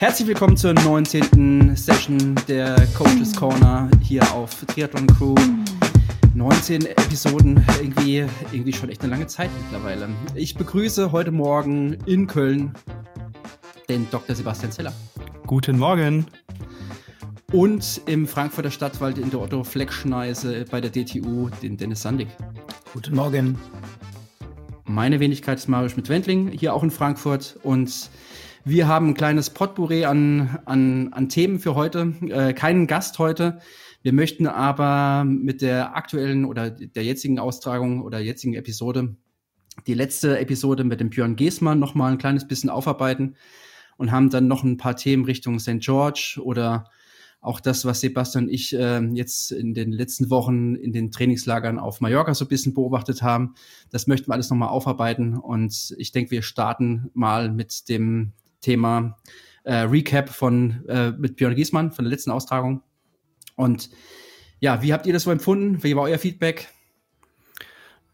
Herzlich willkommen zur 19. Session der Coaches Corner hier auf Triathlon Crew. 19 Episoden, irgendwie, irgendwie schon echt eine lange Zeit mittlerweile. Ich begrüße heute Morgen in Köln den Dr. Sebastian Zeller. Guten Morgen. Und im Frankfurter Stadtwald in der Otto Fleckschneise bei der DTU den Dennis Sandig. Guten Morgen. Meine Wenigkeit ist Mario Schmidt-Wendling, hier auch in Frankfurt. Und wir haben ein kleines Potpourri an, an, an Themen für heute. Äh, keinen Gast heute. Wir möchten aber mit der aktuellen oder der jetzigen Austragung oder jetzigen Episode die letzte Episode mit dem Björn Geßmann noch mal ein kleines bisschen aufarbeiten und haben dann noch ein paar Themen Richtung St. George oder auch das, was Sebastian und ich äh, jetzt in den letzten Wochen in den Trainingslagern auf Mallorca so ein bisschen beobachtet haben. Das möchten wir alles nochmal aufarbeiten. Und ich denke, wir starten mal mit dem Thema äh, Recap von äh, mit Björn Giesmann von der letzten Austragung. Und ja, wie habt ihr das so empfunden? Wie war euer Feedback?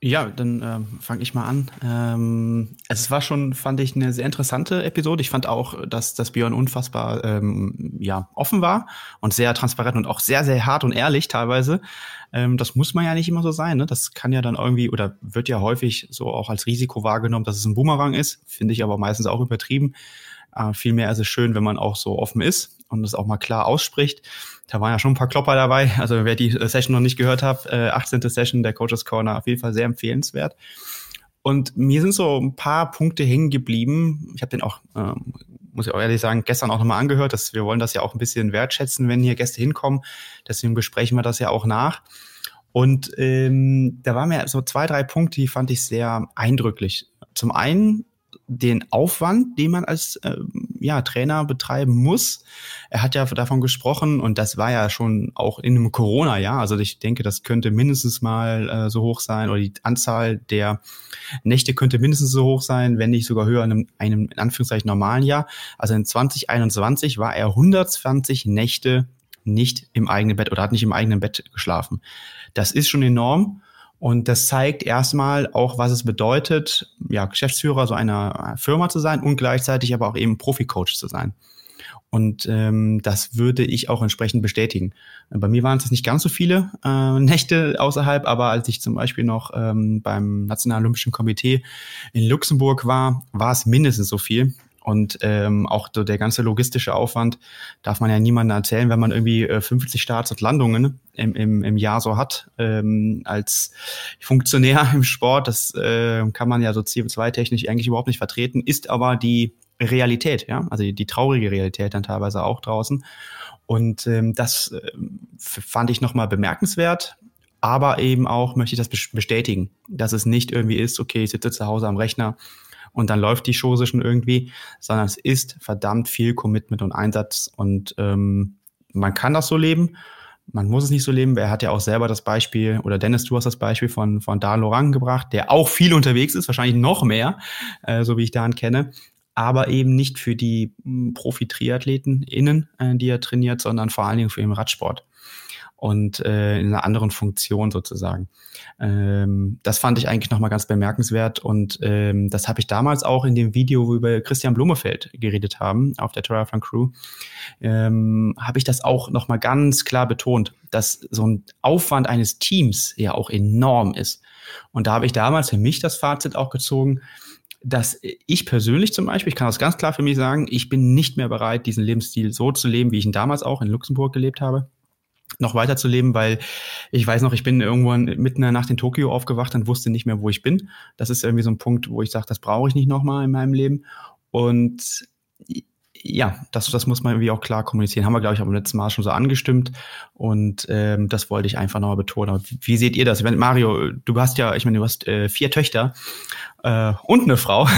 Ja, dann ähm, fange ich mal an. Ähm, es war schon, fand ich, eine sehr interessante Episode. Ich fand auch, dass, dass Björn unfassbar ähm, ja, offen war und sehr transparent und auch sehr, sehr hart und ehrlich teilweise. Ähm, das muss man ja nicht immer so sein. Ne? Das kann ja dann irgendwie oder wird ja häufig so auch als Risiko wahrgenommen, dass es ein Boomerang ist. Finde ich aber meistens auch übertrieben. Äh, vielmehr ist es schön, wenn man auch so offen ist und es auch mal klar ausspricht. Da waren ja schon ein paar Klopper dabei. Also wer die Session noch nicht gehört hat, äh, 18. Session der Coaches Corner, auf jeden Fall sehr empfehlenswert. Und mir sind so ein paar Punkte hängen geblieben. Ich habe den auch, ähm, muss ich auch ehrlich sagen, gestern auch nochmal angehört. Dass wir wollen das ja auch ein bisschen wertschätzen, wenn hier Gäste hinkommen. Deswegen besprechen wir das ja auch nach. Und ähm, da waren mir so zwei, drei Punkte, die fand ich sehr eindrücklich. Zum einen den Aufwand, den man als äh, ja, Trainer betreiben muss. Er hat ja davon gesprochen und das war ja schon auch in einem Corona-Jahr. Also ich denke, das könnte mindestens mal äh, so hoch sein oder die Anzahl der Nächte könnte mindestens so hoch sein, wenn nicht sogar höher in einem, einem in Anführungszeichen normalen Jahr. Also in 2021 war er 120 Nächte nicht im eigenen Bett oder hat nicht im eigenen Bett geschlafen. Das ist schon enorm. Und das zeigt erstmal auch, was es bedeutet, ja, Geschäftsführer so einer Firma zu sein und gleichzeitig aber auch eben Profi-Coach zu sein. Und ähm, das würde ich auch entsprechend bestätigen. Bei mir waren es nicht ganz so viele äh, Nächte außerhalb, aber als ich zum Beispiel noch ähm, beim Nationalen Olympischen Komitee in Luxemburg war, war es mindestens so viel. Und ähm, auch so der ganze logistische Aufwand darf man ja niemandem erzählen, wenn man irgendwie äh, 50 Starts und Landungen im, im, im Jahr so hat. Ähm, als Funktionär im Sport, das äh, kann man ja so CO2-technisch eigentlich überhaupt nicht vertreten, ist aber die Realität, ja, also die, die traurige Realität dann teilweise auch draußen. Und ähm, das äh, fand ich nochmal bemerkenswert. Aber eben auch möchte ich das bestätigen, dass es nicht irgendwie ist, okay, ich sitze zu Hause am Rechner und dann läuft die Chose schon irgendwie, sondern es ist verdammt viel Commitment und Einsatz und ähm, man kann das so leben. Man muss es nicht so leben. Er hat ja auch selber das Beispiel, oder Dennis, du hast das Beispiel von, von Dan Lorang gebracht, der auch viel unterwegs ist, wahrscheinlich noch mehr, äh, so wie ich Dan kenne, aber eben nicht für die hm, Profi-Triathleten innen, äh, die er trainiert, sondern vor allen Dingen für den Radsport und äh, in einer anderen Funktion sozusagen. Ähm, das fand ich eigentlich nochmal ganz bemerkenswert und ähm, das habe ich damals auch in dem Video, wo wir über Christian Blumefeld geredet haben auf der Triathlon Crew, ähm, habe ich das auch nochmal ganz klar betont, dass so ein Aufwand eines Teams ja auch enorm ist. Und da habe ich damals für mich das Fazit auch gezogen, dass ich persönlich zum Beispiel, ich kann das ganz klar für mich sagen, ich bin nicht mehr bereit, diesen Lebensstil so zu leben, wie ich ihn damals auch in Luxemburg gelebt habe noch weiter zu leben, weil ich weiß noch, ich bin irgendwann mitten in der Nacht in Tokio aufgewacht und wusste nicht mehr, wo ich bin. Das ist irgendwie so ein Punkt, wo ich sage, das brauche ich nicht nochmal in meinem Leben. Und ja, das, das muss man irgendwie auch klar kommunizieren. Haben wir, glaube ich, am letzten Mal schon so angestimmt. Und ähm, das wollte ich einfach nochmal betonen. Wie, wie seht ihr das? Wenn, Mario, du hast ja, ich meine, du hast äh, vier Töchter äh, und eine Frau.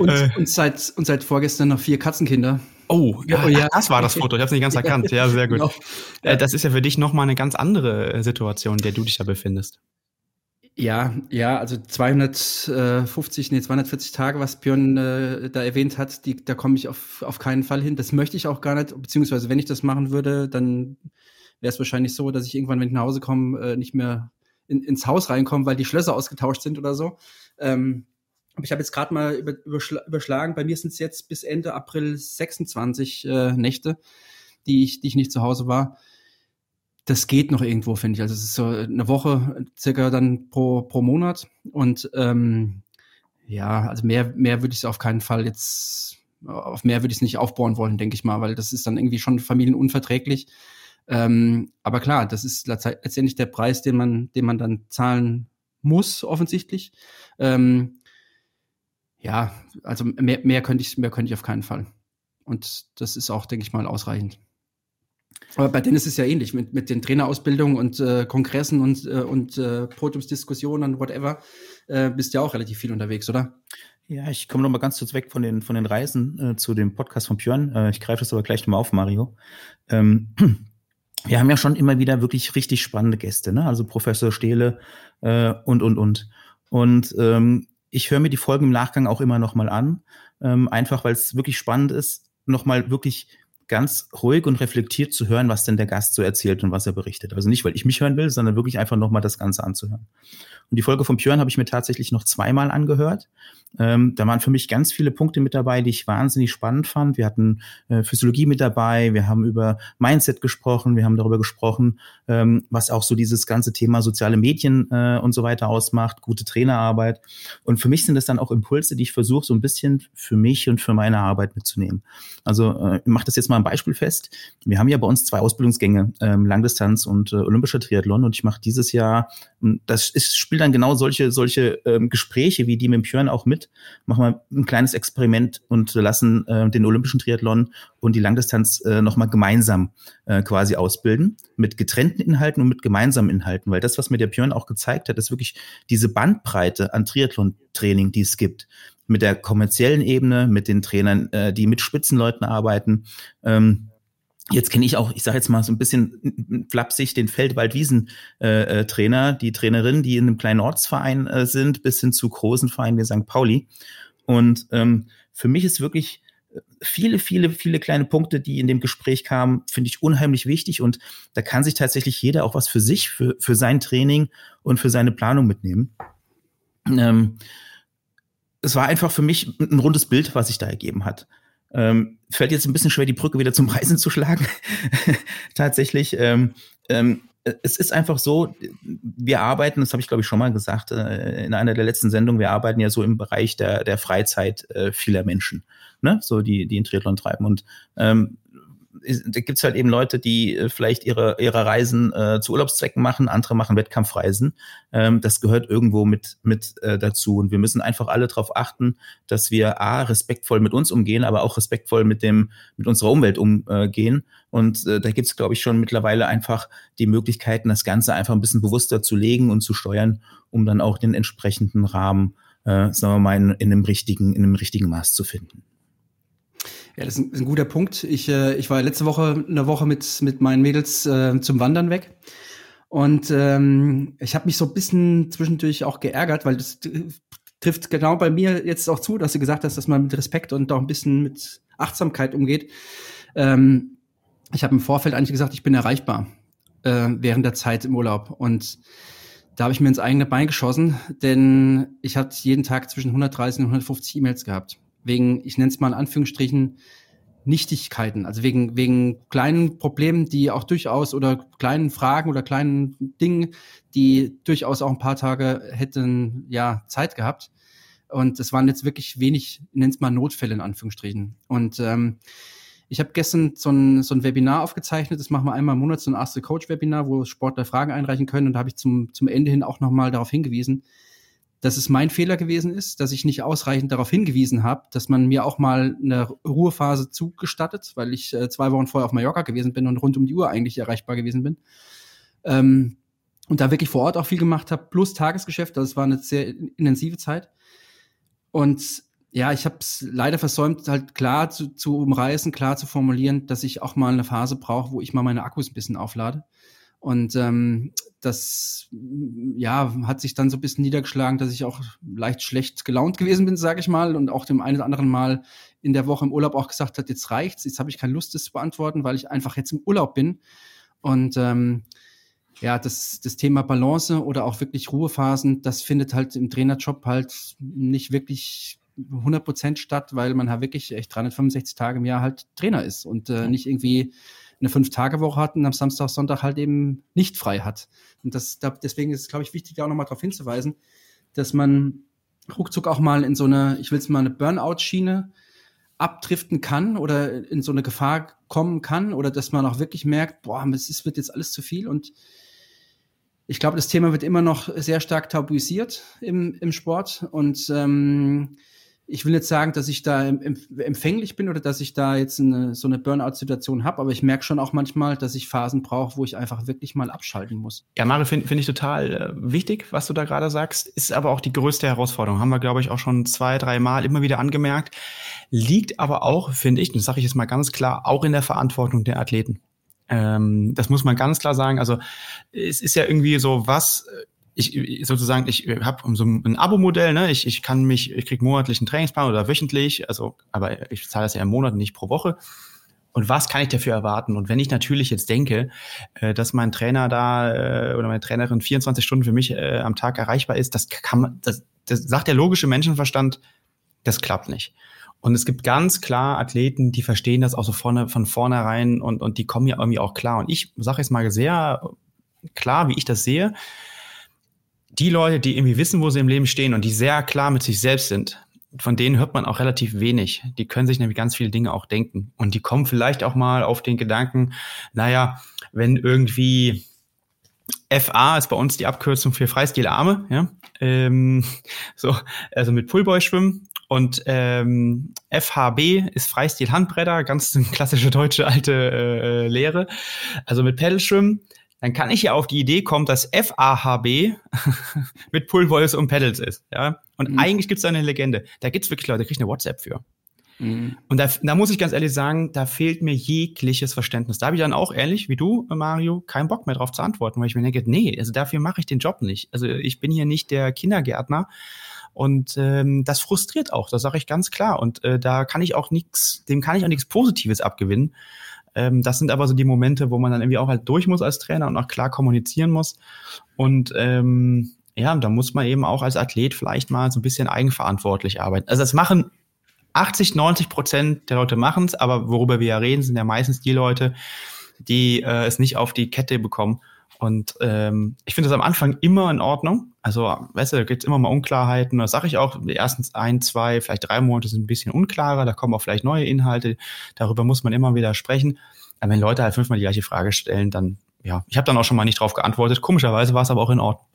und, und, seit, und seit vorgestern noch vier Katzenkinder. Oh, ja, oh, ja. das war das Foto. Ich habe es nicht ganz erkannt. Ja, sehr gut. Genau. Äh, das ist ja für dich nochmal eine ganz andere äh, Situation, in der du dich da befindest. Ja, ja, also 250, nee, 240 Tage, was Björn äh, da erwähnt hat, die, da komme ich auf, auf keinen Fall hin. Das möchte ich auch gar nicht, beziehungsweise wenn ich das machen würde, dann wäre es wahrscheinlich so, dass ich irgendwann, wenn ich nach Hause komme, äh, nicht mehr in, ins Haus reinkomme, weil die Schlösser ausgetauscht sind oder so. Ähm, Aber ich habe jetzt gerade mal über, überschl überschlagen, bei mir sind es jetzt bis Ende April 26 äh, Nächte, die ich, die ich nicht zu Hause war. Das geht noch irgendwo, finde ich. Also es ist so eine Woche circa dann pro, pro Monat. Und ähm, ja, also mehr, mehr würde ich es auf keinen Fall jetzt, auf mehr würde ich es nicht aufbauen wollen, denke ich mal, weil das ist dann irgendwie schon familienunverträglich. Ähm, aber klar, das ist letztendlich der Preis, den man, den man dann zahlen muss, offensichtlich. Ähm, ja, also mehr, mehr könnte ich, mehr könnte ich auf keinen Fall. Und das ist auch, denke ich mal, ausreichend. Aber bei denen ist es ja ähnlich mit, mit den Trainerausbildungen und äh, Kongressen und, äh, und äh, Podiumsdiskussionen und whatever. Äh, bist ja auch relativ viel unterwegs, oder? Ja, ich komme noch mal ganz kurz weg von den, von den Reisen äh, zu dem Podcast von Björn. Äh, ich greife das aber gleich nochmal auf, Mario. Ähm, wir haben ja schon immer wieder wirklich richtig spannende Gäste, ne? Also Professor Stehle äh, und, und, und. Und ähm, ich höre mir die Folgen im Nachgang auch immer noch mal an, ähm, einfach weil es wirklich spannend ist, noch mal wirklich ganz ruhig und reflektiert zu hören, was denn der Gast so erzählt und was er berichtet. Also nicht, weil ich mich hören will, sondern wirklich einfach noch mal das Ganze anzuhören. Und die Folge von Björn habe ich mir tatsächlich noch zweimal angehört. Ähm, da waren für mich ganz viele Punkte mit dabei, die ich wahnsinnig spannend fand. Wir hatten äh, Physiologie mit dabei, wir haben über Mindset gesprochen, wir haben darüber gesprochen, ähm, was auch so dieses ganze Thema soziale Medien äh, und so weiter ausmacht, gute Trainerarbeit. Und für mich sind das dann auch Impulse, die ich versuche, so ein bisschen für mich und für meine Arbeit mitzunehmen. Also äh, ich mache das jetzt mal ein Beispiel fest. Wir haben ja bei uns zwei Ausbildungsgänge, ähm, Langdistanz und äh, Olympischer Triathlon. Und ich mache dieses Jahr, das ist, spielt dann genau solche, solche ähm, Gespräche wie die mit Björn auch mit. Machen wir ein kleines Experiment und lassen äh, den Olympischen Triathlon und die Langdistanz äh, nochmal gemeinsam äh, quasi ausbilden, mit getrennten Inhalten und mit gemeinsamen Inhalten, weil das, was mir der Björn auch gezeigt hat, ist wirklich diese Bandbreite an Triathlon-Training, die es gibt. Mit der kommerziellen Ebene, mit den Trainern, äh, die mit Spitzenleuten arbeiten. Ähm, Jetzt kenne ich auch, ich sage jetzt mal so ein bisschen flapsig, den Feldwald-Wiesen-Trainer, äh, äh die Trainerin, die in einem kleinen Ortsverein äh, sind, bis hin zu großen Vereinen wie St. Pauli. Und ähm, für mich ist wirklich äh, viele, viele, viele kleine Punkte, die in dem Gespräch kamen, finde ich unheimlich wichtig. Und da kann sich tatsächlich jeder auch was für sich, für, für sein Training und für seine Planung mitnehmen. Ähm, es war einfach für mich ein rundes Bild, was sich da ergeben hat. Ähm, fällt jetzt ein bisschen schwer, die Brücke wieder zum Reisen zu schlagen. Tatsächlich. Ähm, ähm, es ist einfach so, wir arbeiten, das habe ich glaube ich schon mal gesagt, äh, in einer der letzten Sendungen, wir arbeiten ja so im Bereich der, der Freizeit äh, vieler Menschen, ne? so die, die in Triathlon treiben. Und ähm, da gibt's halt eben Leute, die äh, vielleicht ihre, ihre Reisen äh, zu Urlaubszwecken machen, andere machen Wettkampfreisen. Ähm, das gehört irgendwo mit, mit äh, dazu. Und wir müssen einfach alle darauf achten, dass wir A, respektvoll mit uns umgehen, aber auch respektvoll mit dem, mit unserer Umwelt umgehen. Und äh, da gibt's glaube ich, schon mittlerweile einfach die Möglichkeiten, das Ganze einfach ein bisschen bewusster zu legen und zu steuern, um dann auch den entsprechenden Rahmen, äh, sagen wir mal, in, in einem richtigen, in einem richtigen Maß zu finden. Ja, das ist ein, ein guter Punkt. Ich, äh, ich war letzte Woche eine Woche mit, mit meinen Mädels äh, zum Wandern weg. Und ähm, ich habe mich so ein bisschen zwischendurch auch geärgert, weil das trifft genau bei mir jetzt auch zu, dass du gesagt hast, dass man mit Respekt und auch ein bisschen mit Achtsamkeit umgeht. Ähm, ich habe im Vorfeld eigentlich gesagt, ich bin erreichbar äh, während der Zeit im Urlaub. Und da habe ich mir ins eigene Bein geschossen, denn ich hatte jeden Tag zwischen 130 und 150 E-Mails gehabt wegen, ich nenne es mal in Anführungsstrichen, Nichtigkeiten, also wegen, wegen kleinen Problemen, die auch durchaus oder kleinen Fragen oder kleinen Dingen, die durchaus auch ein paar Tage hätten ja Zeit gehabt. Und es waren jetzt wirklich wenig, nennt es mal Notfälle in Anführungsstrichen. Und ähm, ich habe gestern so ein, so ein Webinar aufgezeichnet, das machen wir einmal im Monat, so ein Ask Coach Webinar, wo Sportler Fragen einreichen können. Und da habe ich zum, zum Ende hin auch nochmal darauf hingewiesen, dass es mein Fehler gewesen ist, dass ich nicht ausreichend darauf hingewiesen habe, dass man mir auch mal eine Ruhephase zugestattet, weil ich äh, zwei Wochen vorher auf Mallorca gewesen bin und rund um die Uhr eigentlich erreichbar gewesen bin. Ähm, und da wirklich vor Ort auch viel gemacht habe, plus Tagesgeschäft. Das war eine sehr intensive Zeit. Und ja, ich habe es leider versäumt, halt klar zu, zu umreißen, klar zu formulieren, dass ich auch mal eine Phase brauche, wo ich mal meine Akkus ein bisschen auflade. Und ähm, das ja hat sich dann so ein bisschen niedergeschlagen, dass ich auch leicht schlecht gelaunt gewesen bin, sage ich mal, und auch dem einen oder anderen Mal in der Woche im Urlaub auch gesagt hat, jetzt reicht's, jetzt habe ich keine Lust, das zu beantworten, weil ich einfach jetzt im Urlaub bin. Und ähm, ja, das, das Thema Balance oder auch wirklich Ruhephasen, das findet halt im Trainerjob halt nicht wirklich 100 Prozent statt, weil man halt wirklich echt 365 Tage im Jahr halt Trainer ist und äh, nicht irgendwie eine Fünf-Tage-Woche hat und am Samstag, Sonntag halt eben nicht frei hat. Und das, da, deswegen ist es, glaube ich, wichtig, da auch nochmal darauf hinzuweisen, dass man ruckzuck auch mal in so eine, ich will es mal eine Burnout-Schiene abdriften kann oder in so eine Gefahr kommen kann oder dass man auch wirklich merkt, boah, es wird jetzt alles zu viel und ich glaube, das Thema wird immer noch sehr stark tabuisiert im, im Sport und ähm, ich will jetzt sagen, dass ich da empfänglich bin oder dass ich da jetzt eine, so eine Burnout-Situation habe, aber ich merke schon auch manchmal, dass ich Phasen brauche, wo ich einfach wirklich mal abschalten muss. Ja, Mario, finde find ich total äh, wichtig, was du da gerade sagst, ist aber auch die größte Herausforderung. Haben wir, glaube ich, auch schon zwei, drei Mal immer wieder angemerkt. Liegt aber auch, finde ich, das sage ich jetzt mal ganz klar, auch in der Verantwortung der Athleten. Ähm, das muss man ganz klar sagen. Also es ist ja irgendwie so, was ich sozusagen, ich habe so ein Abo-Modell, ne? Ich, ich kann mich, ich krieg monatlichen Trainingsplan oder wöchentlich, also, aber ich zahle das ja im Monat, nicht pro Woche. Und was kann ich dafür erwarten? Und wenn ich natürlich jetzt denke, äh, dass mein Trainer da äh, oder meine Trainerin 24 Stunden für mich äh, am Tag erreichbar ist, das kann man, das, das sagt der logische Menschenverstand, das klappt nicht. Und es gibt ganz klar Athleten, die verstehen das auch so vorne, von vornherein und, und die kommen ja irgendwie auch klar. Und ich sage jetzt mal sehr klar, wie ich das sehe die Leute, die irgendwie wissen, wo sie im Leben stehen und die sehr klar mit sich selbst sind, von denen hört man auch relativ wenig. Die können sich nämlich ganz viele Dinge auch denken. Und die kommen vielleicht auch mal auf den Gedanken, naja, wenn irgendwie FA ist bei uns die Abkürzung für Freistilarme, ja, ähm, so, also mit Pullboy schwimmen und ähm, FHB ist Freistil Handbretter, ganz klassische deutsche alte äh, Lehre, also mit Pedal schwimmen dann kann ich ja auf die Idee kommen, dass FAHB mit Pullwolves und Pedals ist. Ja? Und mhm. eigentlich gibt's da eine Legende. Da gibt's wirklich Leute, da krieg ich eine WhatsApp für. Mhm. Und da, da muss ich ganz ehrlich sagen, da fehlt mir jegliches Verständnis. Da habe ich dann auch ehrlich wie du, Mario, keinen Bock mehr drauf zu antworten, weil ich mir denke, nee, also dafür mache ich den Job nicht. Also ich bin hier nicht der Kindergärtner. Und ähm, das frustriert auch, das sage ich ganz klar. Und äh, da kann ich auch nichts, dem kann ich auch nichts Positives abgewinnen. Ähm, das sind aber so die Momente, wo man dann irgendwie auch halt durch muss als Trainer und auch klar kommunizieren muss. Und ähm, ja, da muss man eben auch als Athlet vielleicht mal so ein bisschen eigenverantwortlich arbeiten. Also das machen 80, 90 Prozent der Leute machen es, aber worüber wir ja reden, sind ja meistens die Leute, die äh, es nicht auf die Kette bekommen und ähm, ich finde das am Anfang immer in Ordnung. Also, weißt du, da gibt es immer mal Unklarheiten. Das sage ich auch, die ersten ein, zwei, vielleicht drei Monate sind ein bisschen unklarer, da kommen auch vielleicht neue Inhalte. Darüber muss man immer wieder sprechen. Aber wenn Leute halt fünfmal die gleiche Frage stellen, dann, ja, ich habe dann auch schon mal nicht drauf geantwortet. Komischerweise war es aber auch in Ordnung.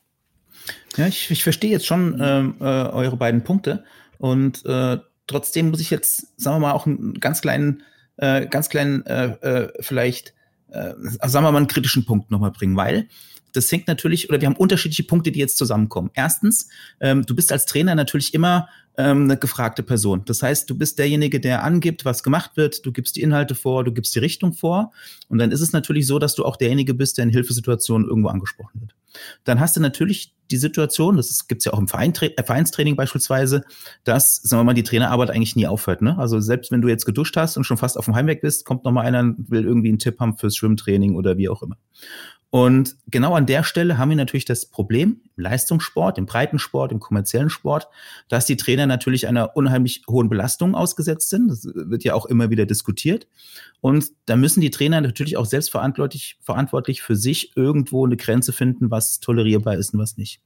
Ja, ich, ich verstehe jetzt schon ähm, äh, eure beiden Punkte. Und äh, trotzdem muss ich jetzt, sagen wir mal, auch einen ganz kleinen, äh, ganz kleinen, äh, äh, vielleicht äh, sagen wir mal, einen kritischen Punkt nochmal bringen, weil das hängt natürlich, oder wir haben unterschiedliche Punkte, die jetzt zusammenkommen. Erstens, ähm, du bist als Trainer natürlich immer ähm, eine gefragte Person. Das heißt, du bist derjenige, der angibt, was gemacht wird, du gibst die Inhalte vor, du gibst die Richtung vor. Und dann ist es natürlich so, dass du auch derjenige bist, der in Hilfesituationen irgendwo angesprochen wird. Dann hast du natürlich die Situation, das gibt's ja auch im äh, Vereinstraining beispielsweise, dass, sagen wir mal, die Trainerarbeit eigentlich nie aufhört. Ne? Also selbst wenn du jetzt geduscht hast und schon fast auf dem Heimweg bist, kommt noch mal einer und will irgendwie einen Tipp haben fürs Schwimmtraining oder wie auch immer. Und genau an der Stelle haben wir natürlich das Problem im Leistungssport, im Breitensport, im kommerziellen Sport, dass die Trainer natürlich einer unheimlich hohen Belastung ausgesetzt sind. Das wird ja auch immer wieder diskutiert. Und da müssen die Trainer natürlich auch selbstverantwortlich verantwortlich für sich irgendwo eine Grenze finden, was tolerierbar ist und was nicht.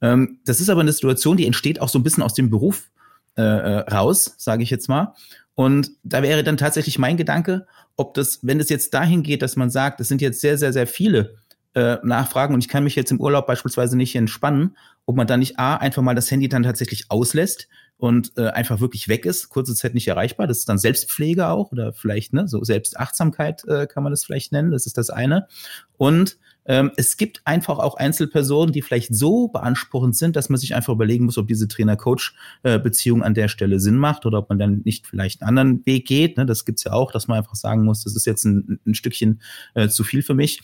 Ähm, das ist aber eine Situation, die entsteht auch so ein bisschen aus dem Beruf äh, äh raus, sage ich jetzt mal. Und da wäre dann tatsächlich mein Gedanke, ob das, wenn es jetzt dahin geht, dass man sagt, es sind jetzt sehr, sehr, sehr viele äh, nachfragen und ich kann mich jetzt im Urlaub beispielsweise nicht entspannen, ob man dann nicht A, einfach mal das Handy dann tatsächlich auslässt und äh, einfach wirklich weg ist, kurze Zeit nicht erreichbar. Das ist dann Selbstpflege auch oder vielleicht, ne, so Selbstachtsamkeit äh, kann man das vielleicht nennen, das ist das eine. Und ähm, es gibt einfach auch Einzelpersonen, die vielleicht so beanspruchend sind, dass man sich einfach überlegen muss, ob diese Trainer-Coach-Beziehung an der Stelle Sinn macht oder ob man dann nicht vielleicht einen anderen Weg geht. Ne? Das gibt's ja auch, dass man einfach sagen muss, das ist jetzt ein, ein Stückchen äh, zu viel für mich.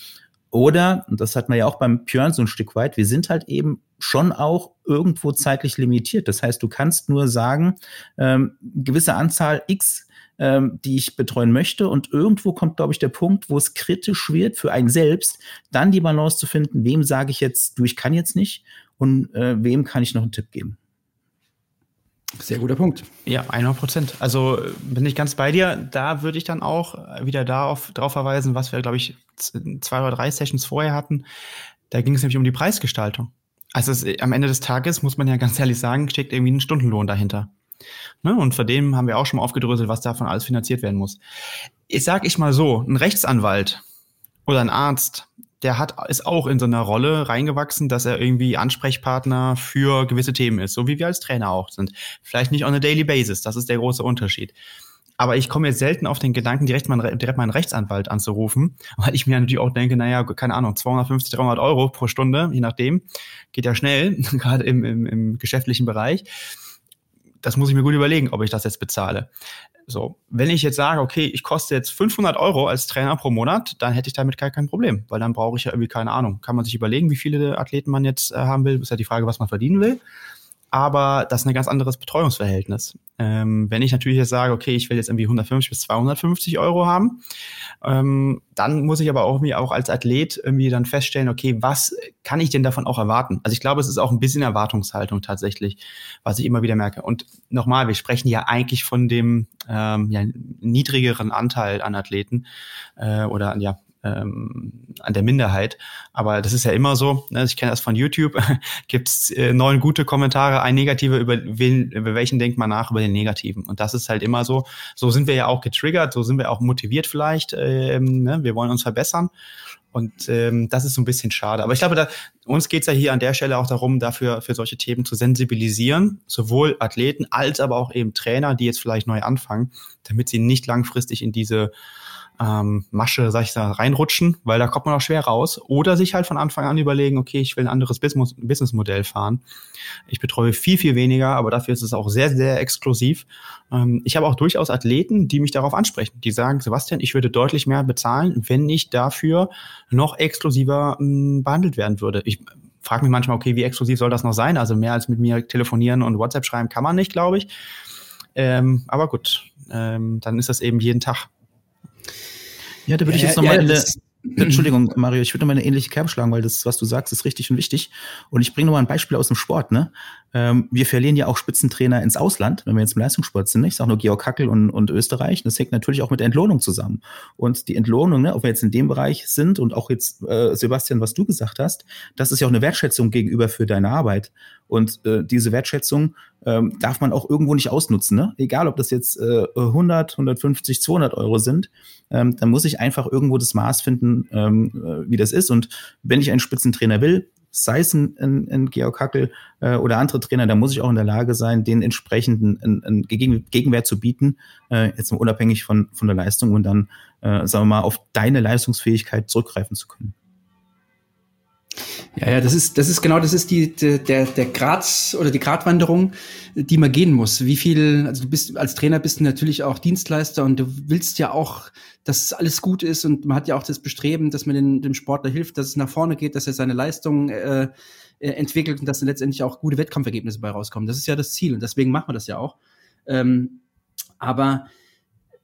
Oder, und das hat man ja auch beim Björn so ein Stück weit, wir sind halt eben schon auch irgendwo zeitlich limitiert. Das heißt, du kannst nur sagen, ähm, gewisse Anzahl X ähm, die ich betreuen möchte. Und irgendwo kommt, glaube ich, der Punkt, wo es kritisch wird für einen selbst, dann die Balance zu finden, wem sage ich jetzt, du, ich kann jetzt nicht und äh, wem kann ich noch einen Tipp geben. Sehr guter Punkt. Ja, 100 Prozent. Also bin ich ganz bei dir. Da würde ich dann auch wieder darauf, darauf verweisen, was wir, glaube ich, zwei oder drei Sessions vorher hatten. Da ging es nämlich um die Preisgestaltung. Also es, am Ende des Tages muss man ja ganz ehrlich sagen, steckt irgendwie ein Stundenlohn dahinter. Ne? Und vor dem haben wir auch schon mal aufgedröselt, was davon alles finanziert werden muss. Ich sag ich mal so, ein Rechtsanwalt oder ein Arzt, der hat, ist auch in so einer Rolle reingewachsen, dass er irgendwie Ansprechpartner für gewisse Themen ist, so wie wir als Trainer auch sind. Vielleicht nicht on a daily basis, das ist der große Unterschied. Aber ich komme jetzt selten auf den Gedanken, direkt, mal, direkt meinen Rechtsanwalt anzurufen, weil ich mir natürlich auch denke, naja, keine Ahnung, 250, 300 Euro pro Stunde, je nachdem, geht ja schnell, gerade im, im, im geschäftlichen Bereich das muss ich mir gut überlegen, ob ich das jetzt bezahle. So, wenn ich jetzt sage, okay, ich koste jetzt 500 Euro als Trainer pro Monat, dann hätte ich damit gar kein Problem, weil dann brauche ich ja irgendwie keine Ahnung. Kann man sich überlegen, wie viele Athleten man jetzt äh, haben will. Ist ja die Frage, was man verdienen will aber das ist ein ganz anderes Betreuungsverhältnis. Ähm, wenn ich natürlich jetzt sage, okay, ich will jetzt irgendwie 150 bis 250 Euro haben, ähm, dann muss ich aber auch mir auch als Athlet irgendwie dann feststellen, okay, was kann ich denn davon auch erwarten? Also ich glaube, es ist auch ein bisschen Erwartungshaltung tatsächlich, was ich immer wieder merke. Und nochmal, wir sprechen ja eigentlich von dem ähm, ja, niedrigeren Anteil an Athleten äh, oder ja, ähm, an der Minderheit. Aber das ist ja immer so. Ne? Ich kenne das von YouTube. Gibt's äh, neun gute Kommentare, ein negativer über wen, über welchen denkt man nach über den negativen. Und das ist halt immer so. So sind wir ja auch getriggert. So sind wir auch motiviert vielleicht. Ähm, ne? Wir wollen uns verbessern. Und ähm, das ist so ein bisschen schade. Aber ich glaube, da, uns geht's ja hier an der Stelle auch darum, dafür für solche Themen zu sensibilisieren, sowohl Athleten als aber auch eben Trainer, die jetzt vielleicht neu anfangen, damit sie nicht langfristig in diese ähm, Masche, sag ich da, reinrutschen, weil da kommt man auch schwer raus. Oder sich halt von Anfang an überlegen, okay, ich will ein anderes Business Businessmodell fahren. Ich betreue viel, viel weniger, aber dafür ist es auch sehr, sehr exklusiv. Ähm, ich habe auch durchaus Athleten, die mich darauf ansprechen, die sagen, Sebastian, ich würde deutlich mehr bezahlen, wenn ich dafür noch exklusiver mh, behandelt werden würde. Ich frage mich manchmal, okay, wie exklusiv soll das noch sein? Also mehr als mit mir telefonieren und WhatsApp schreiben kann man nicht, glaube ich. Ähm, aber gut, ähm, dann ist das eben jeden Tag. Ja, da würde ich jetzt nochmal ja, in der, Entschuldigung, Mario, ich würde nochmal eine ähnliche Kerbe schlagen, weil das, was du sagst, ist richtig und wichtig. Und ich bringe nochmal ein Beispiel aus dem Sport. Ne? Ähm, wir verlieren ja auch Spitzentrainer ins Ausland, wenn wir jetzt im Leistungssport sind. Ne? Ich sage nur Georg Hackel und, und Österreich. Das hängt natürlich auch mit der Entlohnung zusammen. Und die Entlohnung, ne, ob wir jetzt in dem Bereich sind und auch jetzt, äh, Sebastian, was du gesagt hast, das ist ja auch eine Wertschätzung gegenüber für deine Arbeit. Und äh, diese Wertschätzung ähm, darf man auch irgendwo nicht ausnutzen. Ne? Egal, ob das jetzt äh, 100, 150, 200 Euro sind, ähm, dann muss ich einfach irgendwo das Maß finden, ähm, äh, wie das ist. Und wenn ich einen Spitzentrainer will, sei es ein, ein, ein Georg Hackel äh, oder andere Trainer, dann muss ich auch in der Lage sein, den entsprechenden einen, einen Gegenwert zu bieten, äh, jetzt mal unabhängig von, von der Leistung und dann, äh, sagen wir mal, auf deine Leistungsfähigkeit zurückgreifen zu können. Ja, ja, das ist, das ist genau, das ist die, der, der Grad oder die Gratwanderung, die man gehen muss. Wie viel, also du bist, als Trainer bist du natürlich auch Dienstleister und du willst ja auch, dass alles gut ist und man hat ja auch das Bestreben, dass man den, dem Sportler hilft, dass es nach vorne geht, dass er seine Leistung äh, äh entwickelt und dass dann letztendlich auch gute Wettkampfergebnisse bei rauskommen. Das ist ja das Ziel und deswegen machen wir das ja auch. Ähm, aber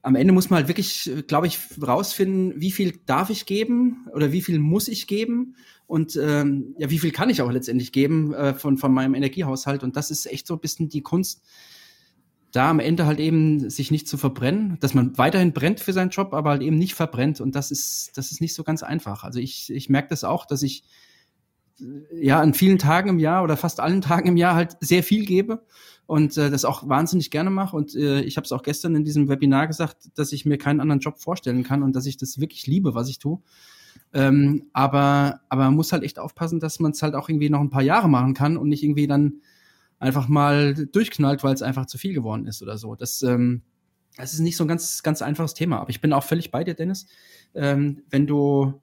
am Ende muss man halt wirklich, glaube ich, rausfinden, wie viel darf ich geben oder wie viel muss ich geben und ähm, ja, wie viel kann ich auch letztendlich geben äh, von, von meinem Energiehaushalt. Und das ist echt so ein bisschen die Kunst, da am Ende halt eben sich nicht zu verbrennen, dass man weiterhin brennt für seinen Job, aber halt eben nicht verbrennt. Und das ist, das ist nicht so ganz einfach. Also ich, ich merke das auch, dass ich ja an vielen Tagen im Jahr oder fast allen Tagen im Jahr halt sehr viel gebe und äh, das auch wahnsinnig gerne mache. Und äh, ich habe es auch gestern in diesem Webinar gesagt, dass ich mir keinen anderen Job vorstellen kann und dass ich das wirklich liebe, was ich tue. Ähm, aber, aber man muss halt echt aufpassen, dass man es halt auch irgendwie noch ein paar Jahre machen kann und nicht irgendwie dann einfach mal durchknallt, weil es einfach zu viel geworden ist oder so. Das, ähm, das ist nicht so ein ganz, ganz einfaches Thema. Aber ich bin auch völlig bei dir, Dennis. Ähm, wenn du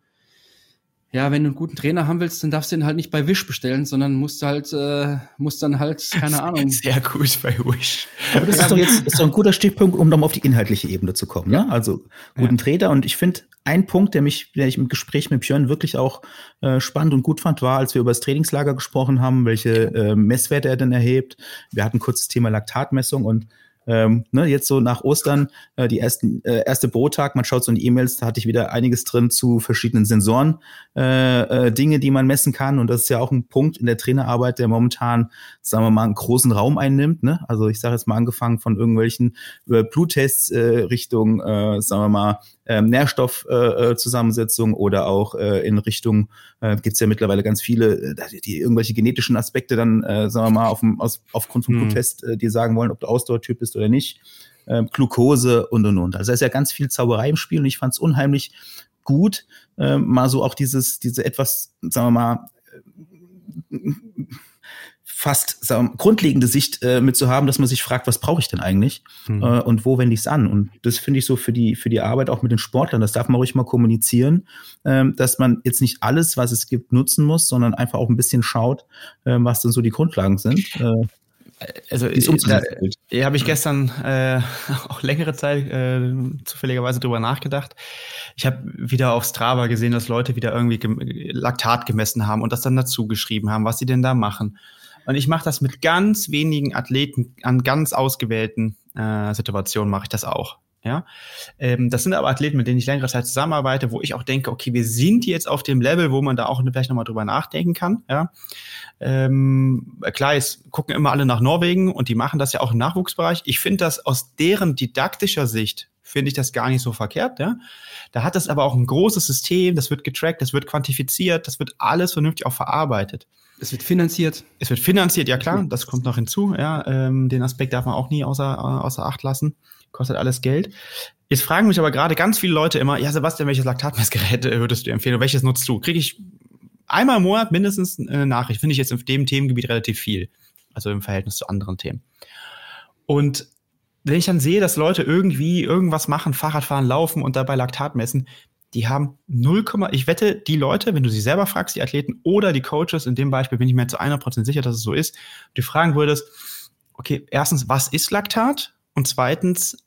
ja, wenn du einen guten Trainer haben willst, dann darfst du ihn halt nicht bei Wish bestellen, sondern musst halt, äh, musst dann halt, keine Ahnung. Sehr gut bei Wish. Aber das ist doch jetzt ist doch ein guter Stichpunkt, um dann auf die inhaltliche Ebene zu kommen. Ne? Also guten ja. Trainer und ich finde ein Punkt, der mich, der ich im Gespräch mit Björn wirklich auch äh, spannend und gut fand, war, als wir über das Trainingslager gesprochen haben, welche äh, Messwerte er denn erhebt. Wir hatten kurz das Thema Laktatmessung und ähm, ne, jetzt so nach Ostern, äh, die ersten, äh, erste Brottag, man schaut so in E-Mails, da hatte ich wieder einiges drin zu verschiedenen Sensoren, äh, äh, Dinge, die man messen kann. Und das ist ja auch ein Punkt in der Trainerarbeit, der momentan, sagen wir mal, einen großen Raum einnimmt. Ne? Also ich sage jetzt mal angefangen von irgendwelchen äh, Bluttests äh, Richtung, äh, sagen wir mal, ähm, Nährstoffzusammensetzung äh, äh oder auch äh, in Richtung, äh, gibt ja mittlerweile ganz viele, äh, die irgendwelche genetischen Aspekte dann, äh, sagen wir mal, auf dem, aus, aufgrund vom hm. Bluttest, äh, die sagen wollen, ob du Ausdauertyp bist oder nicht. Äh, Glucose und und und. Also da ist ja ganz viel Zauberei im Spiel und ich fand es unheimlich gut, äh, mal so auch dieses, diese etwas, sagen wir mal, fast sagen, grundlegende Sicht äh, mit zu haben, dass man sich fragt, was brauche ich denn eigentlich mhm. äh, und wo wende ich es an? Und das finde ich so für die für die Arbeit auch mit den Sportlern. Das darf man ruhig mal kommunizieren, äh, dass man jetzt nicht alles, was es gibt, nutzen muss, sondern einfach auch ein bisschen schaut, äh, was denn so die Grundlagen sind. Äh, also da, da habe ich gestern äh, auch längere Zeit äh, zufälligerweise drüber nachgedacht. Ich habe wieder auf Strava gesehen, dass Leute wieder irgendwie Laktat gemessen haben und das dann dazu geschrieben haben, was sie denn da machen. Und ich mache das mit ganz wenigen Athleten an ganz ausgewählten äh, Situationen mache ich das auch. Ja, ähm, das sind aber Athleten, mit denen ich längere Zeit zusammenarbeite, wo ich auch denke, okay, wir sind jetzt auf dem Level, wo man da auch vielleicht nochmal drüber nachdenken kann. Ja, ähm, klar, es gucken immer alle nach Norwegen und die machen das ja auch im Nachwuchsbereich. Ich finde das aus deren didaktischer Sicht finde ich das gar nicht so verkehrt. Ja? Da hat das aber auch ein großes System, das wird getrackt, das wird quantifiziert, das wird alles vernünftig auch verarbeitet. Es wird finanziert. Es wird finanziert, ja klar, das kommt noch hinzu. Ja, ähm, den Aspekt darf man auch nie außer, außer Acht lassen. Kostet alles Geld. Jetzt fragen mich aber gerade ganz viele Leute immer, ja Sebastian, welches Laktatmessgerät äh, würdest du empfehlen? Welches nutzt du? Kriege ich einmal im Monat mindestens eine Nachricht. Finde ich jetzt in dem Themengebiet relativ viel. Also im Verhältnis zu anderen Themen. Und wenn ich dann sehe, dass Leute irgendwie irgendwas machen, Fahrrad fahren, laufen und dabei Laktat messen, die haben 0, ich wette, die Leute, wenn du sie selber fragst, die Athleten oder die Coaches, in dem Beispiel bin ich mir zu 100% sicher, dass es so ist, du fragen würdest, okay, erstens, was ist Laktat? Und zweitens,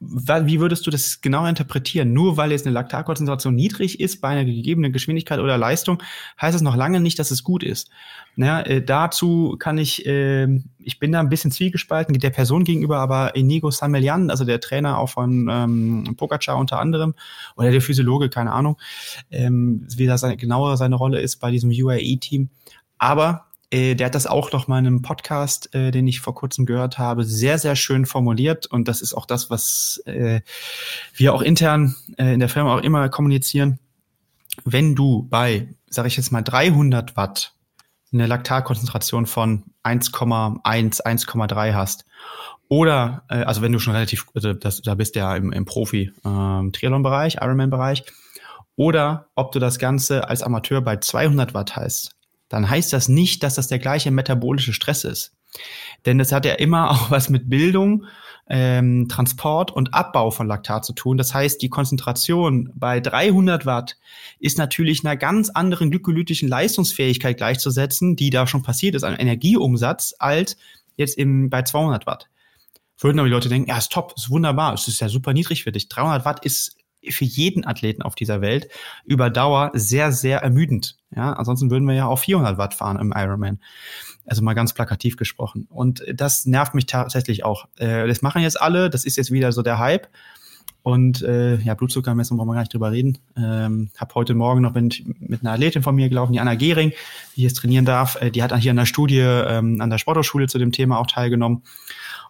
wie würdest du das genau interpretieren? Nur weil jetzt eine Laktatkonzentration niedrig ist bei einer gegebenen Geschwindigkeit oder Leistung, heißt das noch lange nicht, dass es gut ist. Naja, äh, dazu kann ich, äh, ich bin da ein bisschen zwiegespalten der Person gegenüber, aber Inigo Samelian, also der Trainer auch von ähm, Pogacar unter anderem, oder der Physiologe, keine Ahnung, ähm, wie das seine, genauer seine Rolle ist bei diesem UAE-Team. Aber äh, der hat das auch noch mal in einem Podcast, äh, den ich vor kurzem gehört habe, sehr, sehr schön formuliert. Und das ist auch das, was äh, wir auch intern äh, in der Firma auch immer kommunizieren. Wenn du bei, sage ich jetzt mal, 300 Watt eine Laktatkonzentration von 1,1, 1,3 hast, oder, äh, also wenn du schon relativ, also das, da bist du ja im, im Profi-Triathlon-Bereich, ähm, Ironman-Bereich, oder ob du das Ganze als Amateur bei 200 Watt heißt, dann heißt das nicht, dass das der gleiche metabolische Stress ist. Denn das hat ja immer auch was mit Bildung, ähm, Transport und Abbau von Laktat zu tun. Das heißt, die Konzentration bei 300 Watt ist natürlich einer ganz anderen glykolytischen Leistungsfähigkeit gleichzusetzen, die da schon passiert ist, an Energieumsatz, als jetzt im, bei 200 Watt. Würden aber die Leute denken, ja, ist top, ist wunderbar, es ist ja super niedrig für dich. 300 Watt ist für jeden Athleten auf dieser Welt über Dauer sehr, sehr ermüdend. Ja, ansonsten würden wir ja auf 400 Watt fahren im Ironman. Also mal ganz plakativ gesprochen. Und das nervt mich tatsächlich auch. Äh, das machen jetzt alle. Das ist jetzt wieder so der Hype. Und äh, ja, Blutzuckermessung brauchen wir gar nicht drüber reden. Ähm, hab heute Morgen noch mit, mit einer Athletin von mir gelaufen, die Anna Gehring, die jetzt trainieren darf. Äh, die hat hier an der Studie ähm, an der Sporthochschule zu dem Thema auch teilgenommen.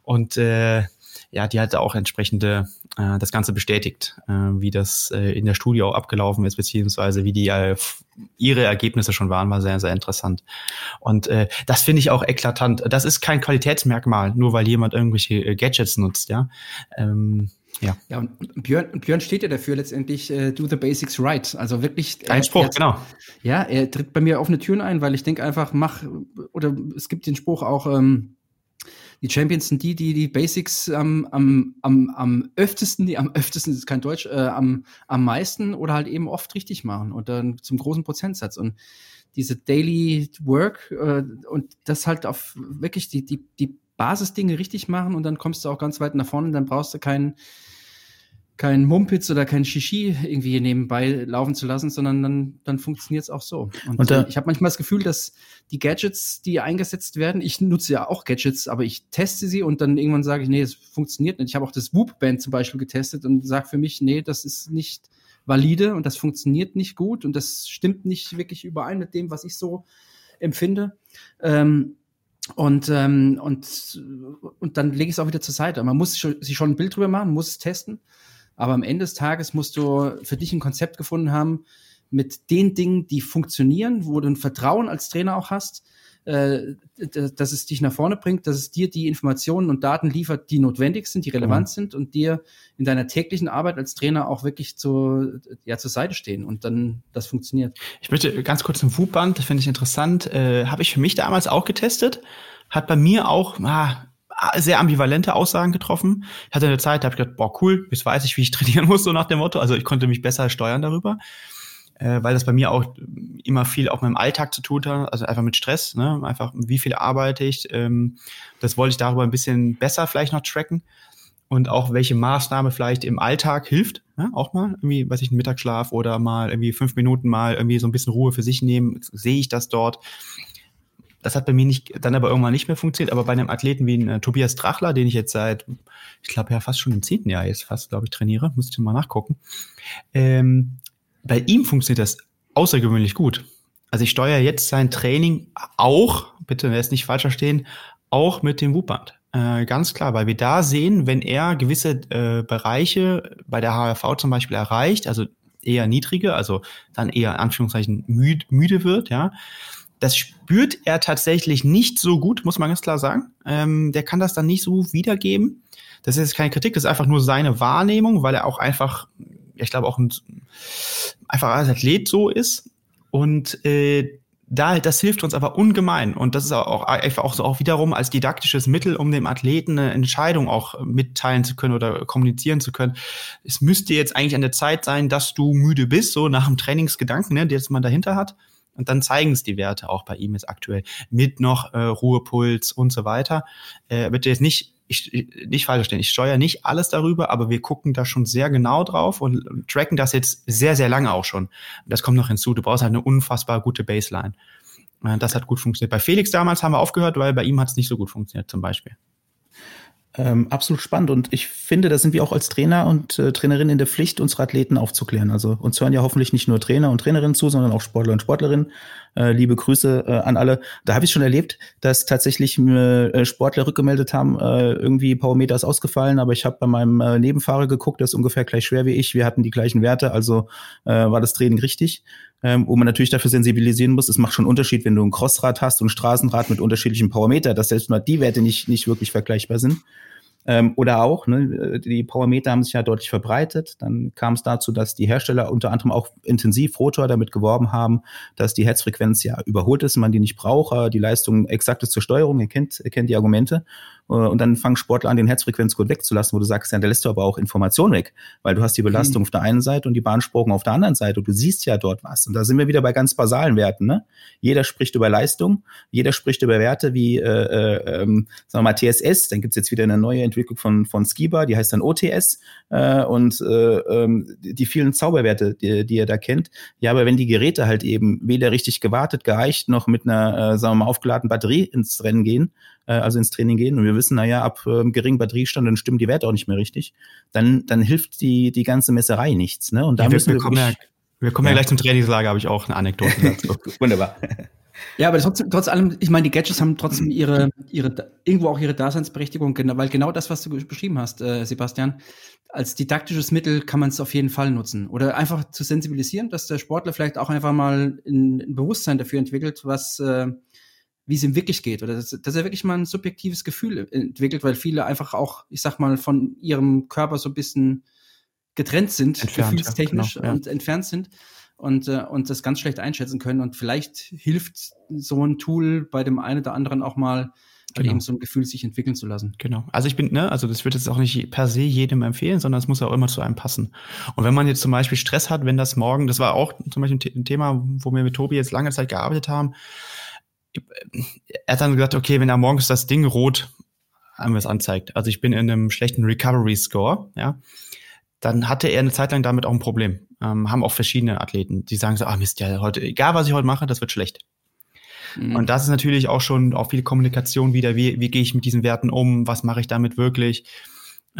Und äh, ja, die hat auch entsprechende äh, das Ganze bestätigt, äh, wie das äh, in der Studie auch abgelaufen ist, beziehungsweise wie die äh, ihre Ergebnisse schon waren, war sehr, sehr interessant. Und äh, das finde ich auch eklatant. Das ist kein Qualitätsmerkmal, nur weil jemand irgendwelche äh, Gadgets nutzt, ja. Ähm, ja. ja, und Björn, Björn steht ja dafür letztendlich, äh, do the basics right. Also wirklich. Ein Spruch, er, genau. Ja, er tritt bei mir offene Türen ein, weil ich denke einfach, mach, oder es gibt den Spruch auch, ähm, die Champions sind die, die die Basics ähm, am, am, am öftesten, die am öftesten ist kein Deutsch, äh, am, am meisten oder halt eben oft richtig machen und dann zum großen Prozentsatz. Und diese Daily Work äh, und das halt auf wirklich die, die, die Basisdinge richtig machen und dann kommst du auch ganz weit nach vorne und dann brauchst du keinen kein Mumpitz oder kein Shishi irgendwie nebenbei laufen zu lassen, sondern dann, dann funktioniert es auch so. Und, und äh, ich habe manchmal das Gefühl, dass die Gadgets, die eingesetzt werden, ich nutze ja auch Gadgets, aber ich teste sie und dann irgendwann sage ich, nee, es funktioniert nicht. Ich habe auch das Whoop-Band zum Beispiel getestet und sage für mich, nee, das ist nicht valide und das funktioniert nicht gut und das stimmt nicht wirklich überein mit dem, was ich so empfinde. Ähm, und, ähm, und, und dann lege ich es auch wieder zur Seite. Man muss sich schon ein Bild drüber machen, muss es testen. Aber am Ende des Tages musst du für dich ein Konzept gefunden haben mit den Dingen, die funktionieren, wo du ein Vertrauen als Trainer auch hast, äh, dass es dich nach vorne bringt, dass es dir die Informationen und Daten liefert, die notwendig sind, die relevant mhm. sind und dir in deiner täglichen Arbeit als Trainer auch wirklich zu, ja, zur Seite stehen und dann das funktioniert. Ich möchte ganz kurz zum Wutband, das finde ich interessant, äh, habe ich für mich damals auch getestet, hat bei mir auch ah, sehr ambivalente Aussagen getroffen. Ich hatte eine Zeit, da habe ich gedacht, boah, cool, jetzt weiß ich, wie ich trainieren muss, so nach dem Motto. Also ich konnte mich besser steuern darüber äh, weil das bei mir auch immer viel auch mit dem Alltag zu tun hat, also einfach mit Stress, ne? einfach wie viel arbeite ich. Ähm, das wollte ich darüber ein bisschen besser vielleicht noch tracken und auch welche Maßnahme vielleicht im Alltag hilft, ja, auch mal irgendwie, weiß ich, einen Mittagsschlaf oder mal irgendwie fünf Minuten mal irgendwie so ein bisschen Ruhe für sich nehmen, sehe ich das dort. Das hat bei mir nicht, dann aber irgendwann nicht mehr funktioniert, aber bei einem Athleten wie ein, äh, Tobias Drachler, den ich jetzt seit, ich glaube ja fast schon im zehnten Jahr jetzt fast, glaube ich, trainiere, müsste ich mal nachgucken, ähm, bei ihm funktioniert das außergewöhnlich gut. Also ich steuere jetzt sein Training auch, bitte wer es nicht falsch verstehen, auch mit dem Wupband. Äh, ganz klar, weil wir da sehen, wenn er gewisse äh, Bereiche bei der HRV zum Beispiel erreicht, also eher niedrige, also dann eher in Anführungszeichen müde, müde wird, ja, das spürt er tatsächlich nicht so gut, muss man ganz klar sagen. Ähm, der kann das dann nicht so wiedergeben. Das ist keine Kritik, das ist einfach nur seine Wahrnehmung, weil er auch einfach ich glaube auch ein, einfach als Athlet so ist. Und äh, da, das hilft uns aber ungemein. Und das ist auch einfach auch so auch wiederum als didaktisches Mittel, um dem Athleten eine Entscheidung auch mitteilen zu können oder kommunizieren zu können. Es müsste jetzt eigentlich an der Zeit sein, dass du müde bist, so nach dem Trainingsgedanken, ne, der man dahinter hat. Und dann zeigen es die Werte auch bei ihm jetzt aktuell mit noch äh, Ruhepuls und so weiter. Äh, wird jetzt nicht ich, nicht falsch verstehen, ich steuere nicht alles darüber, aber wir gucken da schon sehr genau drauf und tracken das jetzt sehr, sehr lange auch schon. Das kommt noch hinzu. Du brauchst halt eine unfassbar gute Baseline. Äh, das hat gut funktioniert. Bei Felix damals haben wir aufgehört, weil bei ihm hat es nicht so gut funktioniert, zum Beispiel. Ähm, absolut spannend und ich finde, da sind wir auch als Trainer und äh, Trainerin in der Pflicht, unsere Athleten aufzuklären. Also uns hören ja hoffentlich nicht nur Trainer und Trainerinnen zu, sondern auch Sportler und Sportlerinnen. Äh, liebe Grüße äh, an alle. Da habe ich schon erlebt, dass tatsächlich äh, Sportler rückgemeldet haben, äh, irgendwie Powermeter ist ausgefallen, aber ich habe bei meinem äh, Nebenfahrer geguckt, der ist ungefähr gleich schwer wie ich. Wir hatten die gleichen Werte, also äh, war das Training richtig. Ähm, wo man natürlich dafür sensibilisieren muss. Es macht schon Unterschied, wenn du ein Crossrad hast und ein Straßenrad mit unterschiedlichen Powermeter, dass selbst mal die Werte nicht, nicht wirklich vergleichbar sind. Ähm, oder auch, ne, die Powermeter haben sich ja deutlich verbreitet. Dann kam es dazu, dass die Hersteller unter anderem auch intensiv Rotor damit geworben haben, dass die Herzfrequenz ja überholt ist, man die nicht braucht, die Leistung exakt ist zur Steuerung, ihr kennt, ihr kennt die Argumente. Äh, und dann fangen Sportler an, den Herzfrequenzgurt wegzulassen, wo du sagst, ja, da lässt du aber auch Information weg, weil du hast die Belastung mhm. auf der einen Seite und die Bahnsprung auf der anderen Seite und du siehst ja dort was. Und da sind wir wieder bei ganz basalen Werten. Ne? Jeder spricht über Leistung, jeder spricht über Werte wie, äh, äh, ähm, sagen wir mal, TSS, dann gibt's jetzt wieder eine neue Entwicklung von, von Skiba, die heißt dann OTS äh, und äh, ähm, die vielen Zauberwerte, die, die ihr da kennt. Ja, aber wenn die Geräte halt eben weder richtig gewartet, geeicht, noch mit einer, äh, sagen wir mal, aufgeladenen Batterie ins Rennen gehen, äh, also ins Training gehen und wir wissen, naja, ab äh, geringem Batteriestand dann stimmen die Werte auch nicht mehr richtig, dann, dann hilft die, die ganze Messerei nichts. Ne? Und da ja, müssen wir, wir, kommen ja, wir kommen ja. ja gleich zum Trainingslager, habe ich auch eine Anekdote dazu. Wunderbar. Ja, aber trotzdem, trotz allem, ich meine, die Gadgets haben trotzdem ihre, ihre, irgendwo auch ihre Daseinsberechtigung, weil genau das, was du beschrieben hast, äh, Sebastian, als didaktisches Mittel kann man es auf jeden Fall nutzen. Oder einfach zu sensibilisieren, dass der Sportler vielleicht auch einfach mal ein, ein Bewusstsein dafür entwickelt, was, äh, wie es ihm wirklich geht oder dass, dass er wirklich mal ein subjektives Gefühl entwickelt, weil viele einfach auch, ich sag mal, von ihrem Körper so ein bisschen getrennt sind, entfernt, gefühlstechnisch ja, genau, ja. und entfernt sind und, äh, und das ganz schlecht einschätzen können. Und vielleicht hilft so ein Tool bei dem einen oder anderen auch mal, genau. eben so ein Gefühl sich entwickeln zu lassen. Genau. Also ich bin, ne, also das wird jetzt auch nicht per se jedem empfehlen, sondern es muss auch immer zu einem passen. Und wenn man jetzt zum Beispiel Stress hat, wenn das morgen, das war auch zum Beispiel ein Thema, wo wir mit Tobi jetzt lange Zeit gearbeitet haben, er hat dann gesagt, okay, wenn er morgens das Ding rot es anzeigt, also ich bin in einem schlechten Recovery Score, ja, dann hatte er eine Zeit lang damit auch ein Problem. Ähm, haben auch verschiedene Athleten, die sagen so, ah Mist, ja, heute, egal was ich heute mache, das wird schlecht. Mhm. Und das ist natürlich auch schon auch viel Kommunikation wieder, wie, wie gehe ich mit diesen Werten um, was mache ich damit wirklich.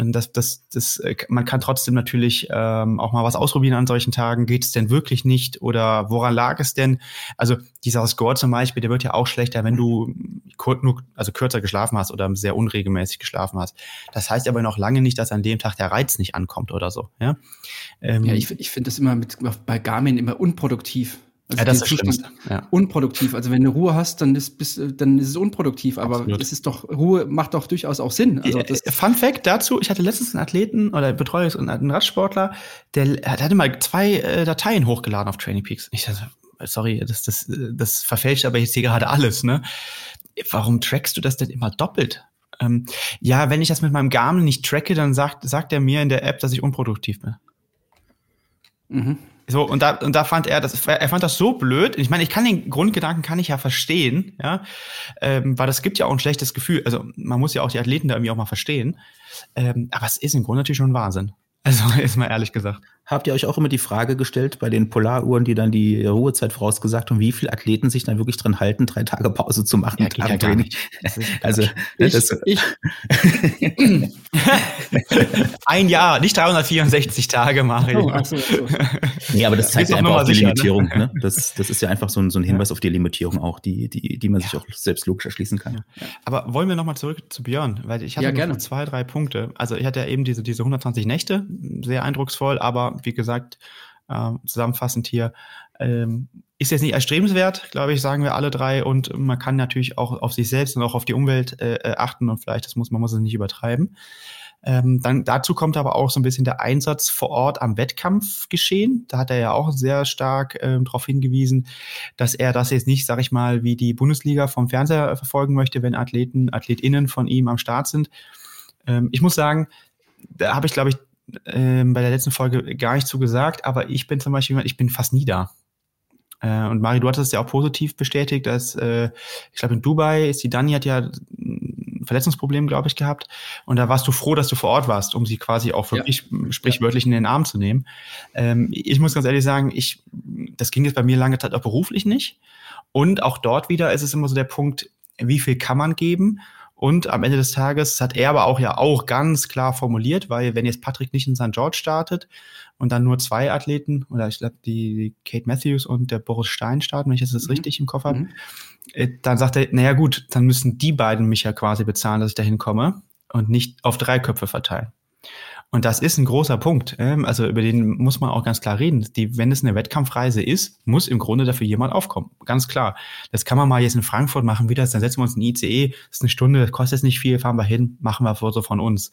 Das, das, das, äh, man kann trotzdem natürlich ähm, auch mal was ausprobieren an solchen Tagen. Geht es denn wirklich nicht oder woran lag es denn? Also dieser Score zum Beispiel, der wird ja auch schlechter, wenn du kur nur, also kürzer geschlafen hast oder sehr unregelmäßig geschlafen hast. Das heißt aber noch lange nicht, dass an dem Tag der Reiz nicht ankommt oder so. Ja, ähm, ja ich, ich finde das immer mit, bei Garmin immer unproduktiv. Also ja, das ist Zustand ja. unproduktiv. Also wenn du Ruhe hast, dann ist, bist, dann ist es unproduktiv. Aber Absolut. es ist doch, Ruhe macht doch durchaus auch Sinn. Also das Fun Fact dazu, ich hatte letztens einen Athleten oder Betreuer, einen Radsportler, der, der hatte mal zwei äh, Dateien hochgeladen auf Training Peaks. Ich dachte, sorry, das, das, das verfälscht aber jetzt hier gerade alles, ne? Warum trackst du das denn immer doppelt? Ähm, ja, wenn ich das mit meinem Garmin nicht tracke, dann sagt, sagt er mir in der App, dass ich unproduktiv bin. Mhm. So, und da, und da fand er das, er fand das so blöd. Ich meine, ich kann den Grundgedanken kann ich ja verstehen, ja, ähm, weil das gibt ja auch ein schlechtes Gefühl. Also man muss ja auch die Athleten da irgendwie auch mal verstehen. Ähm, aber es ist im Grunde natürlich schon Wahnsinn. Also ist mal ehrlich gesagt. Habt ihr euch auch immer die Frage gestellt bei den Polaruhren, die dann die Ruhezeit vorausgesagt haben, wie viele Athleten sich dann wirklich dran halten, drei Tage Pause zu machen? Ja, geht ja gar nicht. Also ich, das, ich. ein Jahr, nicht 364 Tage, Mario. Oh, so, so. Nee, aber das zeigt ja einfach auch die sicher, ne? Limitierung. Ne? Ne? Das, das ist ja einfach so ein, so ein Hinweis ja. auf die Limitierung auch, die, die, die man sich auch selbst logisch erschließen kann. Aber wollen wir nochmal zurück zu Björn? Weil ich hatte ja, gerne. zwei, drei Punkte. Also ich hatte ja eben diese, diese 120 Nächte, sehr eindrucksvoll, aber wie gesagt, äh, zusammenfassend hier, ähm, ist jetzt nicht erstrebenswert, glaube ich, sagen wir alle drei. Und man kann natürlich auch auf sich selbst und auch auf die Umwelt äh, äh, achten und vielleicht, das muss man muss es nicht übertreiben. Ähm, dann dazu kommt aber auch so ein bisschen der Einsatz vor Ort am Wettkampf geschehen. Da hat er ja auch sehr stark ähm, darauf hingewiesen, dass er das jetzt nicht, sag ich mal, wie die Bundesliga vom Fernseher verfolgen möchte, wenn Athleten, AthletInnen von ihm am Start sind. Ähm, ich muss sagen, da habe ich, glaube ich, ähm, bei der letzten Folge gar nicht zu gesagt, aber ich bin zum Beispiel, ich bin fast nie da. Äh, und Mari, du hattest es ja auch positiv bestätigt, dass äh, ich glaube in Dubai ist die Dani hat ja ein Verletzungsproblem, glaube ich, gehabt. Und da warst du froh, dass du vor Ort warst, um sie quasi auch wirklich ja. sprichwörtlich in den Arm zu nehmen. Ähm, ich muss ganz ehrlich sagen, ich, das ging jetzt bei mir lange Zeit auch beruflich nicht. Und auch dort wieder ist es immer so der Punkt, wie viel kann man geben? Und am Ende des Tages hat er aber auch ja auch ganz klar formuliert, weil wenn jetzt Patrick nicht in St. George startet und dann nur zwei Athleten, oder ich glaube die, Kate Matthews und der Boris Stein starten, wenn ich das jetzt mhm. richtig im Kopf habe, mhm. Äh, dann sagt er, naja gut, dann müssen die beiden mich ja quasi bezahlen, dass ich dahin komme und nicht auf drei Köpfe verteilen. Und das ist ein großer Punkt. Ähm, also über den muss man auch ganz klar reden. Die, wenn es eine Wettkampfreise ist, muss im Grunde dafür jemand aufkommen. Ganz klar. Das kann man mal jetzt in Frankfurt machen, wie das, dann setzen wir uns in ICE, ist eine Stunde, kostet nicht viel, fahren wir hin, machen wir Foto von uns.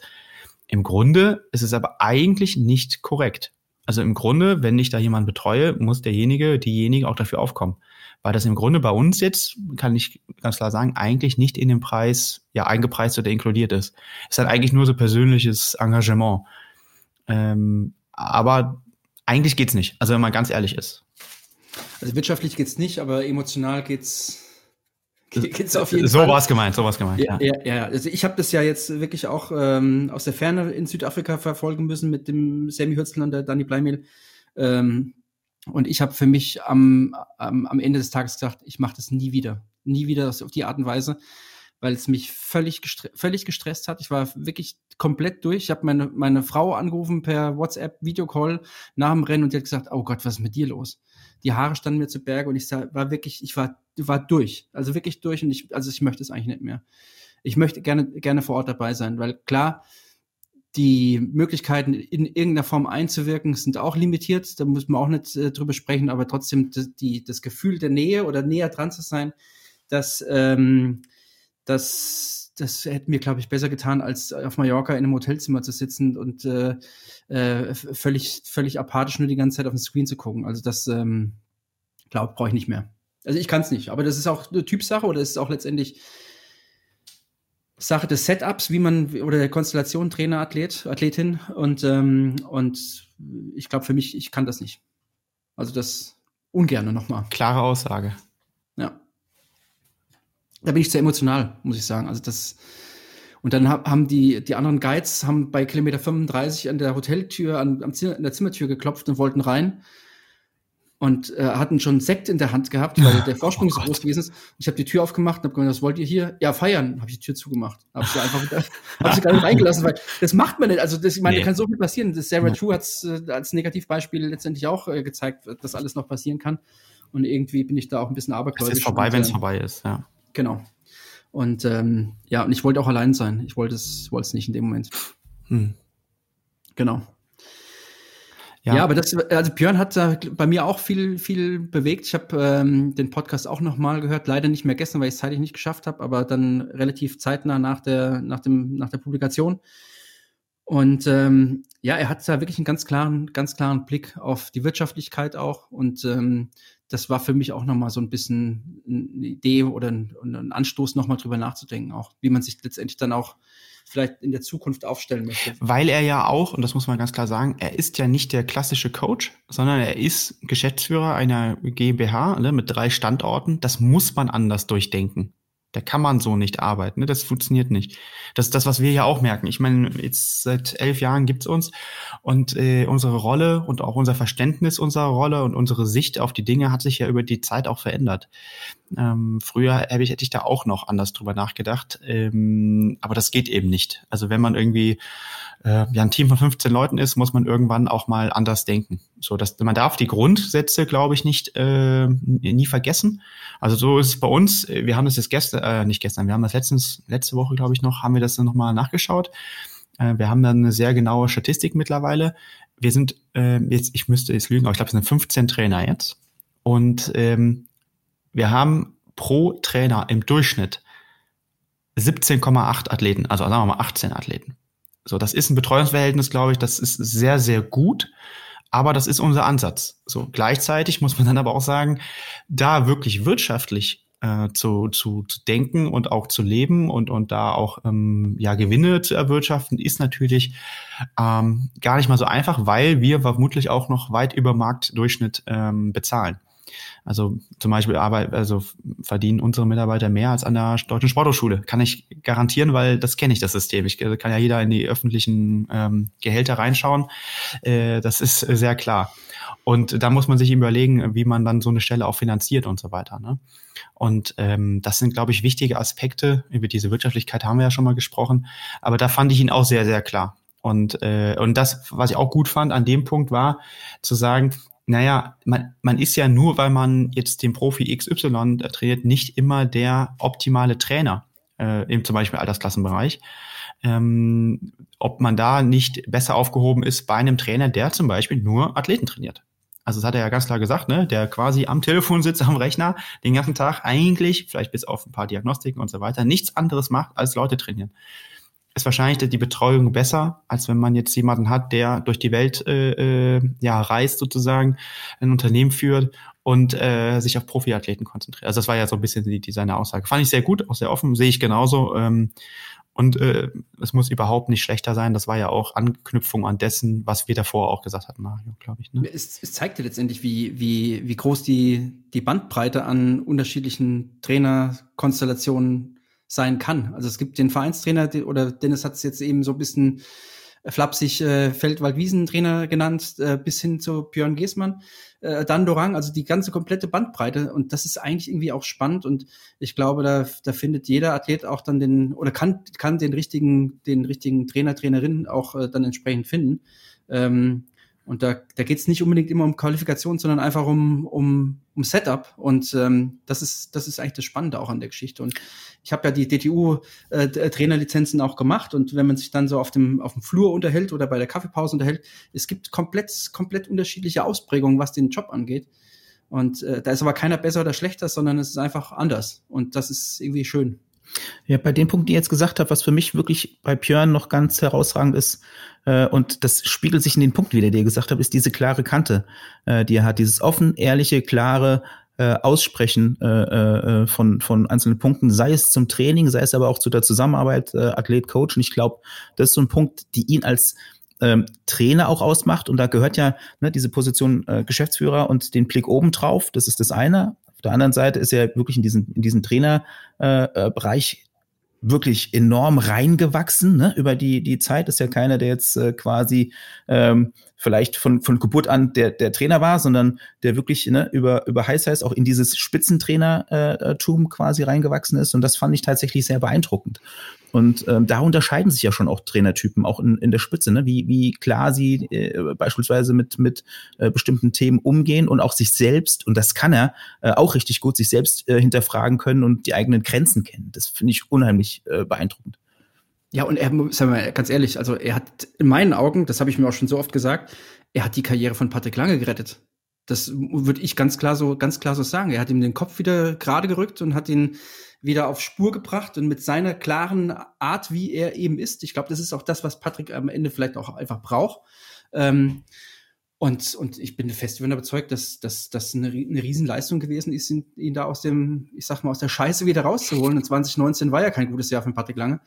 Im Grunde ist es aber eigentlich nicht korrekt. Also im Grunde, wenn ich da jemanden betreue, muss derjenige, diejenige auch dafür aufkommen weil das im Grunde bei uns jetzt, kann ich ganz klar sagen, eigentlich nicht in den Preis ja eingepreist oder inkludiert ist. Es ist halt eigentlich nur so persönliches Engagement. Ähm, aber eigentlich geht's nicht, also wenn man ganz ehrlich ist. Also wirtschaftlich geht's nicht, aber emotional geht's geht's auf jeden so Fall. So war es gemeint, so war es gemeint. Ja, ja, ja. Also ich habe das ja jetzt wirklich auch ähm, aus der Ferne in Südafrika verfolgen müssen mit dem Sammy Hürzl und der Danny Bleimehl. Ähm, und ich habe für mich am, am, am Ende des Tages gesagt, ich mache das nie wieder. Nie wieder auf die Art und Weise, weil es mich völlig, gestre völlig gestresst hat. Ich war wirklich komplett durch. Ich habe meine, meine Frau angerufen per WhatsApp, Videocall nach dem Rennen und die hat gesagt, oh Gott, was ist mit dir los? Die Haare standen mir zu Berge und ich war wirklich, ich war, war durch. Also wirklich durch und ich, also ich möchte es eigentlich nicht mehr. Ich möchte gerne, gerne vor Ort dabei sein, weil klar, die Möglichkeiten in irgendeiner Form einzuwirken sind auch limitiert. Da muss man auch nicht äh, drüber sprechen, aber trotzdem das, die, das Gefühl der Nähe oder näher dran zu sein, das, ähm, das, das hätte mir, glaube ich, besser getan, als auf Mallorca in einem Hotelzimmer zu sitzen und äh, äh, völlig, völlig apathisch nur die ganze Zeit auf den Screen zu gucken. Also das, ähm, glaube brauche ich nicht mehr. Also ich kann es nicht, aber das ist auch eine Typsache oder ist auch letztendlich Sache des Setups, wie man oder der Konstellation Trainer, Athlet, Athletin und ähm, und ich glaube für mich, ich kann das nicht. Also das ungerne nochmal. Klare Aussage. Ja. Da bin ich zu emotional, muss ich sagen. Also das Und dann haben die, die anderen Guides haben bei Kilometer 35 an der Hoteltür, an, an der Zimmertür geklopft und wollten rein und äh, hatten schon Sekt in der Hand gehabt, weil der Vorsprung oh so groß gewesen ist. Ich habe die Tür aufgemacht und habe gesagt, was wollt ihr hier? Ja, feiern. Habe ich die Tür zugemacht. Habe sie einfach wieder, hab sie gar nicht reingelassen, weil das macht man nicht. Also das, ich meine, nee. da kann so viel passieren. Das Sarah True hat es äh, als Negativbeispiel letztendlich auch äh, gezeigt, dass alles noch passieren kann. Und irgendwie bin ich da auch ein bisschen abergläubisch. Es ist vorbei, wenn es vorbei ist, ja. Genau. Und ähm, ja, und ich wollte auch allein sein. Ich wollte es, wollte es nicht in dem Moment. Hm. Genau. Ja. ja, aber das, also Björn hat da bei mir auch viel, viel bewegt. Ich habe ähm, den Podcast auch nochmal gehört, leider nicht mehr gestern, weil ich es zeitlich nicht geschafft habe, aber dann relativ zeitnah nach der, nach dem, nach der Publikation. Und ähm, ja, er hat da wirklich einen ganz klaren, ganz klaren Blick auf die Wirtschaftlichkeit auch. Und ähm, das war für mich auch nochmal so ein bisschen eine Idee oder ein, ein Anstoß, nochmal drüber nachzudenken, auch wie man sich letztendlich dann auch vielleicht in der Zukunft aufstellen möchte. Weil er ja auch, und das muss man ganz klar sagen, er ist ja nicht der klassische Coach, sondern er ist Geschäftsführer einer GmbH ne, mit drei Standorten. Das muss man anders durchdenken. Da kann man so nicht arbeiten. Ne? Das funktioniert nicht. Das ist das, was wir ja auch merken. Ich meine, jetzt seit elf Jahren gibt's uns und äh, unsere Rolle und auch unser Verständnis unserer Rolle und unsere Sicht auf die Dinge hat sich ja über die Zeit auch verändert. Ähm, früher hätte ich, hätte ich da auch noch anders drüber nachgedacht, ähm, aber das geht eben nicht. Also wenn man irgendwie äh, ja ein Team von 15 Leuten ist, muss man irgendwann auch mal anders denken. So, dass man darf die Grundsätze, glaube ich, nicht äh, nie vergessen. Also so ist es bei uns. Wir haben das jetzt gestern, äh, nicht gestern, wir haben das letztens letzte Woche, glaube ich, noch, haben wir das dann nochmal nachgeschaut. Äh, wir haben dann eine sehr genaue Statistik mittlerweile. Wir sind äh, jetzt, ich müsste jetzt lügen, aber ich glaube, es sind 15 Trainer jetzt. Und ähm, wir haben pro Trainer im Durchschnitt 17,8 Athleten, also sagen wir mal 18 Athleten. So, das ist ein Betreuungsverhältnis, glaube ich, das ist sehr, sehr gut. Aber das ist unser Ansatz. So, gleichzeitig muss man dann aber auch sagen, da wirklich wirtschaftlich äh, zu, zu, zu denken und auch zu leben und, und da auch ähm, ja, Gewinne zu erwirtschaften, ist natürlich ähm, gar nicht mal so einfach, weil wir vermutlich auch noch weit über Marktdurchschnitt ähm, bezahlen. Also zum Beispiel Arbeit, also verdienen unsere Mitarbeiter mehr als an der Deutschen Sporthochschule. Kann ich garantieren, weil das kenne ich, das System. Ich äh, kann ja jeder in die öffentlichen ähm, Gehälter reinschauen. Äh, das ist sehr klar. Und da muss man sich überlegen, wie man dann so eine Stelle auch finanziert und so weiter. Ne? Und ähm, das sind, glaube ich, wichtige Aspekte. Über diese Wirtschaftlichkeit haben wir ja schon mal gesprochen. Aber da fand ich ihn auch sehr, sehr klar. Und, äh, und das, was ich auch gut fand an dem Punkt, war zu sagen, naja, man, man ist ja nur, weil man jetzt den Profi XY trainiert, nicht immer der optimale Trainer äh, im zum Beispiel Altersklassenbereich. Ähm, ob man da nicht besser aufgehoben ist bei einem Trainer, der zum Beispiel nur Athleten trainiert. Also das hat er ja ganz klar gesagt, ne, der quasi am Telefon sitzt, am Rechner, den ganzen Tag eigentlich, vielleicht bis auf ein paar Diagnostiken und so weiter, nichts anderes macht, als Leute trainieren ist wahrscheinlich die Betreuung besser, als wenn man jetzt jemanden hat, der durch die Welt äh, äh, ja reist sozusagen, ein Unternehmen führt und äh, sich auf Profiathleten konzentriert. Also das war ja so ein bisschen die, die seine Aussage. Fand ich sehr gut, auch sehr offen, sehe ich genauso. Ähm, und äh, es muss überhaupt nicht schlechter sein. Das war ja auch Anknüpfung an dessen, was wir davor auch gesagt hatten, Mario, glaube ich. Ne? Es, es zeigt ja letztendlich, wie, wie, wie groß die, die Bandbreite an unterschiedlichen Trainerkonstellationen sein kann. Also es gibt den Vereinstrainer, oder Dennis hat es jetzt eben so ein bisschen flapsig äh, Feldwald-Wiesen-Trainer genannt, äh, bis hin zu Björn Giesmann, äh, dann Dorang, also die ganze komplette Bandbreite. Und das ist eigentlich irgendwie auch spannend. Und ich glaube, da, da findet jeder Athlet auch dann den, oder kann, kann den richtigen, den richtigen Trainer, Trainerin auch äh, dann entsprechend finden. Ähm, und da, da geht es nicht unbedingt immer um Qualifikation, sondern einfach um, um, um Setup. Und ähm, das, ist, das ist eigentlich das Spannende auch an der Geschichte. Und ich habe ja die DTU-Trainerlizenzen äh, auch gemacht. Und wenn man sich dann so auf dem, auf dem Flur unterhält oder bei der Kaffeepause unterhält, es gibt komplett, komplett unterschiedliche Ausprägungen, was den Job angeht. Und äh, da ist aber keiner besser oder schlechter, sondern es ist einfach anders. Und das ist irgendwie schön. Ja, bei dem Punkt, den ihr jetzt gesagt habt, was für mich wirklich bei Björn noch ganz herausragend ist, äh, und das spiegelt sich in den Punkt wieder, den ihr gesagt habt, ist diese klare Kante, äh, die er hat, dieses offen, ehrliche, klare äh, Aussprechen äh, äh, von, von einzelnen Punkten, sei es zum Training, sei es aber auch zu der Zusammenarbeit, äh, Athlet, Coach. Und ich glaube, das ist so ein Punkt, die ihn als ähm, Trainer auch ausmacht. Und da gehört ja ne, diese Position äh, Geschäftsführer und den Blick oben drauf. Das ist das eine. Auf der anderen Seite ist er wirklich in diesem, in diesem Trainerbereich äh, wirklich enorm reingewachsen ne? über die, die Zeit. Ist ja keiner, der jetzt äh, quasi ähm, vielleicht von, von Geburt an der, der Trainer war, sondern der wirklich ne, über, über High Size auch in dieses Spitzentrainertum äh, quasi reingewachsen ist. Und das fand ich tatsächlich sehr beeindruckend. Und ähm, da unterscheiden sich ja schon auch Trainertypen, auch in, in der Spitze, ne? wie, wie klar sie äh, beispielsweise mit, mit äh, bestimmten Themen umgehen und auch sich selbst, und das kann er äh, auch richtig gut, sich selbst äh, hinterfragen können und die eigenen Grenzen kennen. Das finde ich unheimlich äh, beeindruckend. Ja, und er, sagen wir mal ganz ehrlich, also er hat in meinen Augen, das habe ich mir auch schon so oft gesagt, er hat die Karriere von Patrick Lange gerettet. Das würde ich ganz klar so, ganz klar so sagen. Er hat ihm den Kopf wieder gerade gerückt und hat ihn wieder auf Spur gebracht und mit seiner klaren Art, wie er eben ist. Ich glaube, das ist auch das, was Patrick am Ende vielleicht auch einfach braucht. Ähm, und, und ich bin fest davon überzeugt, dass dass das eine, eine Riesenleistung gewesen ist, ihn, ihn da aus dem, ich sag mal, aus der Scheiße wieder rauszuholen. Und 2019 war ja kein gutes Jahr für Patrick Lange.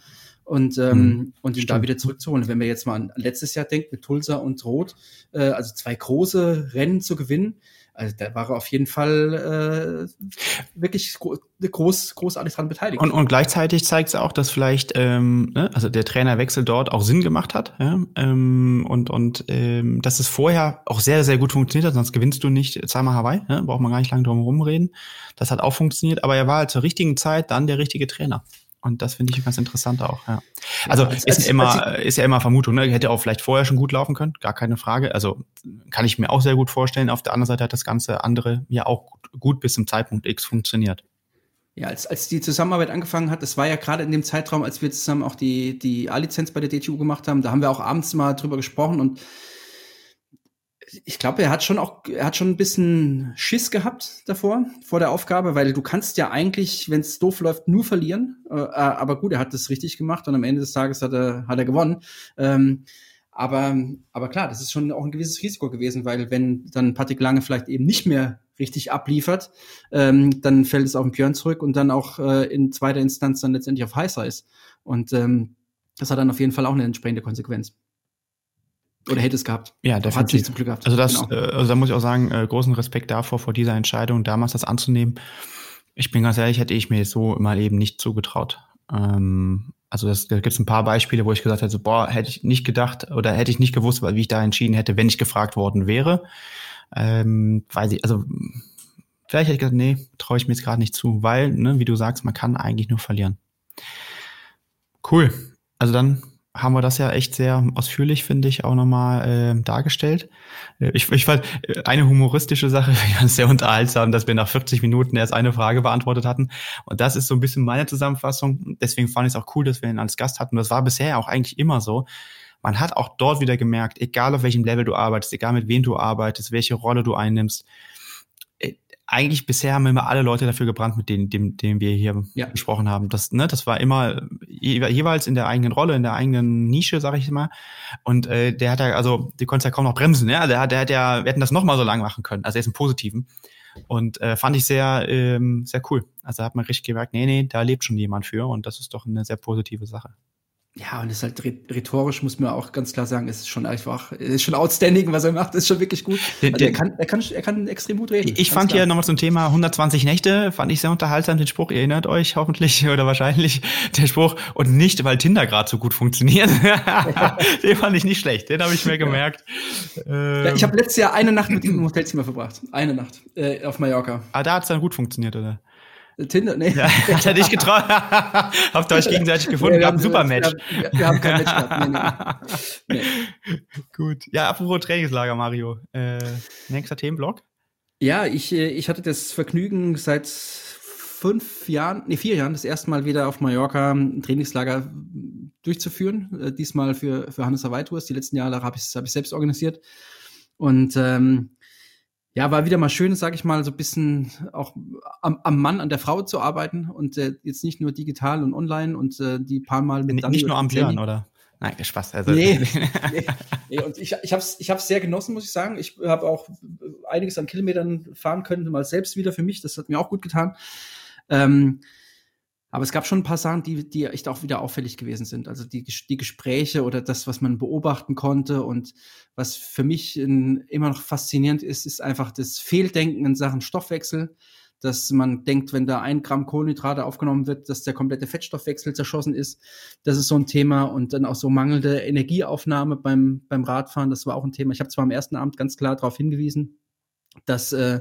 Und, ähm, mhm, und ihn da wieder zurückzuholen. Wenn wir jetzt mal an letztes Jahr denken, mit Tulsa und Roth, äh, also zwei große Rennen zu gewinnen, also da war er auf jeden Fall äh, wirklich groß, großartig dran beteiligt. Und, und gleichzeitig zeigt es auch, dass vielleicht ähm, ne, also der Trainerwechsel dort auch Sinn gemacht hat. Ja? Ähm, und und ähm, dass es vorher auch sehr, sehr gut funktioniert hat, sonst gewinnst du nicht zweimal Hawaii, ne? braucht man gar nicht lange drum herum reden. Das hat auch funktioniert, aber er war halt zur richtigen Zeit dann der richtige Trainer. Und das finde ich ganz interessant auch, ja. Also ja, als, ist, ja immer, als ist ja immer Vermutung, ne? Hätte auch vielleicht vorher schon gut laufen können, gar keine Frage. Also kann ich mir auch sehr gut vorstellen. Auf der anderen Seite hat das Ganze andere ja auch gut, gut bis zum Zeitpunkt X funktioniert. Ja, als, als die Zusammenarbeit angefangen hat, das war ja gerade in dem Zeitraum, als wir zusammen auch die, die A-Lizenz bei der DTU gemacht haben, da haben wir auch abends mal drüber gesprochen und ich glaube, er hat schon auch, er hat schon ein bisschen Schiss gehabt davor, vor der Aufgabe, weil du kannst ja eigentlich, wenn es doof läuft, nur verlieren. Äh, äh, aber gut, er hat das richtig gemacht und am Ende des Tages hat er, hat er gewonnen. Ähm, aber, aber klar, das ist schon auch ein gewisses Risiko gewesen, weil wenn dann Patrick Lange vielleicht eben nicht mehr richtig abliefert, ähm, dann fällt es auf den Björn zurück und dann auch äh, in zweiter Instanz dann letztendlich auf Heißer ist. Und ähm, das hat dann auf jeden Fall auch eine entsprechende Konsequenz. Oder hätte es gehabt. Ja, definitiv. Hat zum Glück gehabt. Also das, genau. äh, also da muss ich auch sagen, äh, großen Respekt davor, vor dieser Entscheidung, damals das anzunehmen. Ich bin ganz ehrlich, hätte ich mir so mal eben nicht zugetraut. Ähm, also das, da gibt es ein paar Beispiele, wo ich gesagt hätte, so, boah, hätte ich nicht gedacht oder hätte ich nicht gewusst, wie ich da entschieden hätte, wenn ich gefragt worden wäre. Ähm, weiß ich, also vielleicht hätte ich gesagt, nee, traue ich mir jetzt gerade nicht zu, weil, ne, wie du sagst, man kann eigentlich nur verlieren. Cool. Also dann haben wir das ja echt sehr ausführlich, finde ich, auch nochmal äh, dargestellt. Ich, ich fand äh, eine humoristische Sache sehr unterhaltsam, dass wir nach 40 Minuten erst eine Frage beantwortet hatten. Und das ist so ein bisschen meine Zusammenfassung. Deswegen fand ich es auch cool, dass wir ihn als Gast hatten. Das war bisher auch eigentlich immer so. Man hat auch dort wieder gemerkt, egal auf welchem Level du arbeitest, egal mit wem du arbeitest, welche Rolle du einnimmst, eigentlich bisher haben immer alle Leute dafür gebrannt, mit denen, dem, dem wir hier ja. gesprochen haben. Das, ne, das war immer jeweils in der eigenen Rolle, in der eigenen Nische, sag ich mal. Und äh, der hat ja, also, die konnte ja kaum noch bremsen, ja. Der, der hat ja, wir hätten das noch mal so lang machen können. Also er ist im Positiven. Und äh, fand ich sehr, ähm, sehr cool. Also hat man richtig gemerkt, nee, nee, da lebt schon jemand für und das ist doch eine sehr positive Sache. Ja, und es ist halt rhetorisch, muss man auch ganz klar sagen, es ist schon einfach, es ist schon outstanding, was er macht, ist schon wirklich gut. Also er, kann, er, kann, er kann extrem gut reden. Ich fand klar. hier nochmal zum Thema 120 Nächte, fand ich sehr unterhaltsam den Spruch, ihr erinnert euch hoffentlich oder wahrscheinlich der Spruch, und nicht, weil Tinder gerade so gut funktioniert. den fand ich nicht schlecht, den habe ich mir gemerkt. Ja, ich habe letztes Jahr eine Nacht mit ihm im Hotelzimmer verbracht. Eine Nacht äh, auf Mallorca. Ah, da hat es dann gut funktioniert, oder? Tinder, nee. Ja, hat er dich getroffen? Habt ihr euch gegenseitig gefunden? Wir haben ein super Match. Wir, wir, haben kein Match gehabt. Nee, nee. nee. Gut. Ja, apropos Trainingslager, Mario. Äh, nächster Themenblock? Ja, ich, äh, ich hatte das Vergnügen seit fünf Jahren, nee, vier Jahren, das erste Mal wieder auf Mallorca ein Trainingslager durchzuführen. Äh, diesmal für, für Hannes Hawaii Tours. Die letzten Jahre habe ich es hab ich selbst organisiert. Und ähm, ja, war wieder mal schön, sag ich mal, so ein bisschen auch am, am Mann, an der Frau zu arbeiten und äh, jetzt nicht nur digital und online und äh, die paar Mal mit Nicht nur am Björn, oder? Nein, Spaß. Also. Nee, nee, nee, und ich, ich habe es ich hab's sehr genossen, muss ich sagen. Ich habe auch einiges an Kilometern fahren können, mal selbst wieder für mich. Das hat mir auch gut getan. Ähm, aber es gab schon ein paar Sachen, die, die echt auch wieder auffällig gewesen sind. Also die, die Gespräche oder das, was man beobachten konnte und was für mich in, immer noch faszinierend ist, ist einfach das Fehldenken in Sachen Stoffwechsel. dass man denkt, wenn da ein Gramm Kohlenhydrate aufgenommen wird, dass der komplette Fettstoffwechsel zerschossen ist. Das ist so ein Thema. Und dann auch so mangelnde Energieaufnahme beim, beim Radfahren, das war auch ein Thema. Ich habe zwar am ersten Abend ganz klar darauf hingewiesen, dass äh,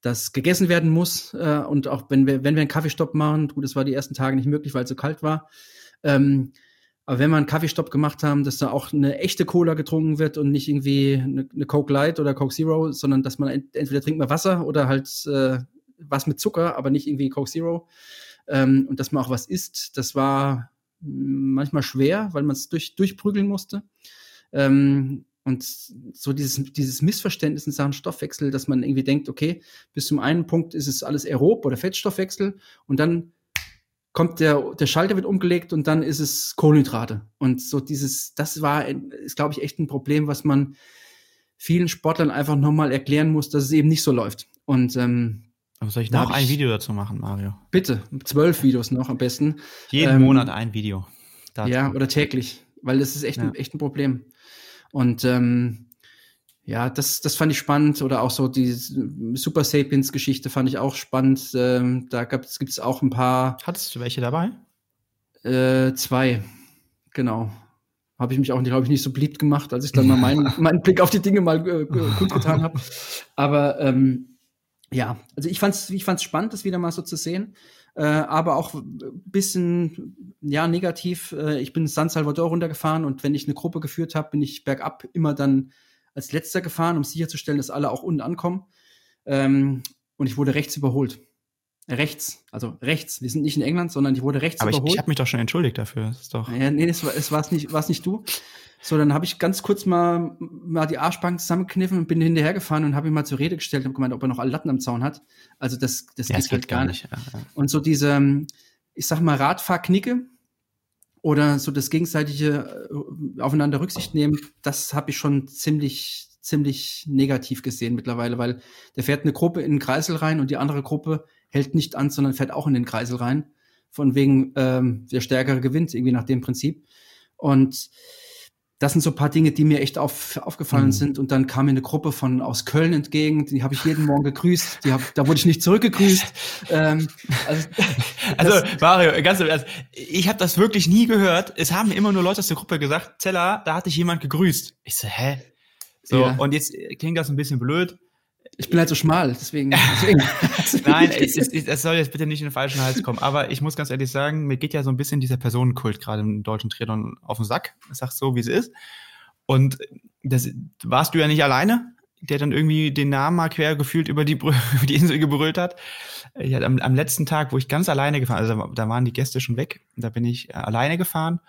das gegessen werden muss. Äh, und auch wenn wir, wenn wir einen Kaffeestopp machen, gut, das war die ersten Tage nicht möglich, weil es so kalt war. Ähm, aber wenn wir einen Kaffeestopp gemacht haben, dass da auch eine echte Cola getrunken wird und nicht irgendwie eine, eine Coke Light oder Coke Zero, sondern dass man ent entweder trinkt man Wasser oder halt äh, was mit Zucker, aber nicht irgendwie Coke Zero. Ähm, und dass man auch was isst, das war manchmal schwer, weil man es durch, durchprügeln musste. Ähm, und so dieses, dieses Missverständnis in Sachen Stoffwechsel, dass man irgendwie denkt, okay, bis zum einen Punkt ist es alles aerob oder Fettstoffwechsel und dann kommt der, der Schalter wird umgelegt und dann ist es Kohlenhydrate. Und so dieses, das war, ist glaube ich echt ein Problem, was man vielen Sportlern einfach nochmal erklären muss, dass es eben nicht so läuft. Und ähm, aber soll ich noch ein ich, Video dazu machen, Mario? Bitte, zwölf Videos noch am besten. Jeden ähm, Monat ein Video. Dazu. Ja, oder täglich, weil das ist echt, ja. ein, echt ein Problem. Und ähm, ja, das, das fand ich spannend. Oder auch so die Super Sapiens-Geschichte fand ich auch spannend. Ähm, da gibt es auch ein paar. Hattest du welche dabei? Äh, zwei, genau. Habe ich mich auch, glaube ich, nicht so beliebt gemacht, als ich dann mal meinen, meinen Blick auf die Dinge mal äh, gut getan habe. Aber ähm, ja, also ich fand's, ich fand's spannend, das wieder mal so zu sehen. Äh, aber auch ein bisschen ja negativ. Äh, ich bin San Salvador runtergefahren und wenn ich eine Gruppe geführt habe, bin ich bergab immer dann als letzter gefahren, um sicherzustellen, dass alle auch unten ankommen. Ähm, und ich wurde rechts überholt. Rechts, also rechts. Wir sind nicht in England, sondern ich wurde rechts aber überholt. Aber ich, ich habe mich doch schon entschuldigt dafür. Das ist doch. Ja, nee, es war es war's nicht, war's nicht du. So, dann habe ich ganz kurz mal, mal die Arschbank zusammengekniffen und bin hinterhergefahren und habe ihn mal zur Rede gestellt und gemeint, ob er noch alle Latten am Zaun hat. Also das, das ja, geht, halt gar nicht. nicht. Und so diese, ich sag mal, Radfahrknicke oder so das gegenseitige äh, aufeinander Rücksicht nehmen, das habe ich schon ziemlich, ziemlich negativ gesehen mittlerweile, weil der fährt eine Gruppe in den Kreisel rein und die andere Gruppe hält nicht an, sondern fährt auch in den Kreisel rein. Von wegen ähm, der Stärkere gewinnt, irgendwie nach dem Prinzip. Und das sind so ein paar Dinge, die mir echt auf, aufgefallen mhm. sind. Und dann kam mir eine Gruppe von aus Köln entgegen, die habe ich jeden Morgen gegrüßt. Die hab, da wurde ich nicht zurückgegrüßt. ähm, also, also Mario, ganz Ernst, ich habe das wirklich nie gehört. Es haben immer nur Leute aus der Gruppe gesagt, Zella, da hat dich jemand gegrüßt. Ich so, hä? So, ja. und jetzt klingt das ein bisschen blöd. Ich bin halt so schmal, deswegen. deswegen. Nein, es, es, soll jetzt bitte nicht in den falschen Hals kommen. Aber ich muss ganz ehrlich sagen, mir geht ja so ein bisschen dieser Personenkult gerade im deutschen Triathlon auf den Sack. Ich sag's so, wie es ist. Und das warst du ja nicht alleine, der dann irgendwie den Namen mal quer gefühlt über die, über die Insel gebrüllt hat. Ich hatte am, am letzten Tag, wo ich ganz alleine gefahren, also da waren die Gäste schon weg, da bin ich äh, alleine gefahren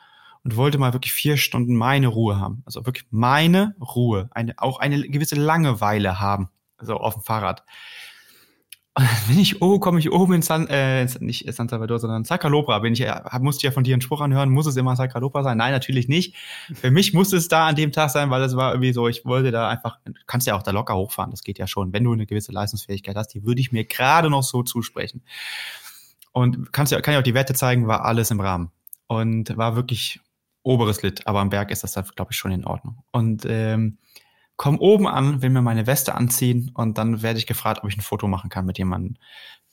und wollte mal wirklich vier Stunden meine Ruhe haben. Also wirklich meine Ruhe, eine, auch eine gewisse Langeweile haben so auf dem Fahrrad. Und dann bin ich, oh, komme ich oben in San, äh, nicht San Salvador, sondern Zacalobra. Bin ich, hab, musste ich ja von dir einen Spruch anhören, muss es immer Zacalobra sein? Nein, natürlich nicht. Für mich musste es da an dem Tag sein, weil es war irgendwie so, ich wollte da einfach, du kannst ja auch da locker hochfahren, das geht ja schon. Wenn du eine gewisse Leistungsfähigkeit hast, die würde ich mir gerade noch so zusprechen. Und kannst ja, kann ja auch die Werte zeigen, war alles im Rahmen. Und war wirklich oberes Lit, aber am Berg ist das dann, glaube ich, schon in Ordnung. Und ähm, komm oben an, will mir meine Weste anziehen und dann werde ich gefragt, ob ich ein Foto machen kann mit jemandem.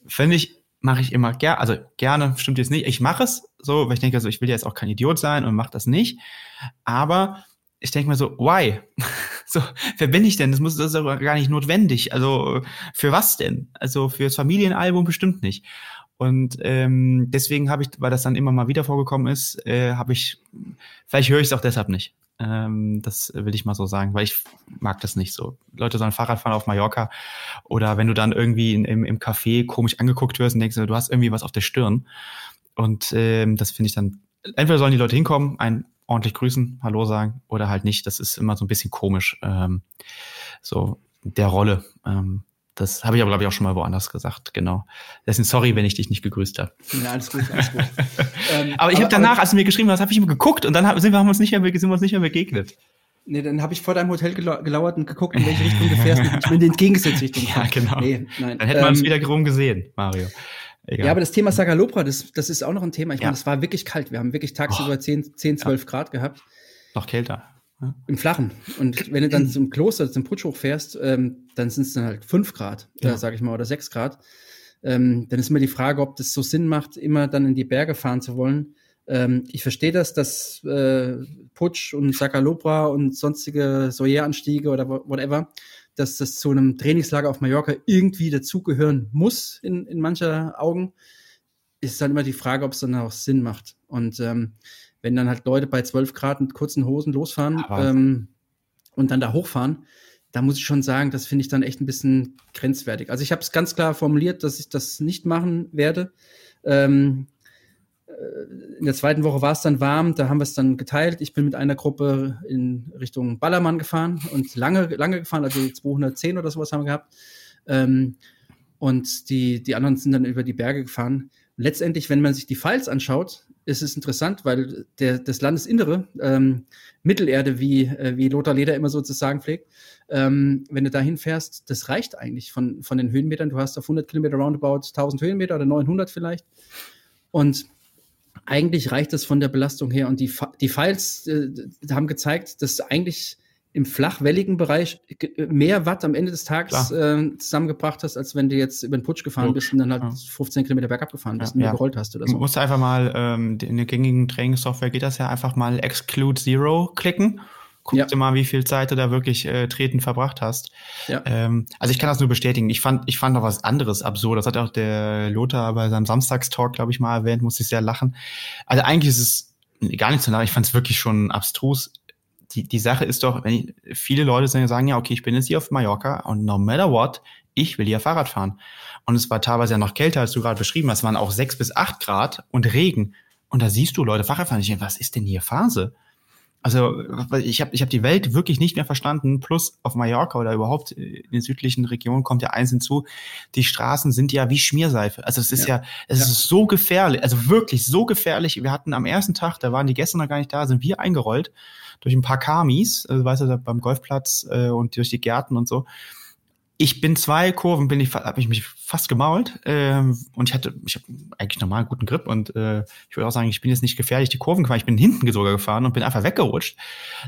Finde ich, mache ich immer gerne, also gerne, stimmt jetzt nicht. Ich mache es so, weil ich denke, also ich will jetzt auch kein Idiot sein und mache das nicht. Aber ich denke mir so, why? so, wer bin ich denn? Das muss das ist aber gar nicht notwendig. Also für was denn? Also fürs Familienalbum bestimmt nicht. Und ähm, deswegen habe ich, weil das dann immer mal wieder vorgekommen ist, äh, habe ich, vielleicht höre ich es auch deshalb nicht. Ähm, das will ich mal so sagen, weil ich mag das nicht so. Leute sollen Fahrrad fahren auf Mallorca oder wenn du dann irgendwie in, im, im Café komisch angeguckt wirst und denkst, du hast irgendwie was auf der Stirn. Und ähm, das finde ich dann, entweder sollen die Leute hinkommen, einen ordentlich grüßen, Hallo sagen oder halt nicht. Das ist immer so ein bisschen komisch, ähm, so der Rolle. Ähm, das habe ich aber, glaube ich, auch schon mal woanders gesagt, genau. Deswegen sorry, wenn ich dich nicht gegrüßt habe. Ja, alles gut, alles gut. ähm, aber ich habe danach, als du mir geschrieben hast, habe ich immer geguckt und dann sind wir, haben uns nicht mehr, sind wir uns nicht mehr begegnet. Nee, dann habe ich vor deinem Hotel gelauert und geguckt, in welche Richtung du fährst. ich bin in die entgegengesetzte Richtung. Ja, genau. Nee, nein. Dann hätten wir uns ähm, wieder rum gesehen, Mario. Egal. Ja, aber das Thema Sagalopra, das, das ist auch noch ein Thema. Ich ja. meine, es war wirklich kalt. Wir haben wirklich tagsüber oh. 10, 10 12 ja. Grad gehabt. Noch kälter. Im Flachen. Und wenn du dann zum Kloster, zum Putsch hochfährst, ähm, dann sind es dann halt fünf Grad, ja. äh, sag ich mal, oder sechs Grad. Ähm, dann ist immer die Frage, ob das so Sinn macht, immer dann in die Berge fahren zu wollen. Ähm, ich verstehe das, dass äh, Putsch und Sakalobra und sonstige Soyer-Anstiege oder whatever, dass das zu einem Trainingslager auf Mallorca irgendwie dazugehören muss in, in mancher Augen. Ist dann immer die Frage, ob es dann auch Sinn macht. Und ähm, wenn dann halt Leute bei 12 Grad mit kurzen Hosen losfahren ähm, und dann da hochfahren, da muss ich schon sagen, das finde ich dann echt ein bisschen grenzwertig. Also ich habe es ganz klar formuliert, dass ich das nicht machen werde. Ähm, äh, in der zweiten Woche war es dann warm, da haben wir es dann geteilt. Ich bin mit einer Gruppe in Richtung Ballermann gefahren und lange, lange gefahren, also 210 oder sowas haben wir gehabt. Ähm, und die, die anderen sind dann über die Berge gefahren. Letztendlich, wenn man sich die Files anschaut, ist es interessant, weil der, das Landesinnere, ähm, Mittelerde, wie, äh, wie Lothar Leder immer sozusagen pflegt, ähm, wenn du da hinfährst, das reicht eigentlich von, von den Höhenmetern. Du hast auf 100 Kilometer roundabout 1000 Höhenmeter oder 900 vielleicht. Und eigentlich reicht das von der Belastung her. Und die, die Files äh, haben gezeigt, dass eigentlich im flachwelligen Bereich mehr Watt am Ende des Tages äh, zusammengebracht hast, als wenn du jetzt über den Putsch gefahren Gut. bist und dann halt ja. 15 Kilometer bergab gefahren bist ja, und ja. gerollt hast oder so. Du musst einfach mal, ähm, in der gängigen Trainingssoftware geht das ja einfach mal Exclude Zero klicken guck ja. dir mal, wie viel Zeit du da wirklich äh, treten verbracht hast. Ja. Ähm, also ich kann das nur bestätigen. Ich fand, ich fand noch was anderes absurd. Das hat auch der Lothar bei seinem Samstagstalk, glaube ich, mal erwähnt, musste ich sehr lachen. Also eigentlich ist es gar nicht so lachen. Ich fand es wirklich schon abstrus. Die, die Sache ist doch, wenn ich, viele Leute sagen, ja, okay, ich bin jetzt hier auf Mallorca und no matter what, ich will hier Fahrrad fahren. Und es war teilweise ja noch kälter, als du gerade beschrieben hast. Es waren auch sechs bis acht Grad und Regen. Und da siehst du Leute Fahrrad fahren. Ich denke, was ist denn hier Phase? Also ich habe ich hab die Welt wirklich nicht mehr verstanden. Plus auf Mallorca oder überhaupt in den südlichen Regionen kommt ja eins hinzu. Die Straßen sind ja wie Schmierseife. Also es ist ja, ja es ja. ist so gefährlich, also wirklich so gefährlich. Wir hatten am ersten Tag, da waren die gestern noch gar nicht da, sind wir eingerollt durch ein paar Kamis, also weißt du, beim Golfplatz äh, und durch die Gärten und so. Ich bin zwei Kurven, bin ich, habe ich mich fast gemault ähm, und ich hatte, ich habe eigentlich normal einen guten Grip und äh, ich würde auch sagen, ich bin jetzt nicht gefährlich die Kurven gefahren, ich bin hinten sogar gefahren und bin einfach weggerutscht,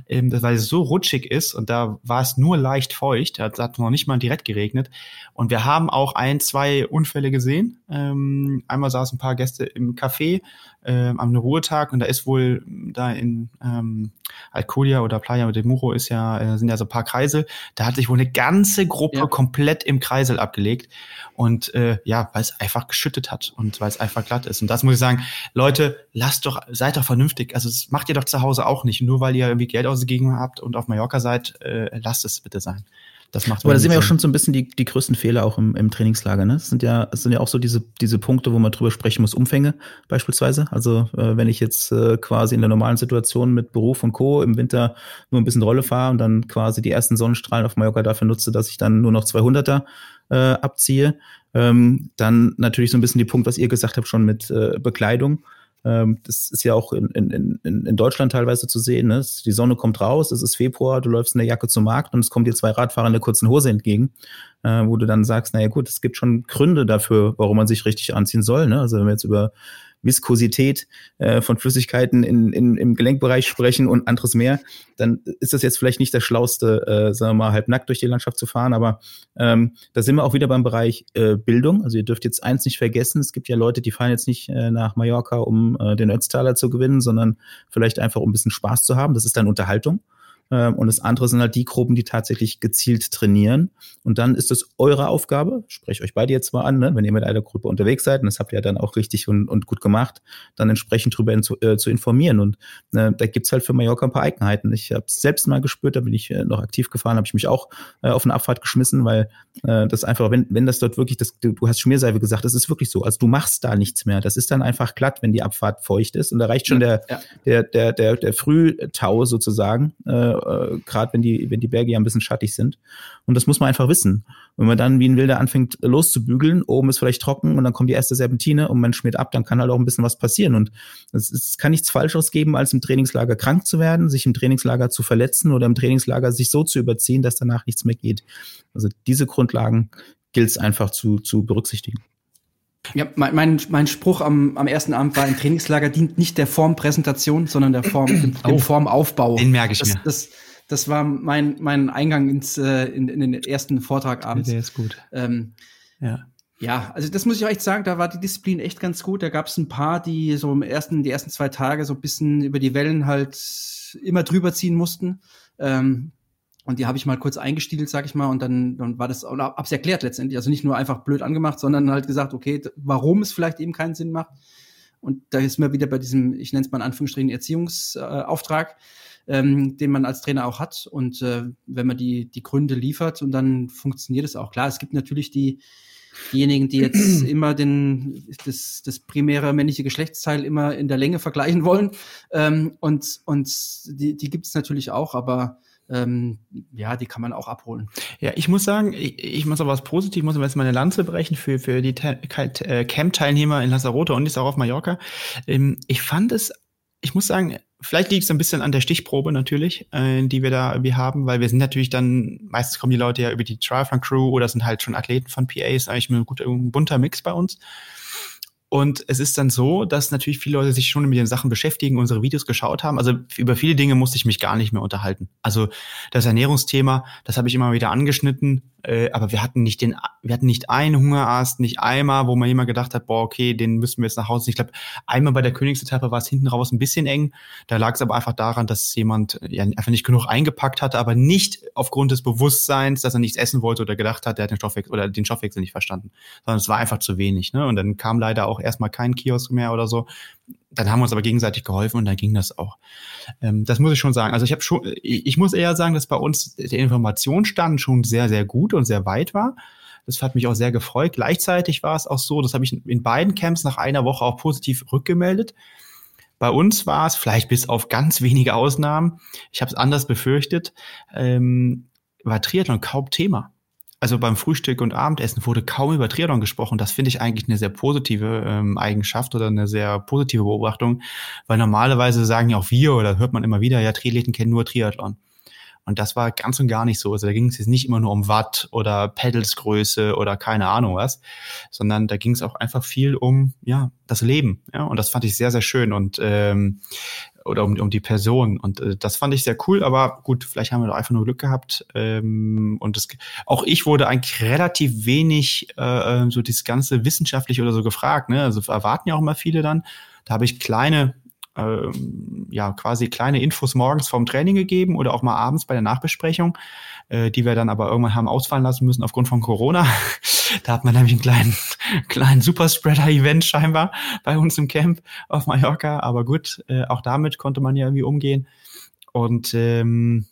ähm, weil es so rutschig ist und da war es nur leicht feucht, da hat noch nicht mal direkt geregnet. Und wir haben auch ein, zwei Unfälle gesehen. Ähm, einmal saßen ein paar Gäste im Café äh, am Ruhetag und da ist wohl da in ähm, Alcudia oder Playa de Muro ist ja, äh, sind ja so ein paar Kreisel. Da hat sich wohl eine ganze Gruppe ja. komplett im Kreisel abgelegt. Und äh, ja, weil es einfach geschüttet hat und weil es einfach glatt ist. Und das muss ich sagen, Leute, lasst doch, seid doch vernünftig. Also das macht ihr doch zu Hause auch nicht. Nur weil ihr irgendwie Geld ausgegeben habt und auf Mallorca seid, äh, lasst es bitte sein. Das macht Aber da sehen wir auch schon so ein bisschen die, die größten Fehler auch im, im Trainingslager. Ne? Das sind ja, das sind ja auch so diese, diese Punkte, wo man drüber sprechen muss, Umfänge beispielsweise. Also äh, wenn ich jetzt äh, quasi in der normalen Situation mit Beruf und Co. im Winter nur ein bisschen Rolle fahre und dann quasi die ersten Sonnenstrahlen auf Mallorca dafür nutze, dass ich dann nur noch 200er äh, abziehe, ähm, dann natürlich so ein bisschen die Punkt, was ihr gesagt habt, schon mit äh, Bekleidung. Ähm, das ist ja auch in, in, in, Deutschland teilweise zu sehen. Ne? Die Sonne kommt raus, es ist Februar, du läufst in der Jacke zum Markt und es kommen dir zwei Radfahrer in der kurzen Hose entgegen, äh, wo du dann sagst, naja gut, es gibt schon Gründe dafür, warum man sich richtig anziehen soll. Ne? Also wenn wir jetzt über Viskosität äh, von Flüssigkeiten in, in, im Gelenkbereich sprechen und anderes mehr, dann ist das jetzt vielleicht nicht das Schlauste, äh, sagen wir mal, halb nackt durch die Landschaft zu fahren. Aber ähm, da sind wir auch wieder beim Bereich äh, Bildung. Also ihr dürft jetzt eins nicht vergessen, es gibt ja Leute, die fahren jetzt nicht äh, nach Mallorca, um äh, den Ötztaler zu gewinnen, sondern vielleicht einfach, um ein bisschen Spaß zu haben. Das ist dann Unterhaltung. Ähm, und das andere sind halt die Gruppen, die tatsächlich gezielt trainieren. Und dann ist es eure Aufgabe, spreche euch beide jetzt mal an, ne? wenn ihr mit einer Gruppe unterwegs seid, und das habt ihr ja dann auch richtig und, und gut gemacht, dann entsprechend drüber in, zu, äh, zu informieren. Und äh, da gibt's halt für Mallorca ein paar Eigenheiten. Ich habe es selbst mal gespürt, da bin ich äh, noch aktiv gefahren, habe ich mich auch äh, auf eine Abfahrt geschmissen, weil äh, das einfach, wenn, wenn das dort wirklich, das, du, du hast Schmierseife gesagt, das ist wirklich so. Also du machst da nichts mehr. Das ist dann einfach glatt, wenn die Abfahrt feucht ist. Und da reicht schon der, ja. der, der, der, der Frühtau sozusagen, äh, äh, gerade wenn die, wenn die Berge ja ein bisschen schattig sind. Und das muss man einfach wissen. Wenn man dann wie ein Wilder anfängt loszubügeln, oben ist vielleicht trocken und dann kommt die erste Serpentine und man schmiert ab, dann kann halt auch ein bisschen was passieren. Und es, es kann nichts Falsches geben, als im Trainingslager krank zu werden, sich im Trainingslager zu verletzen oder im Trainingslager sich so zu überziehen, dass danach nichts mehr geht. Also diese Grundlagen gilt es einfach zu, zu berücksichtigen. Ja, mein, mein, mein Spruch am, am ersten Abend war, ein Trainingslager dient nicht der Formpräsentation, sondern der Form, dem, dem oh, Formaufbau. Den merke ich das, mir. Das, das war mein, mein Eingang ins, äh, in, in den ersten Vortrag abends. Der ist gut. Ähm, ja. Ja, also das muss ich echt sagen, da war die Disziplin echt ganz gut. Da gab es ein paar, die so im ersten, die ersten zwei Tage so ein bisschen über die Wellen halt immer drüber ziehen mussten. Ähm, und die habe ich mal kurz eingestiegelt, sag ich mal, und dann, dann war das, oder hab's erklärt letztendlich. Also nicht nur einfach blöd angemacht, sondern halt gesagt, okay, warum es vielleicht eben keinen Sinn macht. Und da ist mir wieder bei diesem, ich nenne es mal in Anführungsstrichen, Erziehungsauftrag, ähm, den man als Trainer auch hat. Und äh, wenn man die, die Gründe liefert und dann funktioniert es auch. Klar, es gibt natürlich die, diejenigen, die jetzt immer den, das, das primäre männliche Geschlechtsteil immer in der Länge vergleichen wollen. Ähm, und und die, die gibt es natürlich auch, aber ähm, ja, die kann man auch abholen. Ja, ich muss sagen, ich, ich muss aber was positiv, muss jetzt meine Lanze brechen für, für die äh, Camp-Teilnehmer in Lanzarote und jetzt auch auf Mallorca. Ähm, ich fand es, ich muss sagen, Vielleicht liegt es ein bisschen an der Stichprobe natürlich, äh, die wir da irgendwie haben, weil wir sind natürlich dann, meistens kommen die Leute ja über die Triathlon Crew oder sind halt schon Athleten von PAs, eigentlich ein guter, ein bunter Mix bei uns. Und es ist dann so, dass natürlich viele Leute sich schon mit den Sachen beschäftigen, unsere Videos geschaut haben. Also über viele Dinge musste ich mich gar nicht mehr unterhalten. Also das Ernährungsthema, das habe ich immer wieder angeschnitten, äh, aber wir hatten nicht den, wir hatten nicht einen Hungerast, nicht einmal, wo man jemand gedacht hat, boah, okay, den müssen wir jetzt nach Hause. Ich glaube, einmal bei der Königsetappe war es hinten raus ein bisschen eng. Da lag es aber einfach daran, dass jemand ja einfach nicht genug eingepackt hatte, aber nicht aufgrund des Bewusstseins, dass er nichts essen wollte oder gedacht hat, der hat den Stoffwechsel oder den Stoffwechsel nicht verstanden, sondern es war einfach zu wenig. Ne? Und dann kam leider auch erstmal kein Kiosk mehr oder so. Dann haben wir uns aber gegenseitig geholfen und dann ging das auch. Ähm, das muss ich schon sagen. Also ich habe schon, ich muss eher sagen, dass bei uns der Informationsstand schon sehr, sehr gut und sehr weit war. Das hat mich auch sehr gefreut. Gleichzeitig war es auch so, das habe ich in beiden Camps nach einer Woche auch positiv rückgemeldet. Bei uns war es, vielleicht bis auf ganz wenige Ausnahmen, ich habe es anders befürchtet, ähm, war Triathlon kaum Thema also beim Frühstück und Abendessen wurde kaum über Triathlon gesprochen. Das finde ich eigentlich eine sehr positive ähm, Eigenschaft oder eine sehr positive Beobachtung, weil normalerweise sagen ja auch wir oder hört man immer wieder, ja, Triathleten kennen nur Triathlon. Und das war ganz und gar nicht so. Also da ging es jetzt nicht immer nur um Watt oder Pedalsgröße oder keine Ahnung was, sondern da ging es auch einfach viel um ja das Leben. Ja, und das fand ich sehr sehr schön und ähm, oder um, um die Person. Und äh, das fand ich sehr cool, aber gut, vielleicht haben wir doch einfach nur Glück gehabt. Ähm, und das, auch ich wurde eigentlich relativ wenig äh, ähm, so das ganze wissenschaftlich oder so gefragt. Ne? Also erwarten ja auch immer viele dann. Da habe ich kleine ähm, ja quasi kleine Infos morgens vom Training gegeben oder auch mal abends bei der Nachbesprechung, äh, die wir dann aber irgendwann haben ausfallen lassen müssen aufgrund von Corona. da hat man nämlich einen kleinen, kleinen Superspreader-Event scheinbar bei uns im Camp auf Mallorca. Aber gut, äh, auch damit konnte man ja irgendwie umgehen. Und ähm,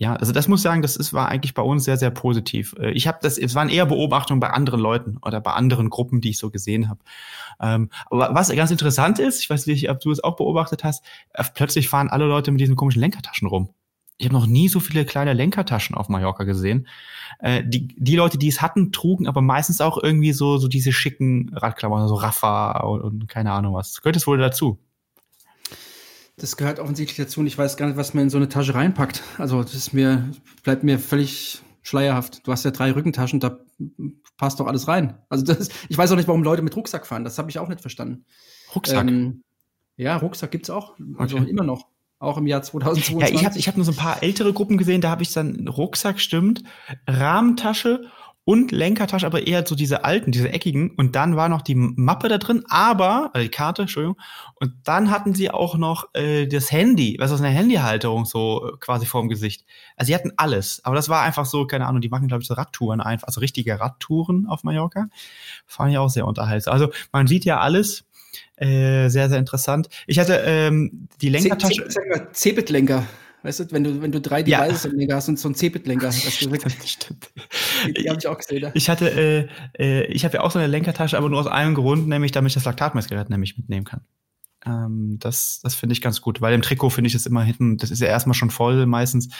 ja, also das muss ich sagen, das ist, war eigentlich bei uns sehr, sehr positiv. Äh, ich habe das, es waren eher Beobachtungen bei anderen Leuten oder bei anderen Gruppen, die ich so gesehen habe. Ähm, aber was ganz interessant ist, ich weiß nicht, ob du es auch beobachtet hast, äh, plötzlich fahren alle Leute mit diesen komischen Lenkertaschen rum. Ich habe noch nie so viele kleine Lenkertaschen auf Mallorca gesehen. Äh, die, die Leute, die es hatten, trugen aber meistens auch irgendwie so, so diese schicken Radklamotten, so Raffa und, und keine Ahnung was. Gehört es wohl dazu? Das gehört offensichtlich dazu und ich weiß gar nicht, was man in so eine Tasche reinpackt. Also das ist mir, bleibt mir völlig schleierhaft. Du hast ja drei Rückentaschen, da passt doch alles rein. Also das, ich weiß auch nicht, warum Leute mit Rucksack fahren. Das habe ich auch nicht verstanden. Rucksack? Ähm, ja, Rucksack gibt's auch. Also okay. immer noch. Auch im Jahr 2022. Ja, ich habe ich hab nur so ein paar ältere Gruppen gesehen, da habe ich dann Rucksack, stimmt, Rahmentasche und Lenkertasche, aber eher so diese alten, diese eckigen. Und dann war noch die Mappe da drin, aber, also die Karte, Entschuldigung. Und dann hatten sie auch noch äh, das Handy, was ist eine Handyhalterung so äh, quasi vorm Gesicht. Also sie hatten alles. Aber das war einfach so, keine Ahnung, die machen, glaube ich, so Radtouren einfach, also richtige Radtouren auf Mallorca. Fand ich auch sehr unterhaltsam. Also man sieht ja alles. Äh, sehr, sehr interessant. Ich hatte ähm, die Lenkertasche. Cebit-Lenker. Weißt du, wenn du, wenn du drei Devices im Lenker hast und so einen Cebit-Lenker, das stimmt. Die, die habe ich auch gesehen. Ja. Ich hatte, äh, äh, ich habe ja auch so eine Lenkertasche, aber nur aus einem Grund, nämlich damit ich das Laktatmessgerät nämlich mitnehmen kann. Ähm, das das finde ich ganz gut, weil im Trikot finde ich es immer hinten, das ist ja erstmal schon voll meistens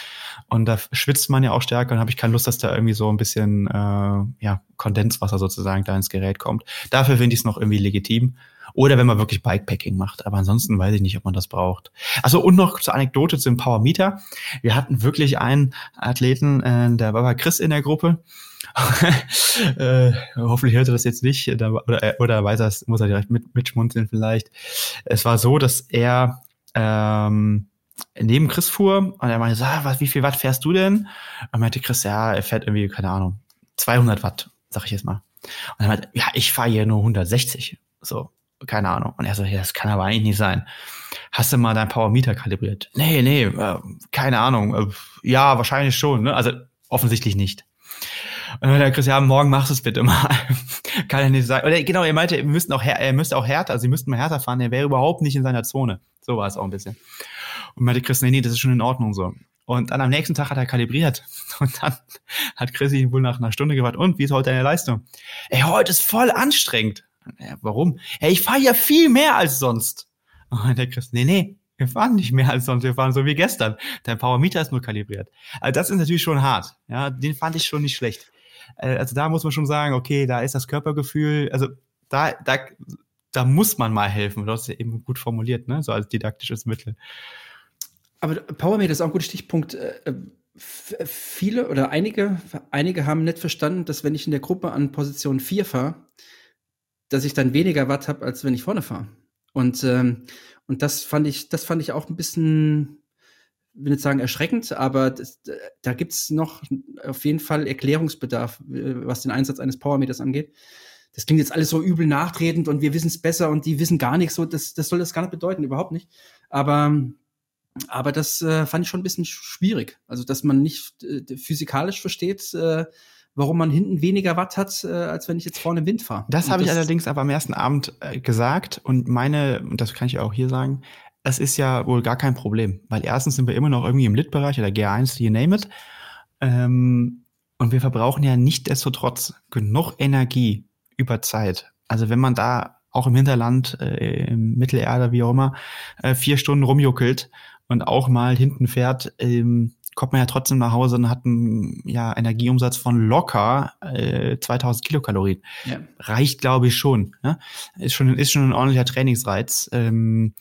und da schwitzt man ja auch stärker und habe ich keine Lust, dass da irgendwie so ein bisschen äh, ja Kondenswasser sozusagen da ins Gerät kommt. Dafür finde ich es noch irgendwie legitim. Oder wenn man wirklich Bikepacking macht. Aber ansonsten weiß ich nicht, ob man das braucht. Also und noch zur Anekdote zum Power Meter. Wir hatten wirklich einen Athleten, äh, der war Chris in der Gruppe. äh, hoffentlich hört er das jetzt nicht oder, oder, weiß er muss er direkt mit, mitschmunzeln vielleicht. Es war so, dass er ähm, neben Chris fuhr und er meinte, ah, was, wie viel Watt fährst du denn? Und meinte Chris, ja, er fährt irgendwie, keine Ahnung, 200 Watt, sag ich jetzt mal. Und dann meinte, ja, ich fahre hier nur 160. So, keine Ahnung. Und er so, ja, das kann aber eigentlich nicht sein. Hast du mal dein Powermeter kalibriert? Nee, nee, äh, keine Ahnung. Äh, ja, wahrscheinlich schon. Ne? Also offensichtlich nicht. Und dann der Chris, ja, morgen machst du es bitte mal. Kann er nicht sagen. Oder genau, er meinte, er müsste auch, er müsste auch härter, also sie müssten mal härter fahren, er wäre überhaupt nicht in seiner Zone. So war es auch ein bisschen. Und meinte Chris, nee, nee, das ist schon in Ordnung so. Und dann am nächsten Tag hat er kalibriert. Und dann hat Chris ihn wohl nach einer Stunde gefragt, und wie ist heute deine Leistung? Ey, heute ist voll anstrengend. Ja, warum? Ey, ich fahre ja viel mehr als sonst. Und der Chris, nee, nee, wir fahren nicht mehr als sonst, wir fahren so wie gestern. Dein Powermeter ist nur kalibriert. Also das ist natürlich schon hart. Ja, den fand ich schon nicht schlecht. Äh, also da muss man schon sagen, okay, da ist das Körpergefühl, also da, da, da muss man mal helfen. Du hast ja eben gut formuliert, ne? So als didaktisches Mittel. Aber Powermeter ist auch ein guter Stichpunkt. Äh, viele oder einige, einige haben nicht verstanden, dass wenn ich in der Gruppe an Position 4 fahre, dass ich dann weniger Watt habe, als wenn ich vorne fahre. Und, ähm, und das fand ich, das fand ich auch ein bisschen, will nicht sagen erschreckend, aber das, da gibt's noch auf jeden Fall Erklärungsbedarf, äh, was den Einsatz eines Powermeters angeht. Das klingt jetzt alles so übel nachtretend und wir wissen es besser und die wissen gar nichts. So, das, das soll das gar nicht bedeuten, überhaupt nicht. Aber aber das äh, fand ich schon ein bisschen schwierig. Also, dass man nicht äh, physikalisch versteht, äh, warum man hinten weniger Watt hat, äh, als wenn ich jetzt vorne Wind fahre. Das habe ich allerdings aber am ersten Abend äh, gesagt und meine, und das kann ich auch hier sagen, es ist ja wohl gar kein Problem, weil erstens sind wir immer noch irgendwie im Lit-Bereich oder G1, you name it. Ähm, und wir verbrauchen ja nicht desto trotz genug Energie über Zeit. Also wenn man da auch im Hinterland, äh, im Mittelerde, wie auch immer, äh, vier Stunden rumjuckelt und auch mal hinten fährt, ähm, kommt man ja trotzdem nach Hause und hat einen ja, Energieumsatz von locker äh, 2000 Kilokalorien. Ja. Reicht, glaube ich, schon. Ja? Ist schon ist schon ein ordentlicher Trainingsreiz. Ähm,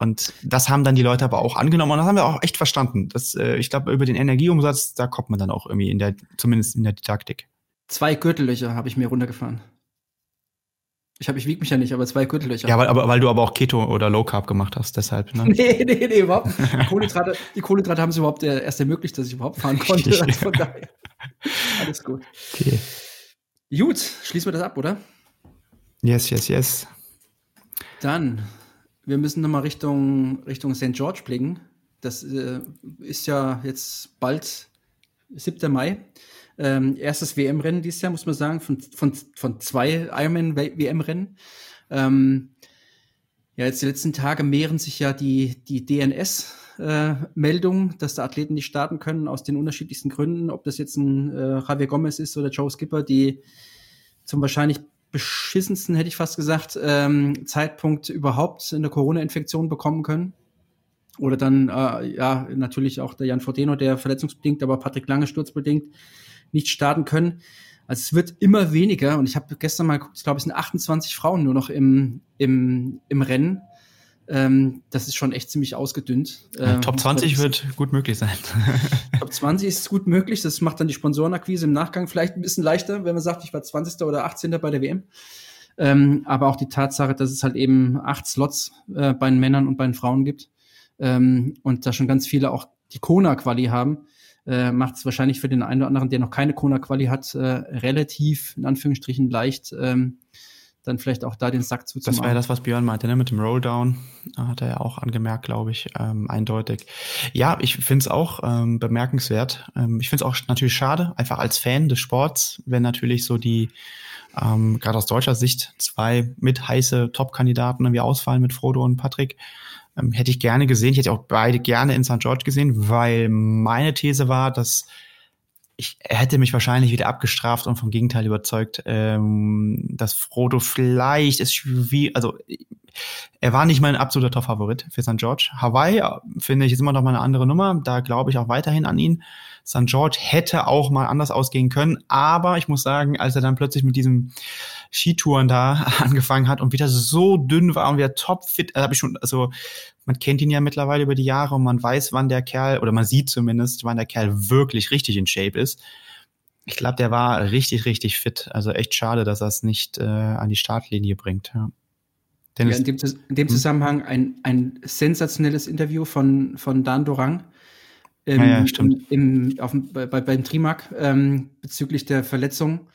und das haben dann die Leute aber auch angenommen und das haben wir auch echt verstanden. Das, äh, ich glaube, über den Energieumsatz, da kommt man dann auch irgendwie in der, zumindest in der Didaktik. Zwei Gürtellöcher habe ich mir runtergefahren. Ich, hab, ich wiege mich ja nicht, aber zwei Gürtellöcher. Ja, weil, aber, weil du aber auch Keto oder Low Carb gemacht hast, deshalb. Ne? nee, nee, nee, überhaupt. Die Kohlenhydrate, die Kohlenhydrate haben es überhaupt erst ermöglicht, dass ich überhaupt fahren konnte. Also von daher. Alles gut. Okay. Gut, schließen wir das ab, oder? Yes, yes, yes. Dann, wir müssen nochmal Richtung, Richtung St. George blicken. Das äh, ist ja jetzt bald 7. Mai. Ähm, erstes WM-Rennen dieses Jahr, muss man sagen, von, von, von zwei Ironman-WM-Rennen. Ähm, ja, jetzt die letzten Tage mehren sich ja die, die DNS-Meldungen, äh, dass da Athleten nicht starten können, aus den unterschiedlichsten Gründen. Ob das jetzt ein äh, Javier Gomez ist oder Joe Skipper, die zum wahrscheinlich beschissensten, hätte ich fast gesagt, ähm, Zeitpunkt überhaupt eine Corona-Infektion bekommen können. Oder dann, äh, ja, natürlich auch der Jan Frodeno, der verletzungsbedingt, aber Patrick Lange sturzbedingt nicht starten können. Also es wird immer weniger und ich habe gestern mal geguckt, ich glaube, es sind 28 Frauen nur noch im, im, im Rennen. Ähm, das ist schon echt ziemlich ausgedünnt. Ja, ähm, Top 20 wird gut möglich sein. Top 20 ist gut möglich. Das macht dann die Sponsorenakquise im Nachgang vielleicht ein bisschen leichter, wenn man sagt, ich war 20. oder 18. bei der WM. Ähm, aber auch die Tatsache, dass es halt eben acht Slots äh, bei den Männern und bei den Frauen gibt ähm, und da schon ganz viele auch die Kona-Quali haben, äh, macht es wahrscheinlich für den einen oder anderen, der noch keine Kona-Quali hat, äh, relativ, in Anführungsstrichen, leicht, ähm, dann vielleicht auch da den Sack zuzumachen. Das war ja das, was Björn meinte, ne? mit dem Rolldown. Hat er ja auch angemerkt, glaube ich, ähm, eindeutig. Ja, ich finde es auch ähm, bemerkenswert. Ähm, ich finde es auch natürlich schade, einfach als Fan des Sports, wenn natürlich so die, ähm, gerade aus deutscher Sicht, zwei mit heiße Top-Kandidaten irgendwie ausfallen mit Frodo und Patrick. Ähm, hätte ich gerne gesehen. Ich hätte auch beide gerne in St. George gesehen, weil meine These war, dass ich hätte mich wahrscheinlich wieder abgestraft und vom Gegenteil überzeugt, ähm, dass Frodo vielleicht ist wie, also er war nicht mein absoluter Top-Favorit für St. George. Hawaii äh, finde ich ist immer noch mal eine andere Nummer. Da glaube ich auch weiterhin an ihn. St. George hätte auch mal anders ausgehen können, aber ich muss sagen, als er dann plötzlich mit diesem Skitouren da angefangen hat und wieder so dünn war und wieder topfit, da habe ich schon, also man kennt ihn ja mittlerweile über die Jahre und man weiß, wann der Kerl, oder man sieht zumindest, wann der Kerl wirklich richtig in Shape ist. Ich glaube, der war richtig, richtig fit. Also echt schade, dass er es nicht äh, an die Startlinie bringt. Ja. Ja, in, dem, in dem hm? Zusammenhang ein, ein sensationelles Interview von, von Dan Dorang. Ähm, ja, stimmt. Im, auf, bei, beim Trimark ähm, bezüglich der Verletzung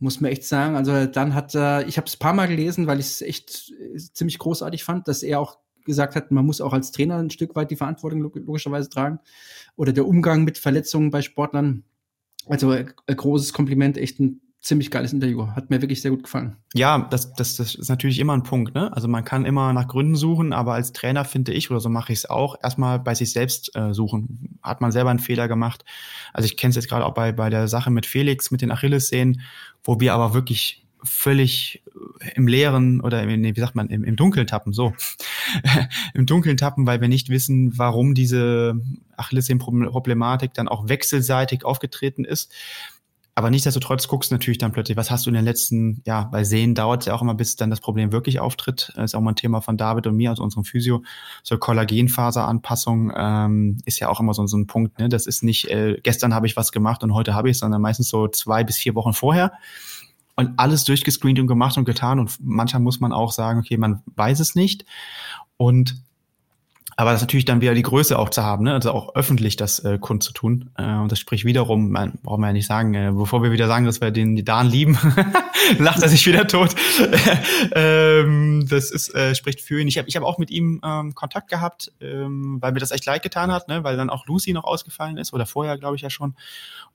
muss man echt sagen. Also dann hat er, ich habe es paar Mal gelesen, weil ich es echt äh, ziemlich großartig fand, dass er auch gesagt hat, man muss auch als Trainer ein Stück weit die Verantwortung logischerweise tragen. Oder der Umgang mit Verletzungen bei Sportlern. Also ein äh, großes Kompliment, echt ein ziemlich geiles Interview. Hat mir wirklich sehr gut gefallen. Ja, das, das, das ist natürlich immer ein Punkt. Ne? Also man kann immer nach Gründen suchen, aber als Trainer finde ich, oder so mache ich es auch, erstmal bei sich selbst äh, suchen. Hat man selber einen Fehler gemacht? Also ich kenne es jetzt gerade auch bei, bei der Sache mit Felix, mit den Achillessehnen, wo wir aber wirklich völlig im Leeren oder im, wie sagt man, im, im Dunkeln tappen, so. Im Dunkeln tappen, weil wir nicht wissen, warum diese Achillessehnenproblematik dann auch wechselseitig aufgetreten ist aber nichtsdestotrotz guckst du natürlich dann plötzlich, was hast du in den letzten, ja, bei Sehen dauert es ja auch immer, bis dann das Problem wirklich auftritt. Das ist auch mal ein Thema von David und mir, also unserem Physio. So Kollagenfaseranpassung ähm, ist ja auch immer so, so ein Punkt. Ne? Das ist nicht, äh, gestern habe ich was gemacht und heute habe ich, sondern meistens so zwei bis vier Wochen vorher. Und alles durchgescreent und gemacht und getan. Und manchmal muss man auch sagen, okay, man weiß es nicht. Und aber das ist natürlich dann wieder die Größe auch zu haben, ne? also auch öffentlich das äh, kundzutun. Äh, und das spricht wiederum, man, brauchen wir ja nicht sagen, äh, bevor wir wieder sagen, dass wir den die Dan lieben, lacht er sich wieder tot. ähm, das ist, äh, spricht für ihn. Ich habe ich hab auch mit ihm ähm, Kontakt gehabt, ähm, weil mir das echt leid getan hat, ne? weil dann auch Lucy noch ausgefallen ist oder vorher, glaube ich ja schon.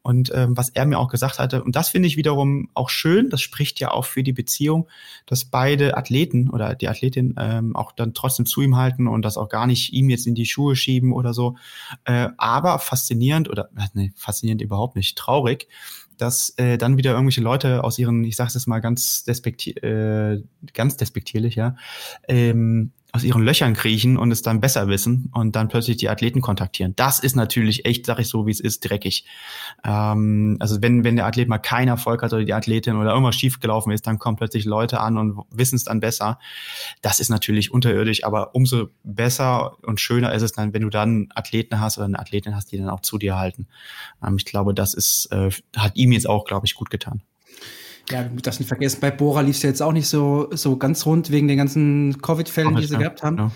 Und ähm, was er mir auch gesagt hatte, und das finde ich wiederum auch schön, das spricht ja auch für die Beziehung, dass beide Athleten oder die Athletin ähm, auch dann trotzdem zu ihm halten und das auch gar nicht ihm jetzt in die Schuhe schieben oder so. Äh, aber faszinierend oder äh, nee, faszinierend überhaupt nicht, traurig, dass äh, dann wieder irgendwelche Leute aus ihren, ich sage es mal ganz, despektier äh, ganz despektierlich, ja, ähm, aus ihren Löchern kriechen und es dann besser wissen und dann plötzlich die Athleten kontaktieren. Das ist natürlich echt, sag ich so, wie es ist, dreckig. Ähm, also wenn, wenn der Athlet mal keinen Erfolg hat oder die Athletin oder irgendwas schief gelaufen ist, dann kommen plötzlich Leute an und wissen es dann besser. Das ist natürlich unterirdisch, aber umso besser und schöner ist es dann, wenn du dann Athleten hast oder eine Athletin hast, die dann auch zu dir halten. Ähm, ich glaube, das ist, äh, hat ihm jetzt auch, glaube ich, gut getan. Ja, das nicht vergessen. Bei Bora lief es ja jetzt auch nicht so, so ganz rund wegen den ganzen Covid-Fällen, die sie gehabt haben. Ja.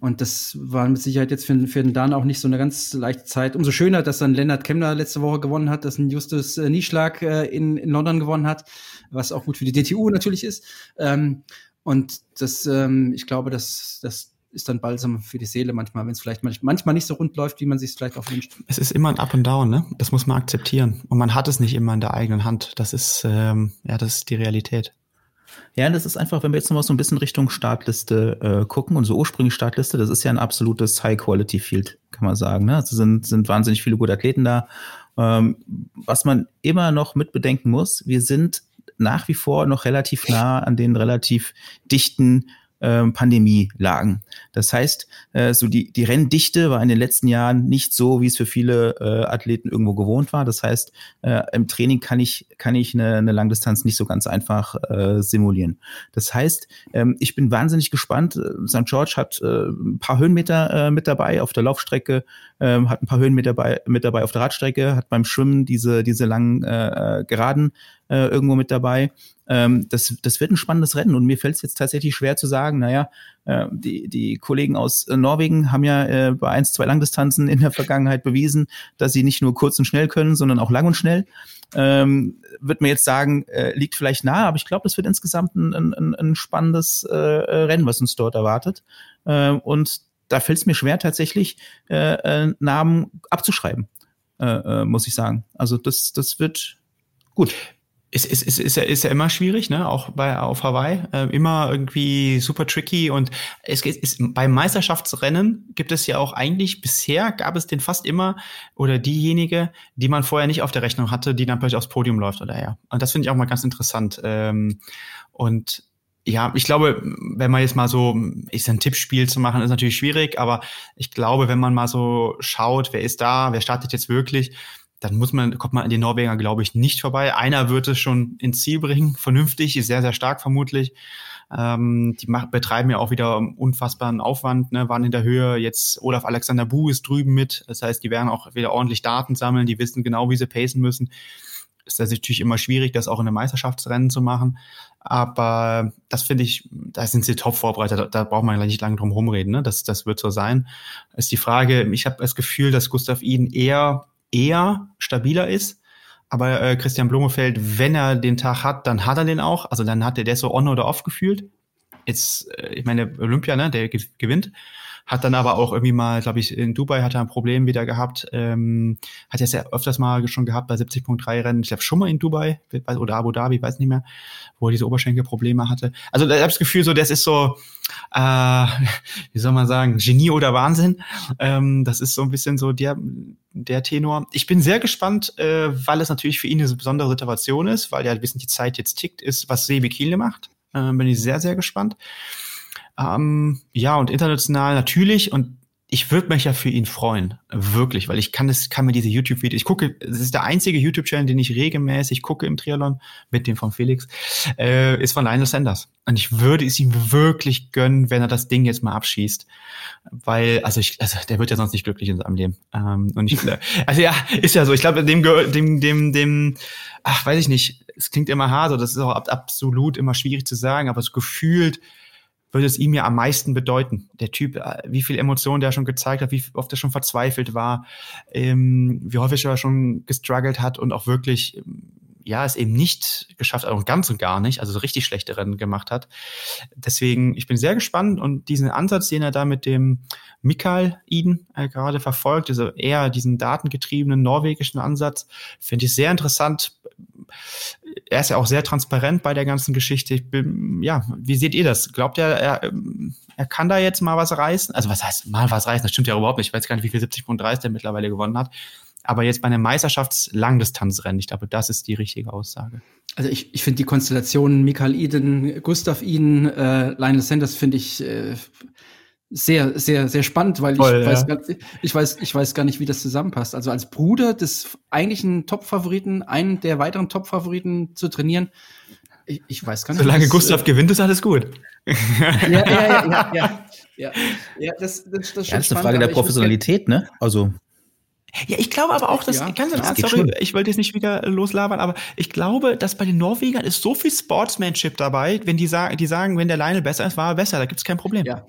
Und das war mit Sicherheit jetzt für, für den Dan auch nicht so eine ganz leichte Zeit. Umso schöner, dass dann Lennart Kemner letzte Woche gewonnen hat, dass ein Justus äh, Nieschlag äh, in, in London gewonnen hat, was auch gut für die DTU natürlich ist. Ähm, und das, ähm, ich glaube, dass, dass ist dann Balsam für die Seele manchmal, wenn es vielleicht manchmal nicht so rund läuft, wie man sich es vielleicht auch wünscht. Es ist immer ein Up and Down, ne? Das muss man akzeptieren. Und man hat es nicht immer in der eigenen Hand. Das ist, ähm, ja, das ist die Realität. Ja, das ist einfach, wenn wir jetzt nochmal so ein bisschen Richtung Startliste äh, gucken, unsere ursprüngliche Startliste, das ist ja ein absolutes High-Quality-Field, kann man sagen. Ne? Also sind, sind wahnsinnig viele gute Athleten da. Ähm, was man immer noch mit bedenken muss, wir sind nach wie vor noch relativ nah an den relativ dichten ähm, Pandemielagen. Das heißt, äh, so die, die Renndichte war in den letzten Jahren nicht so, wie es für viele äh, Athleten irgendwo gewohnt war. Das heißt, äh, im Training kann ich, kann ich eine, eine Langdistanz nicht so ganz einfach äh, simulieren. Das heißt, ähm, ich bin wahnsinnig gespannt. St. George hat äh, ein paar Höhenmeter äh, mit dabei auf der Laufstrecke, äh, hat ein paar Höhenmeter bei, mit dabei auf der Radstrecke, hat beim Schwimmen diese, diese langen äh, Geraden äh, irgendwo mit dabei. Ähm, das, das wird ein spannendes Rennen und mir fällt es jetzt tatsächlich schwer zu sagen, naja, äh, die, die Kollegen aus äh, Norwegen haben ja äh, bei eins, zwei Langdistanzen in der Vergangenheit bewiesen, dass sie nicht nur kurz und schnell können, sondern auch lang und schnell. Ähm, wird mir jetzt sagen, äh, liegt vielleicht nahe, aber ich glaube, das wird insgesamt ein, ein, ein spannendes äh, Rennen, was uns dort erwartet. Äh, und da fällt es mir schwer, tatsächlich äh, äh, Namen abzuschreiben, äh, äh, muss ich sagen. Also das, das wird gut ist, ist, ist, ist, ja, ist ja immer schwierig, ne? Auch bei auf Hawaii. Äh, immer irgendwie super tricky. Und es ist, beim Meisterschaftsrennen gibt es ja auch eigentlich, bisher gab es den fast immer oder diejenige, die man vorher nicht auf der Rechnung hatte, die dann plötzlich aufs Podium läuft oder ja. Und das finde ich auch mal ganz interessant. Ähm, und ja, ich glaube, wenn man jetzt mal so, ist ein Tippspiel zu machen, ist natürlich schwierig, aber ich glaube, wenn man mal so schaut, wer ist da, wer startet jetzt wirklich, dann muss man, kommt man an den Norweger, glaube ich, nicht vorbei. Einer wird es schon ins Ziel bringen, vernünftig, sehr, sehr stark vermutlich. Ähm, die macht, betreiben ja auch wieder unfassbaren Aufwand, ne, waren in der Höhe. Jetzt Olaf Alexander Bu ist drüben mit. Das heißt, die werden auch wieder ordentlich Daten sammeln, die wissen genau, wie sie pacen müssen. Ist das natürlich immer schwierig, das auch in einem Meisterschaftsrennen zu machen. Aber das finde ich, da sind sie top vorbereitet. Da, da braucht man nicht lange drum rumreden. Ne? Das, das wird so sein. Ist die Frage, ich habe das Gefühl, dass Gustav Iden eher eher stabiler ist. Aber äh, Christian Blumefeld, wenn er den Tag hat, dann hat er den auch. Also dann hat er der so on oder off gefühlt. Jetzt, äh, ich meine, Olympia, ne, der gewinnt. Hat dann aber auch irgendwie mal, glaube ich, in Dubai hat er ein Problem wieder gehabt. Ähm, hat es ja öfters mal schon gehabt bei 70.3 Rennen. Ich glaube schon mal in Dubai oder Abu Dhabi, weiß nicht mehr, wo er diese Oberschenkelprobleme hatte. Also ich habe das Gefühl, so das ist so, äh, wie soll man sagen, Genie oder Wahnsinn. Ähm, das ist so ein bisschen so der, der Tenor. Ich bin sehr gespannt, äh, weil es natürlich für ihn eine besondere Situation ist, weil ja bisschen die Zeit jetzt tickt, ist, was Sebi Kiele macht. Äh, bin ich sehr, sehr gespannt. Ähm, ja, und international natürlich. Und ich würde mich ja für ihn freuen, wirklich, weil ich kann es, kann mir diese YouTube-Videos, ich gucke, es ist der einzige YouTube-Channel, den ich regelmäßig gucke im Triathlon, mit dem von Felix, äh, ist von Lionel Sanders. Und ich würde es ihm wirklich gönnen, wenn er das Ding jetzt mal abschießt. Weil, also ich, also der wird ja sonst nicht glücklich in seinem Leben. Ähm, und ich, also ja, ist ja so. Ich glaube, dem, dem, dem, dem, ach, weiß ich nicht, es klingt immer hart, oder das ist auch absolut immer schwierig zu sagen, aber es gefühlt würde es ihm ja am meisten bedeuten. Der Typ, äh, wie viel Emotionen der schon gezeigt hat, wie oft er schon verzweifelt war, ähm, wie häufig er schon gestruggelt hat und auch wirklich, ähm, ja, es eben nicht geschafft, also ganz und gar nicht, also so richtig schlechte Rennen gemacht hat. Deswegen, ich bin sehr gespannt und diesen Ansatz, den er da mit dem Mikael Iden äh, gerade verfolgt, also eher diesen datengetriebenen norwegischen Ansatz, finde ich sehr interessant er ist ja auch sehr transparent bei der ganzen Geschichte. Ich bin, ja, wie seht ihr das? Glaubt ihr, er, er kann da jetzt mal was reißen? Also was heißt mal was reißen? Das stimmt ja überhaupt nicht. Ich weiß gar nicht, wie viel 70.30 der mittlerweile gewonnen hat. Aber jetzt bei einem Meisterschaftslangdistanzrennen, ich glaube, das ist die richtige Aussage. Also ich, ich finde die Konstellation Michael Eden, Gustav Eden, äh, Lionel Sanders finde ich äh, sehr, sehr, sehr spannend, weil Voll, ich, ja. weiß gar, ich, weiß, ich weiß gar nicht, wie das zusammenpasst. Also als Bruder des eigentlichen Top-Favoriten, einen der weiteren Top-Favoriten zu trainieren, ich, ich, weiß gar nicht. Solange das, Gustav äh, gewinnt, ist alles gut. Ja, ja, ja, ja, ja, ja, ja das, das, das, ja, das ist eine Frage der Professionalität, ne? Also. Ja, ich glaube aber auch, dass, ja, ganz im Ernst, sorry, ich wollte jetzt nicht wieder loslabern, aber ich glaube, dass bei den Norwegern ist so viel Sportsmanship dabei, wenn die sagen, die sagen, wenn der Lionel besser ist, war er besser, da gibt's kein Problem. Ja,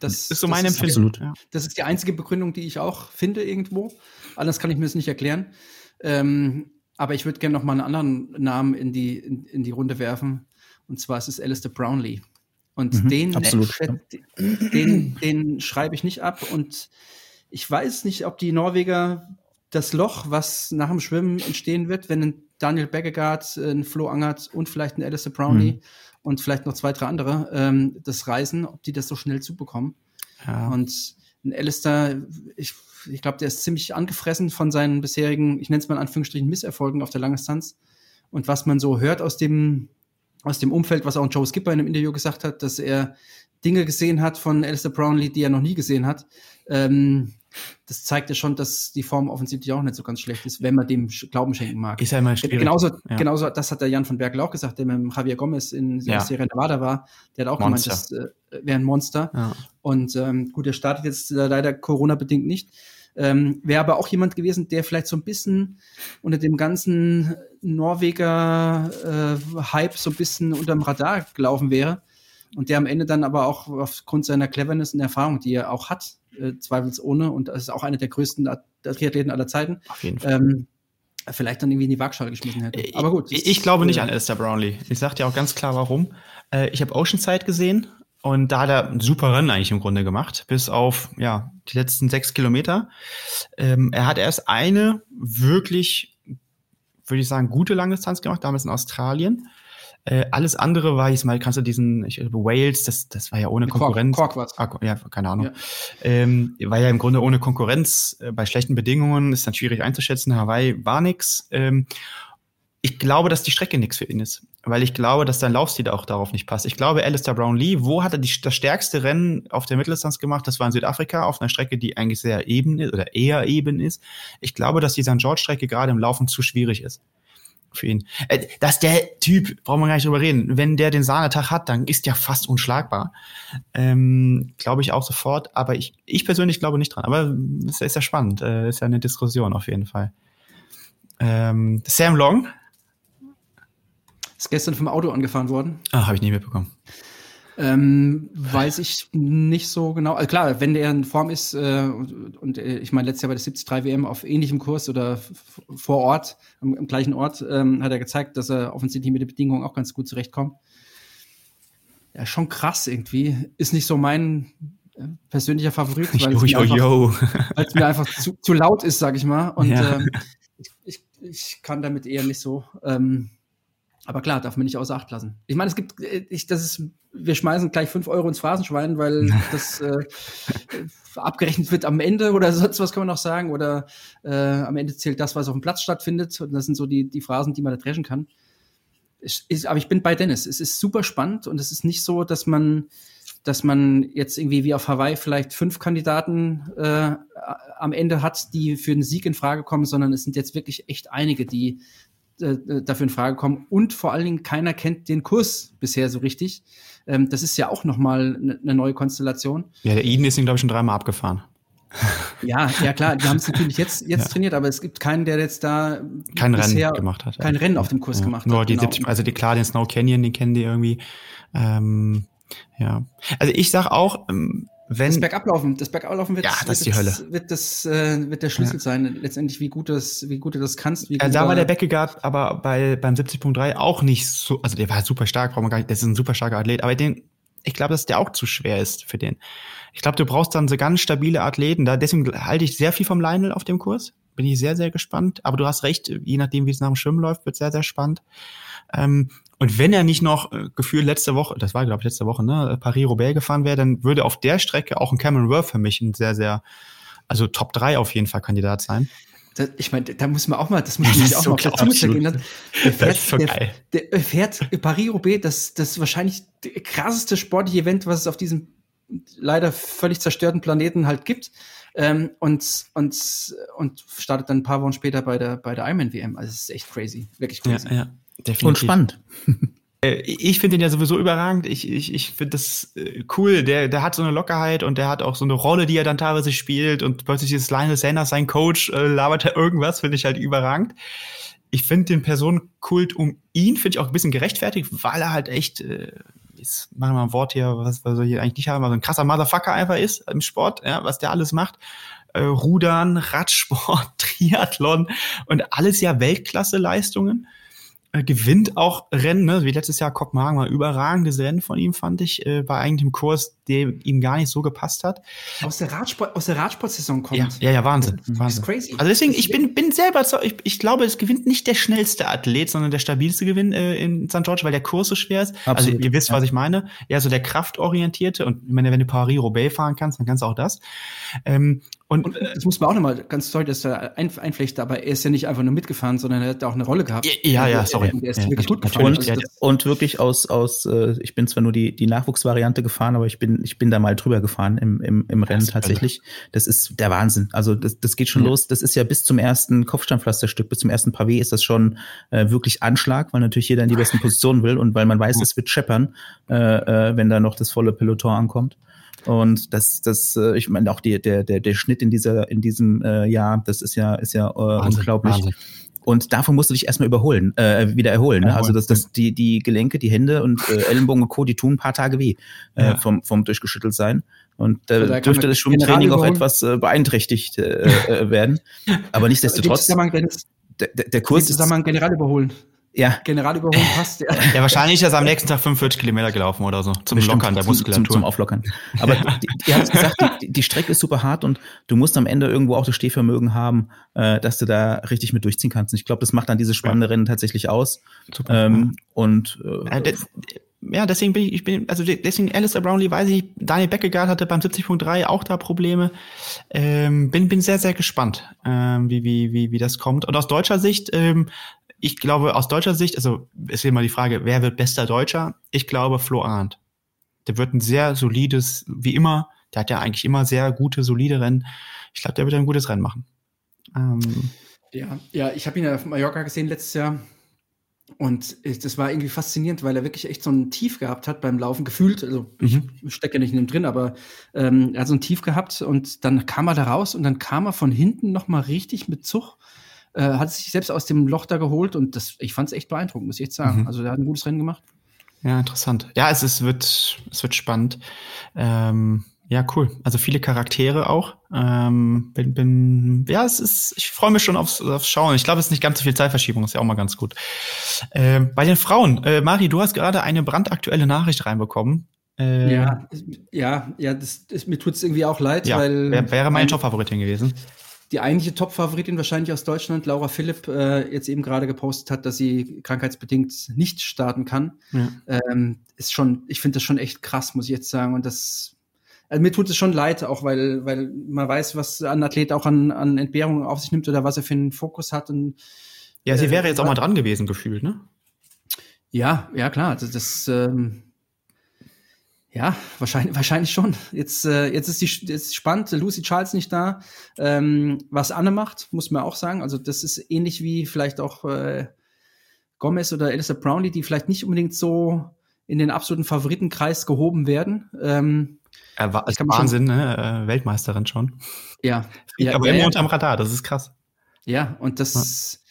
das ist so meine Empfindung. Absolut. Das ist die einzige Begründung, die ich auch finde irgendwo. Anders kann ich mir das nicht erklären. Ähm, aber ich würde gerne noch mal einen anderen Namen in die, in, in, die Runde werfen. Und zwar ist es Alistair Brownlee. Und mhm, den, äh, den, den schreibe ich nicht ab. Und ich weiß nicht, ob die Norweger das Loch, was nach dem Schwimmen entstehen wird, wenn ein Daniel Beggegaard, ein Flo Angert und vielleicht ein Alistair Brownlee mhm und vielleicht noch zwei, drei andere ähm, das Reisen, ob die das so schnell zubekommen. Ja. Und ein Alistair, ich, ich glaube, der ist ziemlich angefressen von seinen bisherigen, ich nenne es mal in Anführungsstrichen, Misserfolgen auf der Langdistanz. Und was man so hört aus dem, aus dem Umfeld, was auch Joe Skipper in einem Interview gesagt hat, dass er Dinge gesehen hat von Alistair Brownlee, die er noch nie gesehen hat. Ähm, das zeigt ja schon, dass die Form offensichtlich auch nicht so ganz schlecht ist, wenn man dem Glauben schenken mag. Ist ja immer schwierig. Genauso, ja. genauso, das hat der Jan von Berkel auch gesagt, der mit Javier Gomez in ja. Sierra Nevada war. Der hat auch Monster. gemeint, das äh, wäre ein Monster. Ja. Und ähm, gut, der startet jetzt äh, leider Corona-bedingt nicht. Ähm, wäre aber auch jemand gewesen, der vielleicht so ein bisschen unter dem ganzen Norweger-Hype äh, so ein bisschen unterm Radar gelaufen wäre. Und der am Ende dann aber auch aufgrund seiner Cleverness und Erfahrung, die er auch hat, äh, zweifelsohne. Und das ist auch einer der größten Triathleten aller Zeiten. Auf jeden Fall. Ähm, vielleicht dann irgendwie in die Waagschale geschmissen hätte. Aber gut. Ich, ich glaube nicht äh, an Alistair Brownlee. Ich sag dir auch ganz klar, warum. Äh, ich habe Oceanside gesehen und da hat er ein super Rennen eigentlich im Grunde gemacht, bis auf ja die letzten sechs Kilometer. Ähm, er hat erst eine wirklich, würde ich sagen, gute Langdistanz gemacht, damals in Australien. Äh, alles andere war jetzt mal, kannst du diesen, ich, Wales, das, das war ja ohne Konkurrenz. Kork, Kork ah, ja, keine Ahnung. Ja. Ähm, war ja im Grunde ohne Konkurrenz. Äh, bei schlechten Bedingungen ist dann schwierig einzuschätzen. Hawaii war nix. Ähm, ich glaube, dass die Strecke nichts für ihn ist, weil ich glaube, dass sein Laufstil auch darauf nicht passt. Ich glaube, Alistair Brownlee, wo hat er die, das stärkste Rennen auf der Mitteldistanz gemacht? Das war in Südafrika auf einer Strecke, die eigentlich sehr eben ist oder eher eben ist. Ich glaube, dass die St. George-Strecke gerade im Laufen zu schwierig ist für ihn. Äh, dass der Typ, brauchen wir gar nicht drüber reden, wenn der den Sahnetag hat, dann ist der fast unschlagbar. Ähm, glaube ich auch sofort, aber ich, ich persönlich glaube nicht dran. Aber es ist ja spannend, äh, ist ja eine Diskussion auf jeden Fall. Ähm, Sam Long. Ist gestern vom Auto angefahren worden. Ah, habe ich nie mitbekommen. Ähm, weiß ich nicht so genau. Also klar, wenn der in Form ist äh, und, und äh, ich meine, letztes Jahr bei der 73 WM auf ähnlichem Kurs oder vor Ort, am, am gleichen Ort, ähm, hat er gezeigt, dass er offensichtlich mit den Bedingungen auch ganz gut zurechtkommt. Ja, schon krass irgendwie. Ist nicht so mein äh, persönlicher Favorit, weil es mir, einfach, mir einfach zu, zu laut ist, sag ich mal. Und ja. ähm, ich, ich, ich kann damit eher nicht so. Ähm, aber klar, darf man nicht außer Acht lassen. Ich meine, es gibt, äh, ich, das ist, wir schmeißen gleich fünf Euro ins Phrasenschwein, weil das äh, abgerechnet wird am Ende oder sonst was kann man noch sagen. Oder äh, am Ende zählt das, was auf dem Platz stattfindet. Und das sind so die, die Phrasen, die man da dreschen kann. Ich, ich, aber ich bin bei Dennis. Es ist super spannend und es ist nicht so, dass man, dass man jetzt irgendwie wie auf Hawaii vielleicht fünf Kandidaten äh, am Ende hat, die für den Sieg in Frage kommen, sondern es sind jetzt wirklich echt einige, die äh, dafür in Frage kommen. Und vor allen Dingen, keiner kennt den Kurs bisher so richtig. Ähm, das ist ja auch nochmal eine ne neue Konstellation. Ja, der Eden ist ihn, glaube ich, schon dreimal abgefahren. Ja, ja klar, die haben es natürlich jetzt, jetzt ja. trainiert, aber es gibt keinen, der jetzt da kein Rennen gemacht hat. Kein Rennen auf dem Kurs ja. gemacht Nur hat. Die genau. 70, also die klar, den Snow Canyon, den kennen die irgendwie. Ähm, ja. Also ich sag auch, ähm, wenn, das Bergablaufen, das Bergablaufen wird, ja, das, wird, die Hölle. wird das äh, wird der Schlüssel ja. sein, letztendlich wie gut das wie gut du das kannst. Wie ja, da war der Beckegaard aber bei beim 70.3 auch nicht so, also der war super stark, braucht man gar nicht, das ist ein super starker Athlet, aber den ich glaube, dass der auch zu schwer ist für den. Ich glaube, du brauchst dann so ganz stabile Athleten. Da deswegen halte ich sehr viel vom Lionel auf dem Kurs. Bin ich sehr sehr gespannt, aber du hast recht, je nachdem wie es nach dem Schwimmen läuft, wird sehr sehr spannend. Ähm, und wenn er nicht noch äh, gefühlt letzte Woche, das war glaube ich letzte Woche, ne, Paris-Roubaix gefahren wäre, dann würde auf der Strecke auch ein Cameron Worth für mich ein sehr, sehr, also Top 3 auf jeden Fall Kandidat sein. Das, ich meine, da muss man auch mal, das muss man sich auch so mal gehen lassen. Der fährt, so der, der fährt Paris-Roubaix, das, das ist wahrscheinlich das krasseste sportliche Event, was es auf diesem leider völlig zerstörten Planeten halt gibt. Ähm, und, und, und startet dann ein paar Wochen später bei der, bei der Ironman WM. Also es ist echt crazy, wirklich crazy. Ja, ja. Definitiv. Und spannend. Äh, ich finde ihn ja sowieso überragend. Ich, ich, ich finde das äh, cool. Der, der hat so eine Lockerheit und der hat auch so eine Rolle, die er dann teilweise spielt. Und plötzlich ist Lionel Sanders sein Coach, äh, labert er irgendwas, finde ich halt überragend. Ich finde den Personenkult um ihn, finde ich auch ein bisschen gerechtfertigt, weil er halt echt, äh, jetzt machen wir mal ein Wort hier, was, was wir hier eigentlich nicht haben, also ein krasser Motherfucker einfach ist im Sport, ja, was der alles macht. Äh, Rudern, Radsport, Triathlon und alles ja Weltklasse-Leistungen. Äh, gewinnt auch Rennen, ne? wie letztes Jahr Kopenhagen war überragendes Rennen von ihm, fand ich, äh, bei eigentlich einem Kurs, der ihm gar nicht so gepasst hat. Aus der Radsport, aus der Radsportsaison kommt. Ja, ja, ja Wahnsinn. Das Wahnsinn. ist crazy. Also deswegen, ich bin, bin selber, ich, ich glaube, es gewinnt nicht der schnellste Athlet, sondern der stabilste Gewinn äh, in St. George, weil der Kurs so schwer ist. Also, Absolut. Also ihr wisst, ja. was ich meine. Ja, so der kraftorientierte und ich meine, wenn du Paris-Roubaix fahren kannst, dann kannst du auch das. Ähm, und, und das muss man auch nochmal ganz sorry, dass er ein, einflecht, aber er ist ja nicht einfach nur mitgefahren, sondern er hat auch eine Rolle gehabt. Ja, ja, sorry. Er ist ja, wirklich gut gefahren. Und, also und wirklich aus, aus äh, ich bin zwar nur die, die Nachwuchsvariante gefahren, aber ich bin, ich bin da mal drüber gefahren im, im, im Rennen das tatsächlich. Das ist der Wahnsinn. Also das, das geht schon ja. los. Das ist ja bis zum ersten Kopfsteinpflasterstück, bis zum ersten Pavé ist das schon äh, wirklich Anschlag, weil natürlich jeder in die besten Positionen will und weil man weiß, es wird scheppern, äh, äh, wenn da noch das volle Peloton ankommt. Und das, das, äh, ich meine auch die, der, der, der Schnitt in dieser, in diesem äh, Jahr, das ist ja, ist ja äh, Wahnsinn, unglaublich. Wahnsinn. Und davon musst du dich erstmal überholen, äh, wieder erholen. Ne? Also das, das, die, die Gelenke, die Hände und äh, Ellenbogen und Co., die tun ein paar Tage weh äh, ja. vom, vom durchgeschüttelt sein. Und äh, da dürfte das Schwimmtraining auch etwas äh, beeinträchtigt äh, äh, werden. Aber nichtsdestotrotz. Der, der, der Kurs ist. General überholen. Ja. General überholen passt, ja. Ja, wahrscheinlich ist er am nächsten Tag 45 Kilometer gelaufen oder so. Zum Bestimmt, Lockern der Muskulatur. Zum, zum Auflockern. Aber die, ihr habt gesagt, die, die Strecke ist super hart und du musst am Ende irgendwo auch das Stehvermögen haben, äh, dass du da richtig mit durchziehen kannst. Und ich glaube, das macht dann diese spannende ja. Rennen tatsächlich aus. Super. Ähm, und äh, ja, deswegen bin ich, ich bin, also deswegen Alistair Brownlee weiß ich, Daniel Beckegaard hatte beim 70.3 auch da Probleme. Ähm, bin, bin sehr, sehr gespannt, ähm, wie, wie, wie, wie das kommt. Und aus deutscher Sicht, ähm, ich glaube, aus deutscher Sicht, also ist immer die Frage, wer wird bester Deutscher? Ich glaube, Flo Arndt. Der wird ein sehr solides, wie immer, der hat ja eigentlich immer sehr gute, solide Rennen. Ich glaube, der wird ein gutes Rennen machen. Ähm, ja, ja, ich habe ihn ja auf Mallorca gesehen letztes Jahr. Und das war irgendwie faszinierend, weil er wirklich echt so ein Tief gehabt hat beim Laufen, gefühlt. Also mhm. ich stecke ja nicht in dem drin, aber ähm, er hat so ein Tief gehabt und dann kam er da raus und dann kam er von hinten nochmal richtig mit Zug äh, hat sich selbst aus dem Loch da geholt und das, ich fand es echt beeindruckend, muss ich echt sagen. Mhm. Also der hat ein gutes Rennen gemacht. Ja, interessant. Ja, es, es wird, es wird spannend. Ähm, ja, cool. Also viele Charaktere auch. Ähm, bin, bin, ja, es ist, ich freue mich schon aufs, aufs Schauen. Ich glaube, es ist nicht ganz so viel Zeitverschiebung, ist ja auch mal ganz gut. Ähm, bei den Frauen, äh, Mari, du hast gerade eine brandaktuelle Nachricht reinbekommen. Äh, ja, ja, ja, das, das mir tut es irgendwie auch leid, ja, weil. Wär, wäre mein Top-Favoritin gewesen die eigentliche Top-Favoritin wahrscheinlich aus Deutschland, Laura Philipp, äh, jetzt eben gerade gepostet hat, dass sie krankheitsbedingt nicht starten kann. Ja. Ähm, ist schon, ich finde das schon echt krass, muss ich jetzt sagen. Und das, also mir tut es schon leid, auch weil, weil man weiß, was ein Athlet auch an, an Entbehrungen auf sich nimmt oder was er für einen Fokus hat. Und, ja, sie wäre äh, jetzt auch mal dran gewesen, gefühlt, ne? Ja, ja, klar. Das, das ähm, ja, wahrscheinlich, wahrscheinlich schon. Jetzt, äh, jetzt ist die jetzt spannend. Lucy Charles nicht da. Ähm, was Anne macht, muss man auch sagen. Also das ist ähnlich wie vielleicht auch äh, Gomez oder Alistair Brownlee, die vielleicht nicht unbedingt so in den absoluten Favoritenkreis gehoben werden. Ähm, er war als Wahnsinn, schon, ne? Äh, Weltmeisterin schon. Ja. ja aber ja, immer ja. unterm Radar. Das ist krass. Ja, und das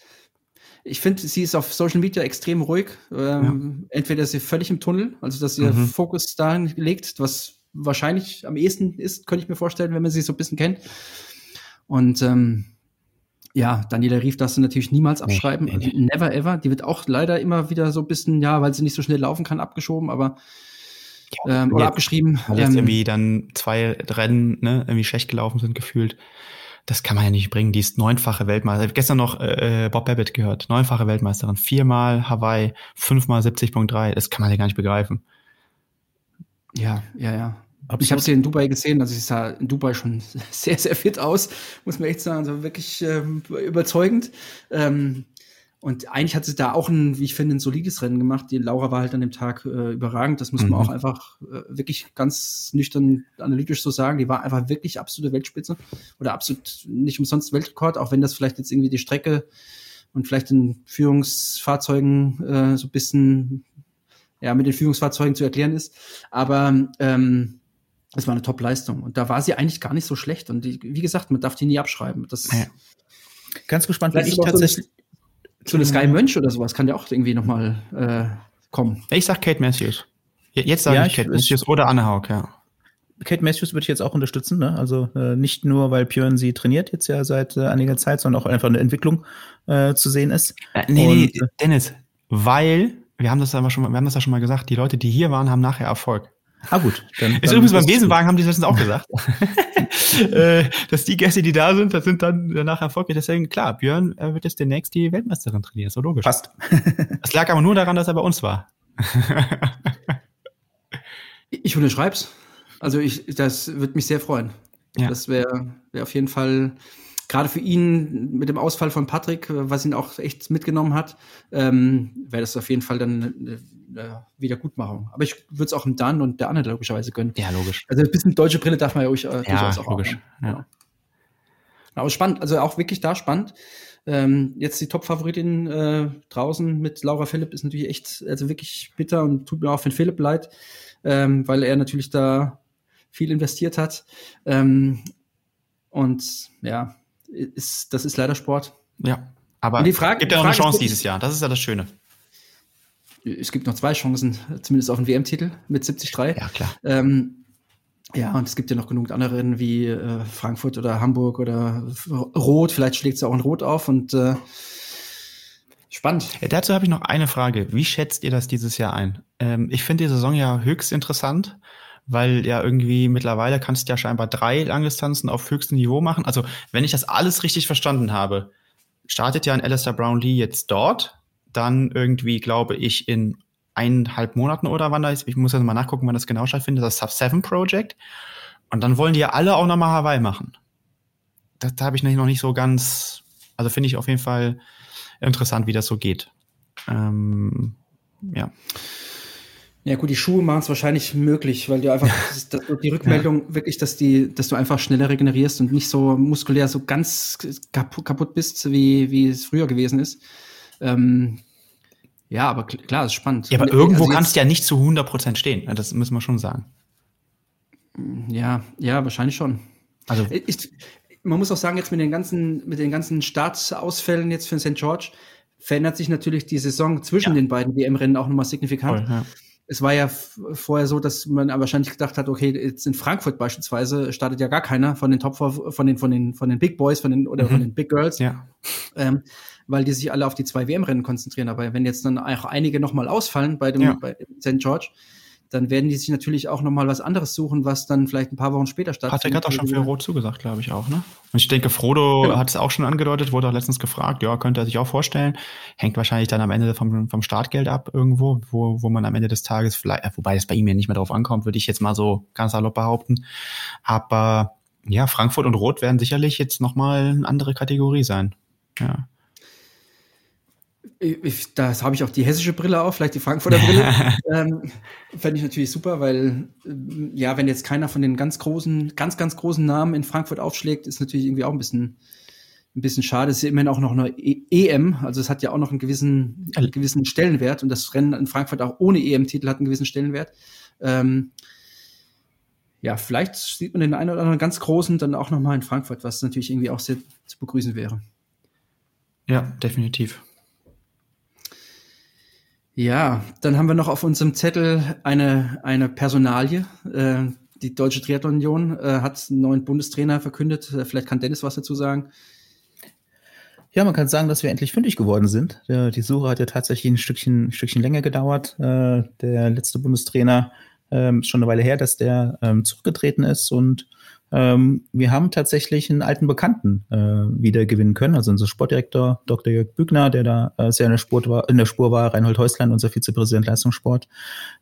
ich finde, sie ist auf Social Media extrem ruhig. Ähm, ja. Entweder ist sie völlig im Tunnel, also dass ihr mhm. Fokus dahin legt, was wahrscheinlich am ehesten ist, könnte ich mir vorstellen, wenn man sie so ein bisschen kennt. Und ähm, ja, Daniela Rief darfst du natürlich niemals abschreiben. Nee, nee. Never ever. Die wird auch leider immer wieder so ein bisschen, ja, weil sie nicht so schnell laufen kann, abgeschoben, aber ja, ähm, oder abgeschrieben. Weil jetzt ähm, irgendwie dann zwei Rennen ne, irgendwie schlecht gelaufen sind, gefühlt das kann man ja nicht bringen. Die ist neunfache Weltmeisterin. Ich habe gestern noch äh, Bob Babbitt gehört. Neunfache Weltmeisterin. Viermal Hawaii, fünfmal 70.3. Das kann man ja gar nicht begreifen. Ja, ja, ja. Absolut. Ich habe sie in Dubai gesehen, also sie sah in Dubai schon sehr, sehr fit aus, muss man echt sagen, also wirklich ähm, überzeugend. Ähm, und eigentlich hat sie da auch ein, wie ich finde, ein solides Rennen gemacht. Die Laura war halt an dem Tag äh, überragend. Das muss man mhm. auch einfach äh, wirklich ganz nüchtern analytisch so sagen. Die war einfach wirklich absolute Weltspitze oder absolut nicht umsonst Weltrekord, auch wenn das vielleicht jetzt irgendwie die Strecke und vielleicht den Führungsfahrzeugen äh, so ein bisschen ja mit den Führungsfahrzeugen zu erklären ist. Aber ähm, das war eine Top-Leistung. Und da war sie eigentlich gar nicht so schlecht. Und die, wie gesagt, man darf die nie abschreiben. Das ja. Ganz gespannt, wie ich tatsächlich. So zu der Sky Mönch oder sowas kann ja auch irgendwie nochmal äh, kommen. Ich sag Kate Matthews. Jetzt sage ja, ich Kate ich, Matthews oder Anne Haug, ja. Kate Matthews würde ich jetzt auch unterstützen, ne? Also äh, nicht nur, weil Björn sie trainiert jetzt ja seit äh, einiger Zeit, sondern auch einfach eine Entwicklung äh, zu sehen ist. Äh, nee, Und, nee, äh, Dennis, weil, wir haben das aber schon, wir haben das ja schon mal gesagt, die Leute, die hier waren, haben nachher Erfolg. Ah gut. Dann, ist dann übrigens beim Besenwagen haben die das auch gesagt, äh, dass die Gäste, die da sind, das sind dann danach erfolgreich. Deswegen klar, Björn äh, wird jetzt demnächst die Weltmeisterin trainieren, ist so logisch. Passt. Das lag aber nur daran, dass er bei uns war. ich unterschreib's. Also ich, das würde mich sehr freuen. Ja. Das wäre wär auf jeden Fall gerade für ihn mit dem Ausfall von Patrick, was ihn auch echt mitgenommen hat, ähm, wäre das auf jeden Fall dann eine, eine Wiedergutmachung. Aber ich würde es auch dem Dan und der Anne logischerweise gönnen. Ja, logisch. Also ein bisschen deutsche Brille darf man ja ruhig, äh, ja, auch logisch. Auch, ja. Aber spannend, also auch wirklich da spannend. Ähm, jetzt die Top-Favoritin äh, draußen mit Laura Philipp ist natürlich echt, also wirklich bitter und tut mir auch für Philipp leid, ähm, weil er natürlich da viel investiert hat. Ähm, und ja, ist, das ist leider Sport. Ja, aber es gibt ja noch eine Chance dieses Jahr. Das ist ja das Schöne. Es gibt noch zwei Chancen, zumindest auf den WM-Titel mit 73. Ja, klar. Ähm, ja, und es gibt ja noch genug andere Rennen wie äh, Frankfurt oder Hamburg oder Rot. Vielleicht schlägt es auch in Rot auf und äh, spannend. Ja, dazu habe ich noch eine Frage. Wie schätzt ihr das dieses Jahr ein? Ähm, ich finde die Saison ja höchst interessant weil ja irgendwie mittlerweile kannst du ja scheinbar drei Langdistanzen auf höchstem Niveau machen. Also, wenn ich das alles richtig verstanden habe, startet ja ein Alistair Brownlee jetzt dort, dann irgendwie, glaube ich, in eineinhalb Monaten oder wann da ist, ich muss jetzt mal nachgucken, wann das genau stattfindet, das Sub 7 Project. Und dann wollen die ja alle auch nochmal Hawaii machen. Das, da habe ich noch nicht so ganz, also finde ich auf jeden Fall interessant, wie das so geht. Ähm, ja. Ja gut, die Schuhe machen es wahrscheinlich möglich, weil du einfach das, die Rückmeldung ja. wirklich, dass die, dass du einfach schneller regenerierst und nicht so muskulär so ganz kaputt, kaputt bist, wie wie es früher gewesen ist. Ähm, ja, aber klar, ist spannend. Ja, aber irgendwo also kannst du ja nicht zu 100% stehen. Das müssen wir schon sagen. Ja, ja, wahrscheinlich schon. Also ich, man muss auch sagen, jetzt mit den ganzen mit den ganzen Startausfällen jetzt für St. George verändert sich natürlich die Saison zwischen ja. den beiden WM-Rennen auch nochmal signifikant. Voll, ja. Es war ja vorher so, dass man wahrscheinlich gedacht hat, okay, jetzt in Frankfurt beispielsweise startet ja gar keiner von den Top von den von den von den Big Boys, von den oder mhm. von den Big Girls, ja. ähm, weil die sich alle auf die zwei WM-Rennen konzentrieren. Aber wenn jetzt dann auch einige nochmal ausfallen bei dem ja. bei St. George, dann werden die sich natürlich auch nochmal was anderes suchen, was dann vielleicht ein paar Wochen später stattfindet. Patrick hat auch schon für Rot zugesagt, glaube ich auch, ne? Und ich denke, Frodo genau. hat es auch schon angedeutet, wurde auch letztens gefragt, ja, könnte er sich auch vorstellen. Hängt wahrscheinlich dann am Ende vom, vom Startgeld ab irgendwo, wo, wo man am Ende des Tages vielleicht, wobei es bei ihm ja nicht mehr drauf ankommt, würde ich jetzt mal so ganz salopp behaupten. Aber ja, Frankfurt und Rot werden sicherlich jetzt nochmal eine andere Kategorie sein. Ja. Ich, das habe ich auch die hessische Brille auf, vielleicht die Frankfurter Brille. ähm, Fände ich natürlich super, weil äh, ja, wenn jetzt keiner von den ganz großen, ganz, ganz großen Namen in Frankfurt aufschlägt, ist natürlich irgendwie auch ein bisschen, ein bisschen schade. Es ist ja immerhin auch noch eine EM, also es hat ja auch noch einen gewissen, einen gewissen Stellenwert und das Rennen in Frankfurt auch ohne EM-Titel hat einen gewissen Stellenwert. Ähm, ja, vielleicht sieht man den einen oder anderen ganz großen dann auch noch mal in Frankfurt, was natürlich irgendwie auch sehr zu begrüßen wäre. Ja, definitiv. Ja, dann haben wir noch auf unserem Zettel eine, eine Personalie. Äh, die Deutsche Triathlon Union äh, hat einen neuen Bundestrainer verkündet. Äh, vielleicht kann Dennis was dazu sagen. Ja, man kann sagen, dass wir endlich fündig geworden sind. Die Suche hat ja tatsächlich ein Stückchen, ein Stückchen länger gedauert. Äh, der letzte Bundestrainer ähm, ist schon eine Weile her, dass der ähm, zurückgetreten ist und ähm, wir haben tatsächlich einen alten Bekannten äh, wieder gewinnen können, also unser Sportdirektor Dr. Jörg Bügner, der da äh, sehr in der, Sport war, in der Spur war, Reinhold Häuslein, unser Vizepräsident Leistungssport,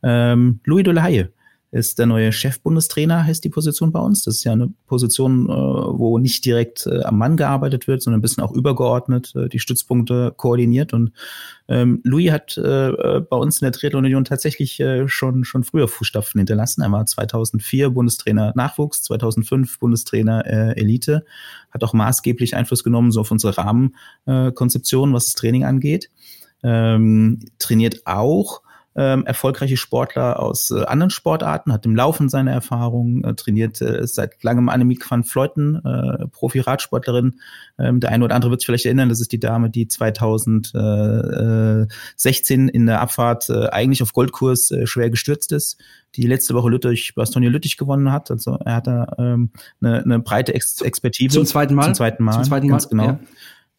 ähm, Louis Dolaye ist der neue Chefbundestrainer, heißt die Position bei uns. Das ist ja eine Position, äh, wo nicht direkt äh, am Mann gearbeitet wird, sondern ein bisschen auch übergeordnet äh, die Stützpunkte koordiniert. Und ähm, Louis hat äh, bei uns in der Triathlon Union tatsächlich äh, schon, schon früher Fußstapfen hinterlassen. Er war 2004 Bundestrainer Nachwuchs, 2005 Bundestrainer äh, Elite, hat auch maßgeblich Einfluss genommen so auf unsere Rahmenkonzeption, was das Training angeht. Ähm, trainiert auch ähm, erfolgreiche Sportler aus äh, anderen Sportarten, hat im Laufen seine Erfahrungen, äh, trainiert äh, seit langem Annemiek van Fleuten, äh, Profi-Radsportlerin. Ähm, der eine oder andere wird sich vielleicht erinnern, das ist die Dame, die 2016 in der Abfahrt äh, eigentlich auf Goldkurs äh, schwer gestürzt ist, die letzte Woche Lüttich, Bastogne Lüttich gewonnen hat. Also er hat da ähm, eine, eine breite Ex Expertise. Zum zweiten Mal? Zum zweiten Mal, Zum zweiten Mal, ganz genau. Ja.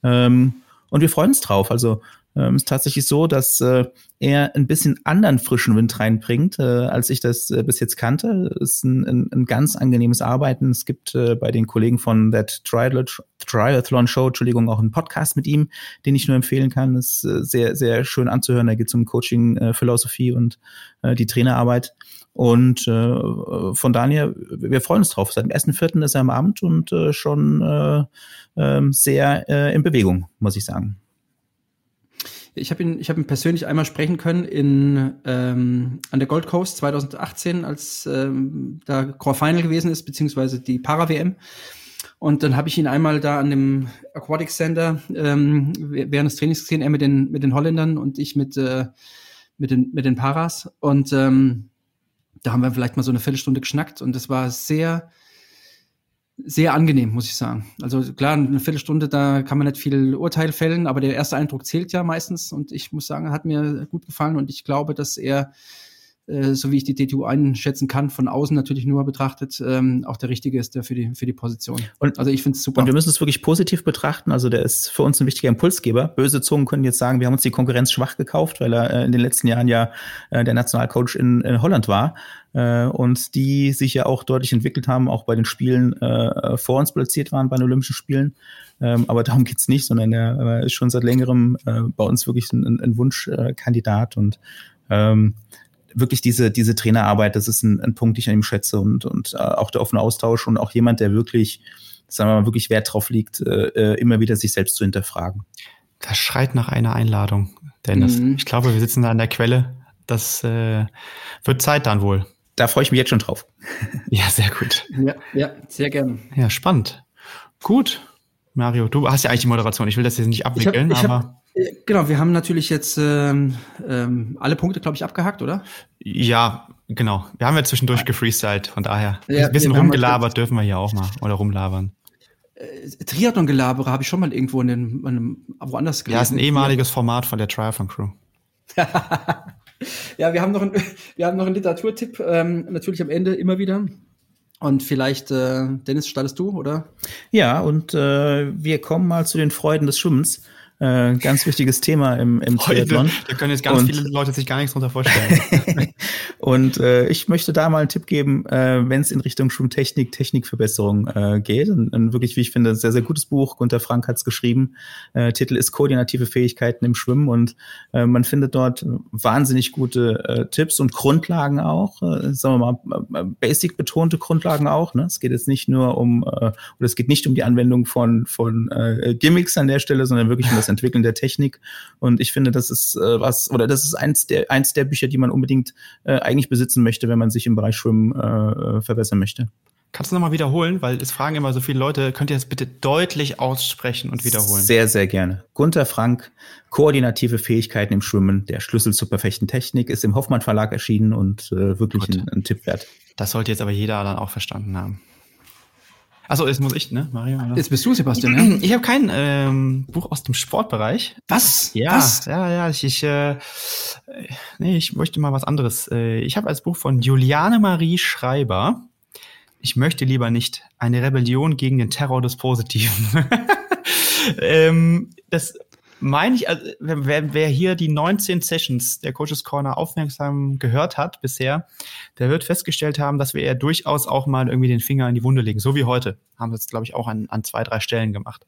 Ähm, und wir freuen uns drauf. Also ähm, ist tatsächlich so, dass äh, er ein bisschen anderen frischen Wind reinbringt, äh, als ich das äh, bis jetzt kannte. Ist ein, ein, ein, ganz angenehmes Arbeiten. Es gibt äh, bei den Kollegen von That Triathlon Show, Entschuldigung, auch einen Podcast mit ihm, den ich nur empfehlen kann. Ist äh, sehr, sehr schön anzuhören. Da geht es um Coaching, äh, Philosophie und äh, die Trainerarbeit. Und äh, von daher, wir freuen uns drauf. Seit dem ersten Vierten ist er im Amt und äh, schon äh, äh, sehr äh, in Bewegung, muss ich sagen. Ich habe ihn, ich habe ihn persönlich einmal sprechen können in ähm, an der Gold Coast 2018, als ähm, da Core Final gewesen ist, beziehungsweise die Para WM. Und dann habe ich ihn einmal da an dem Aquatic Center ähm, während des Trainings gesehen, er mit den mit den Holländern und ich mit äh, mit den mit den Paras. Und ähm, da haben wir vielleicht mal so eine Viertelstunde geschnackt und das war sehr sehr angenehm, muss ich sagen. Also klar, eine Viertelstunde, da kann man nicht viel Urteil fällen, aber der erste Eindruck zählt ja meistens und ich muss sagen, hat mir gut gefallen und ich glaube, dass er äh, so wie ich die DTU einschätzen kann, von außen natürlich nur betrachtet, ähm, auch der richtige ist der für die, für die Position. Und, also ich finde es super. Und wir müssen es wirklich positiv betrachten. Also der ist für uns ein wichtiger Impulsgeber. Böse Zungen können jetzt sagen, wir haben uns die Konkurrenz schwach gekauft, weil er äh, in den letzten Jahren ja äh, der Nationalcoach in, in Holland war äh, und die sich ja auch deutlich entwickelt haben, auch bei den Spielen äh, vor uns platziert waren, bei den Olympischen Spielen. Ähm, aber darum geht's nicht, sondern er äh, ist schon seit längerem äh, bei uns wirklich ein, ein Wunschkandidat und ähm, wirklich diese, diese Trainerarbeit, das ist ein, ein Punkt, den ich an ihm schätze und, und äh, auch der offene Austausch und auch jemand, der wirklich, sagen wir mal, wirklich Wert drauf liegt, äh, äh, immer wieder sich selbst zu hinterfragen. Das schreit nach einer Einladung, Dennis. Mhm. Ich glaube, wir sitzen da an der Quelle. Das äh, wird Zeit dann wohl. Da freue ich mich jetzt schon drauf. ja, sehr gut. Ja, ja, sehr gerne. Ja, spannend. Gut. Mario, du hast ja eigentlich die Moderation. Ich will das jetzt nicht abwickeln, ich hab, ich aber. Hab genau, wir haben natürlich jetzt ähm, ähm, alle Punkte, glaube ich, abgehakt, oder? Ja, genau. Wir haben ja zwischendurch gefreestylt, von daher. Ja, ein bisschen rumgelabert dürfen wir hier auch mal oder rumlabern. Äh, Triathlon-Gelabere habe ich schon mal irgendwo in, den, in einem, woanders gelesen. Ja, ist ein ehemaliges Format von der Triathlon Crew. Ja, wir haben noch, ein, wir haben noch einen Literaturtipp, ähm, natürlich am Ende immer wieder. Und vielleicht, äh, Dennis, startest du, oder? Ja, und äh, wir kommen mal zu den Freuden des Schwimmens. Äh, ganz wichtiges Thema im, im Triathlon. Da können jetzt ganz und, viele Leute sich gar nichts drunter vorstellen. und äh, ich möchte da mal einen Tipp geben, äh, wenn es in Richtung Schwimmtechnik, Technikverbesserung äh, geht. Ein, ein wirklich, wie ich finde, sehr, sehr gutes Buch. Gunter Frank hat es geschrieben. Äh, Titel ist Koordinative Fähigkeiten im Schwimmen und äh, man findet dort wahnsinnig gute äh, Tipps und Grundlagen auch. Äh, sagen wir mal, äh, basic betonte Grundlagen auch. Ne? Es geht jetzt nicht nur um, äh, oder es geht nicht um die Anwendung von, von äh, Gimmicks an der Stelle, sondern wirklich um das Entwickeln der Technik. Und ich finde, das ist äh, was, oder das ist eins der, eins der Bücher, die man unbedingt äh, eigentlich besitzen möchte, wenn man sich im Bereich Schwimmen äh, verbessern möchte. Kannst du nochmal wiederholen? Weil es fragen immer so viele Leute, könnt ihr das bitte deutlich aussprechen und wiederholen? Sehr, sehr gerne. Gunther Frank, Koordinative Fähigkeiten im Schwimmen, der Schlüssel zur perfekten Technik, ist im Hoffmann Verlag erschienen und äh, wirklich ein, ein Tipp wert. Das sollte jetzt aber jeder dann auch verstanden haben. Achso, jetzt muss ich, ne, Mario? Oder? Jetzt bist du, Sebastian, ja? Ich habe kein ähm, Buch aus dem Sportbereich. Was? Ja, was? ja, ja. Ich, ich, äh, nee, ich möchte mal was anderes. Äh, ich habe als Buch von Juliane Marie Schreiber. Ich möchte lieber nicht eine Rebellion gegen den Terror des Positiven. ähm, das meine ich, also, wer, wer hier die 19 Sessions der Coaches Corner aufmerksam gehört hat bisher, der wird festgestellt haben, dass wir ja durchaus auch mal irgendwie den Finger in die Wunde legen, so wie heute. Haben wir es, glaube ich, auch an, an zwei, drei Stellen gemacht.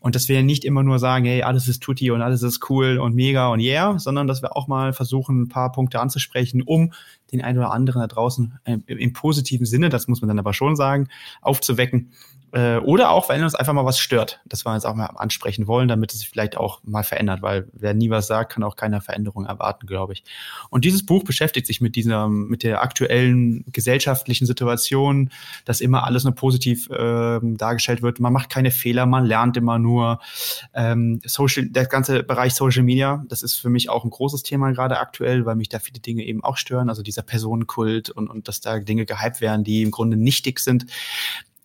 Und dass wir nicht immer nur sagen, hey, alles ist tutti und alles ist cool und mega und yeah, sondern dass wir auch mal versuchen, ein paar Punkte anzusprechen, um den einen oder anderen da draußen äh, im positiven Sinne, das muss man dann aber schon sagen, aufzuwecken äh, oder auch, wenn uns einfach mal was stört, dass wir uns auch mal ansprechen wollen, damit es sich vielleicht auch mal verändert, weil wer nie was sagt, kann auch keine Veränderung erwarten, glaube ich. Und dieses Buch beschäftigt sich mit dieser, mit der aktuellen gesellschaftlichen Situation, dass immer alles nur positiv äh, dargestellt wird. Man macht keine Fehler, man lernt immer nur. Ähm, Social, der ganze Bereich Social Media, das ist für mich auch ein großes Thema gerade aktuell, weil mich da viele Dinge eben auch stören. Also dieser Personenkult und, und dass da Dinge gehypt werden, die im Grunde nichtig sind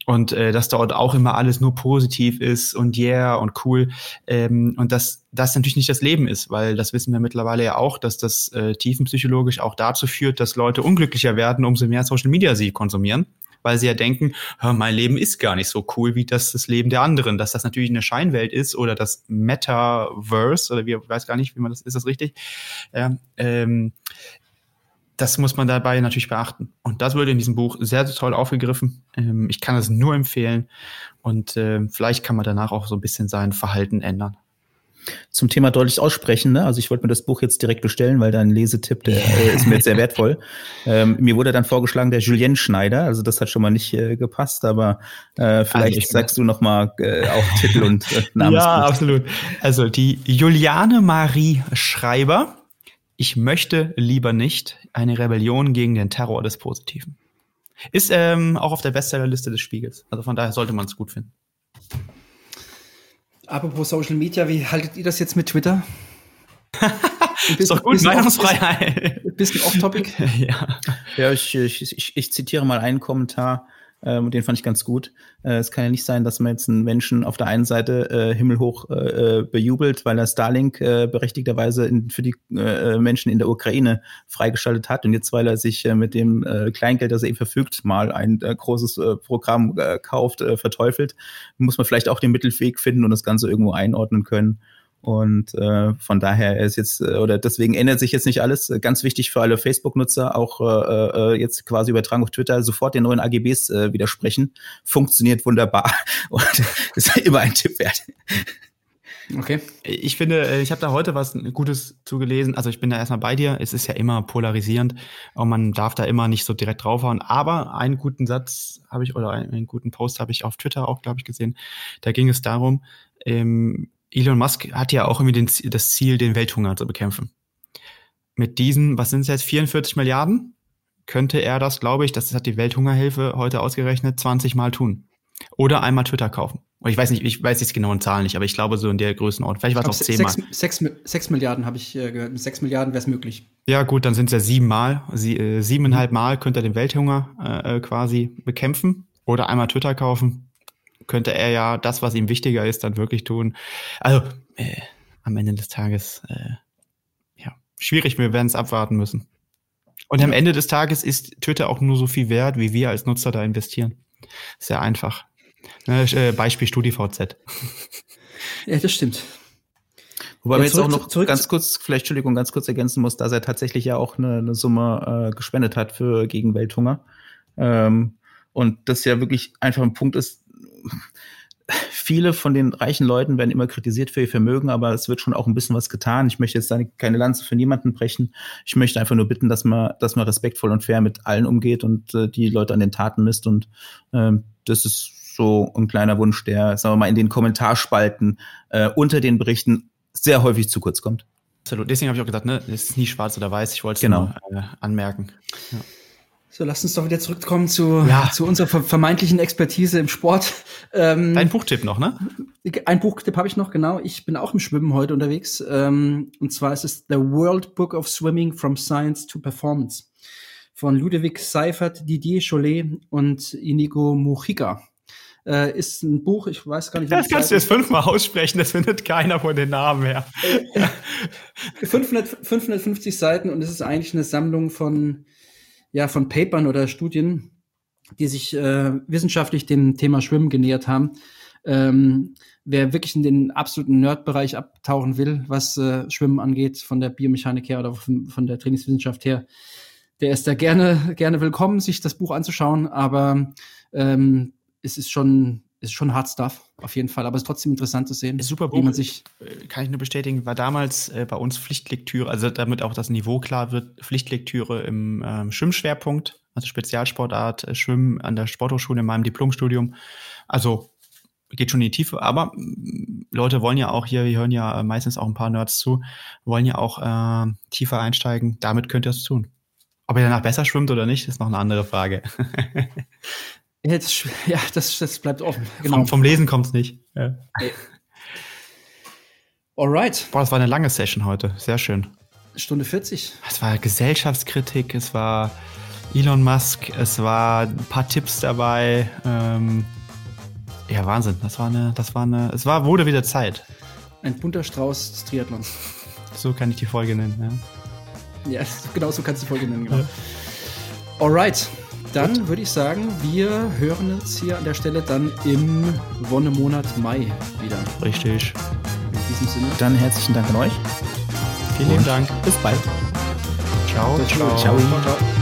und äh, dass dort auch immer alles nur positiv ist und yeah und cool ähm, und dass das natürlich nicht das Leben ist, weil das wissen wir mittlerweile ja auch, dass das äh, tiefenpsychologisch auch dazu führt, dass Leute unglücklicher werden, umso mehr Social Media sie konsumieren, weil sie ja denken, mein Leben ist gar nicht so cool wie das das Leben der anderen, dass das natürlich eine Scheinwelt ist oder das Metaverse oder wie weiß gar nicht, wie man das ist das richtig. Ja, ähm, das muss man dabei natürlich beachten. Und das wurde in diesem Buch sehr, sehr toll aufgegriffen. Ähm, ich kann es nur empfehlen. Und äh, vielleicht kann man danach auch so ein bisschen sein Verhalten ändern. Zum Thema deutlich aussprechen, ne? also ich wollte mir das Buch jetzt direkt bestellen, weil dein Lesetipp, der äh, ist mir jetzt sehr wertvoll. Ähm, mir wurde dann vorgeschlagen der Julien Schneider, also das hat schon mal nicht äh, gepasst, aber äh, vielleicht also sagst du noch mal äh, auch Titel und äh, Namen. Ja, absolut. Also die Juliane Marie Schreiber, ich möchte lieber nicht eine Rebellion gegen den Terror des Positiven. Ist ähm, auch auf der Bestsellerliste des Spiegels. Also von daher sollte man es gut finden. Apropos Social Media, wie haltet ihr das jetzt mit Twitter? ist doch gut, Meinungsfreiheit. Bisschen off-topic. ja, ja ich, ich, ich, ich zitiere mal einen Kommentar ähm, den fand ich ganz gut. Äh, es kann ja nicht sein, dass man jetzt einen Menschen auf der einen Seite äh, himmelhoch äh, bejubelt, weil er Starlink äh, berechtigterweise in, für die äh, Menschen in der Ukraine freigeschaltet hat und jetzt, weil er sich äh, mit dem äh, Kleingeld, das er eben verfügt, mal ein äh, großes äh, Programm äh, kauft, äh, verteufelt, muss man vielleicht auch den Mittelweg finden und das Ganze irgendwo einordnen können. Und äh, von daher ist jetzt, äh, oder deswegen ändert sich jetzt nicht alles. Ganz wichtig für alle Facebook-Nutzer, auch äh, äh, jetzt quasi übertragen auf Twitter, sofort den neuen AGBs äh, widersprechen. Funktioniert wunderbar. Und ist immer ein Tipp wert. Okay. Ich finde, äh, ich habe da heute was Gutes zugelesen. Also ich bin da erstmal bei dir. Es ist ja immer polarisierend und man darf da immer nicht so direkt draufhauen. Aber einen guten Satz habe ich oder einen, einen guten Post habe ich auf Twitter auch, glaube ich, gesehen. Da ging es darum, ähm, Elon Musk hat ja auch irgendwie den, das Ziel, den Welthunger zu bekämpfen. Mit diesen, was sind es jetzt, 44 Milliarden? Könnte er das, glaube ich, das hat die Welthungerhilfe heute ausgerechnet, 20 Mal tun. Oder einmal Twitter kaufen. Und ich weiß nicht, ich weiß jetzt genauen Zahlen nicht, aber ich glaube so in der Größenordnung. Vielleicht war es auch 10 Mal. 6, 6 Milliarden habe ich äh, gehört. Mit 6 Milliarden wäre es möglich. Ja, gut, dann sind es ja sieben Mal. Sie, äh, siebeneinhalb Mal könnte er den Welthunger äh, quasi bekämpfen. Oder einmal Twitter kaufen könnte er ja das, was ihm wichtiger ist, dann wirklich tun. Also äh, am Ende des Tages, äh, ja, schwierig, wir werden es abwarten müssen. Und am Ende des Tages ist Twitter auch nur so viel wert, wie wir als Nutzer da investieren. Sehr einfach. Ne, äh, Beispiel StudiVZ. Ja, das stimmt. Wobei ja, man jetzt auch noch zurück, ganz kurz, vielleicht Entschuldigung, ganz kurz ergänzen muss, dass er tatsächlich ja auch eine, eine Summe äh, gespendet hat für gegen Welthunger. Ähm, und das ja wirklich einfach ein Punkt ist, viele von den reichen Leuten werden immer kritisiert für ihr Vermögen, aber es wird schon auch ein bisschen was getan. Ich möchte jetzt keine Lanze für niemanden brechen. Ich möchte einfach nur bitten, dass man, dass man respektvoll und fair mit allen umgeht und äh, die Leute an den Taten misst. Und ähm, das ist so ein kleiner Wunsch, der, sagen wir mal, in den Kommentarspalten äh, unter den Berichten sehr häufig zu kurz kommt. Absolut. Deswegen habe ich auch gesagt, ne, es ist nie schwarz oder weiß. Ich wollte es genau. nur äh, anmerken. Ja. So, lass uns doch wieder zurückkommen zu, ja. zu unserer vermeintlichen Expertise im Sport. Ähm, Dein Buchtipp noch, ne? Ein Buchtipp habe ich noch, genau. Ich bin auch im Schwimmen heute unterwegs. Ähm, und zwar ist es The World Book of Swimming from Science to Performance von Ludovic Seifert, Didier Cholet und Inigo Mujica. Äh, ist ein Buch, ich weiß gar nicht. Das kannst du jetzt fünfmal aussprechen, das findet keiner von den Namen her. 500, 550 Seiten und es ist eigentlich eine Sammlung von ja, von Papern oder Studien, die sich äh, wissenschaftlich dem Thema Schwimmen genähert haben. Ähm, wer wirklich in den absoluten Nerd-Bereich abtauchen will, was äh, Schwimmen angeht, von der Biomechanik her oder von, von der Trainingswissenschaft her, der ist da gerne, gerne willkommen, sich das Buch anzuschauen. Aber ähm, es ist schon ist schon Hard Stuff, auf jeden Fall, aber es ist trotzdem interessant zu sehen, super Buch, wie man sich. Äh, kann ich nur bestätigen, war damals äh, bei uns Pflichtlektüre, also damit auch das Niveau klar wird, Pflichtlektüre im ähm, Schwimmschwerpunkt, also Spezialsportart, äh, Schwimmen an der Sporthochschule in meinem Diplomstudium. Also geht schon in die Tiefe, aber mm, Leute wollen ja auch hier, wir hören ja meistens auch ein paar Nerds zu, wollen ja auch äh, tiefer einsteigen, damit könnt ihr es tun. Ob ihr danach besser schwimmt oder nicht, ist noch eine andere Frage. Ja, das, ja, das, das bleibt offen. Genau. Vom, vom Lesen kommt es nicht. Ja. Alright. Boah, das war eine lange Session heute. Sehr schön. Stunde 40. Es war Gesellschaftskritik, es war Elon Musk, es war ein paar Tipps dabei. Ähm, ja, Wahnsinn. Das war eine, das war eine, es war, wurde wieder Zeit. Ein bunter Strauß des Triathlons. So kann ich die Folge nennen, ja. Ja, genau so kannst du die Folge nennen, genau. Ja. Alright dann würde ich sagen, wir hören uns hier an der Stelle dann im Wonnemonat Mai wieder. Richtig. In diesem Sinne. Dann herzlichen Dank an euch. Vielen lieben Dank. Bis bald. Ciao. ciao. ciao. ciao. ciao.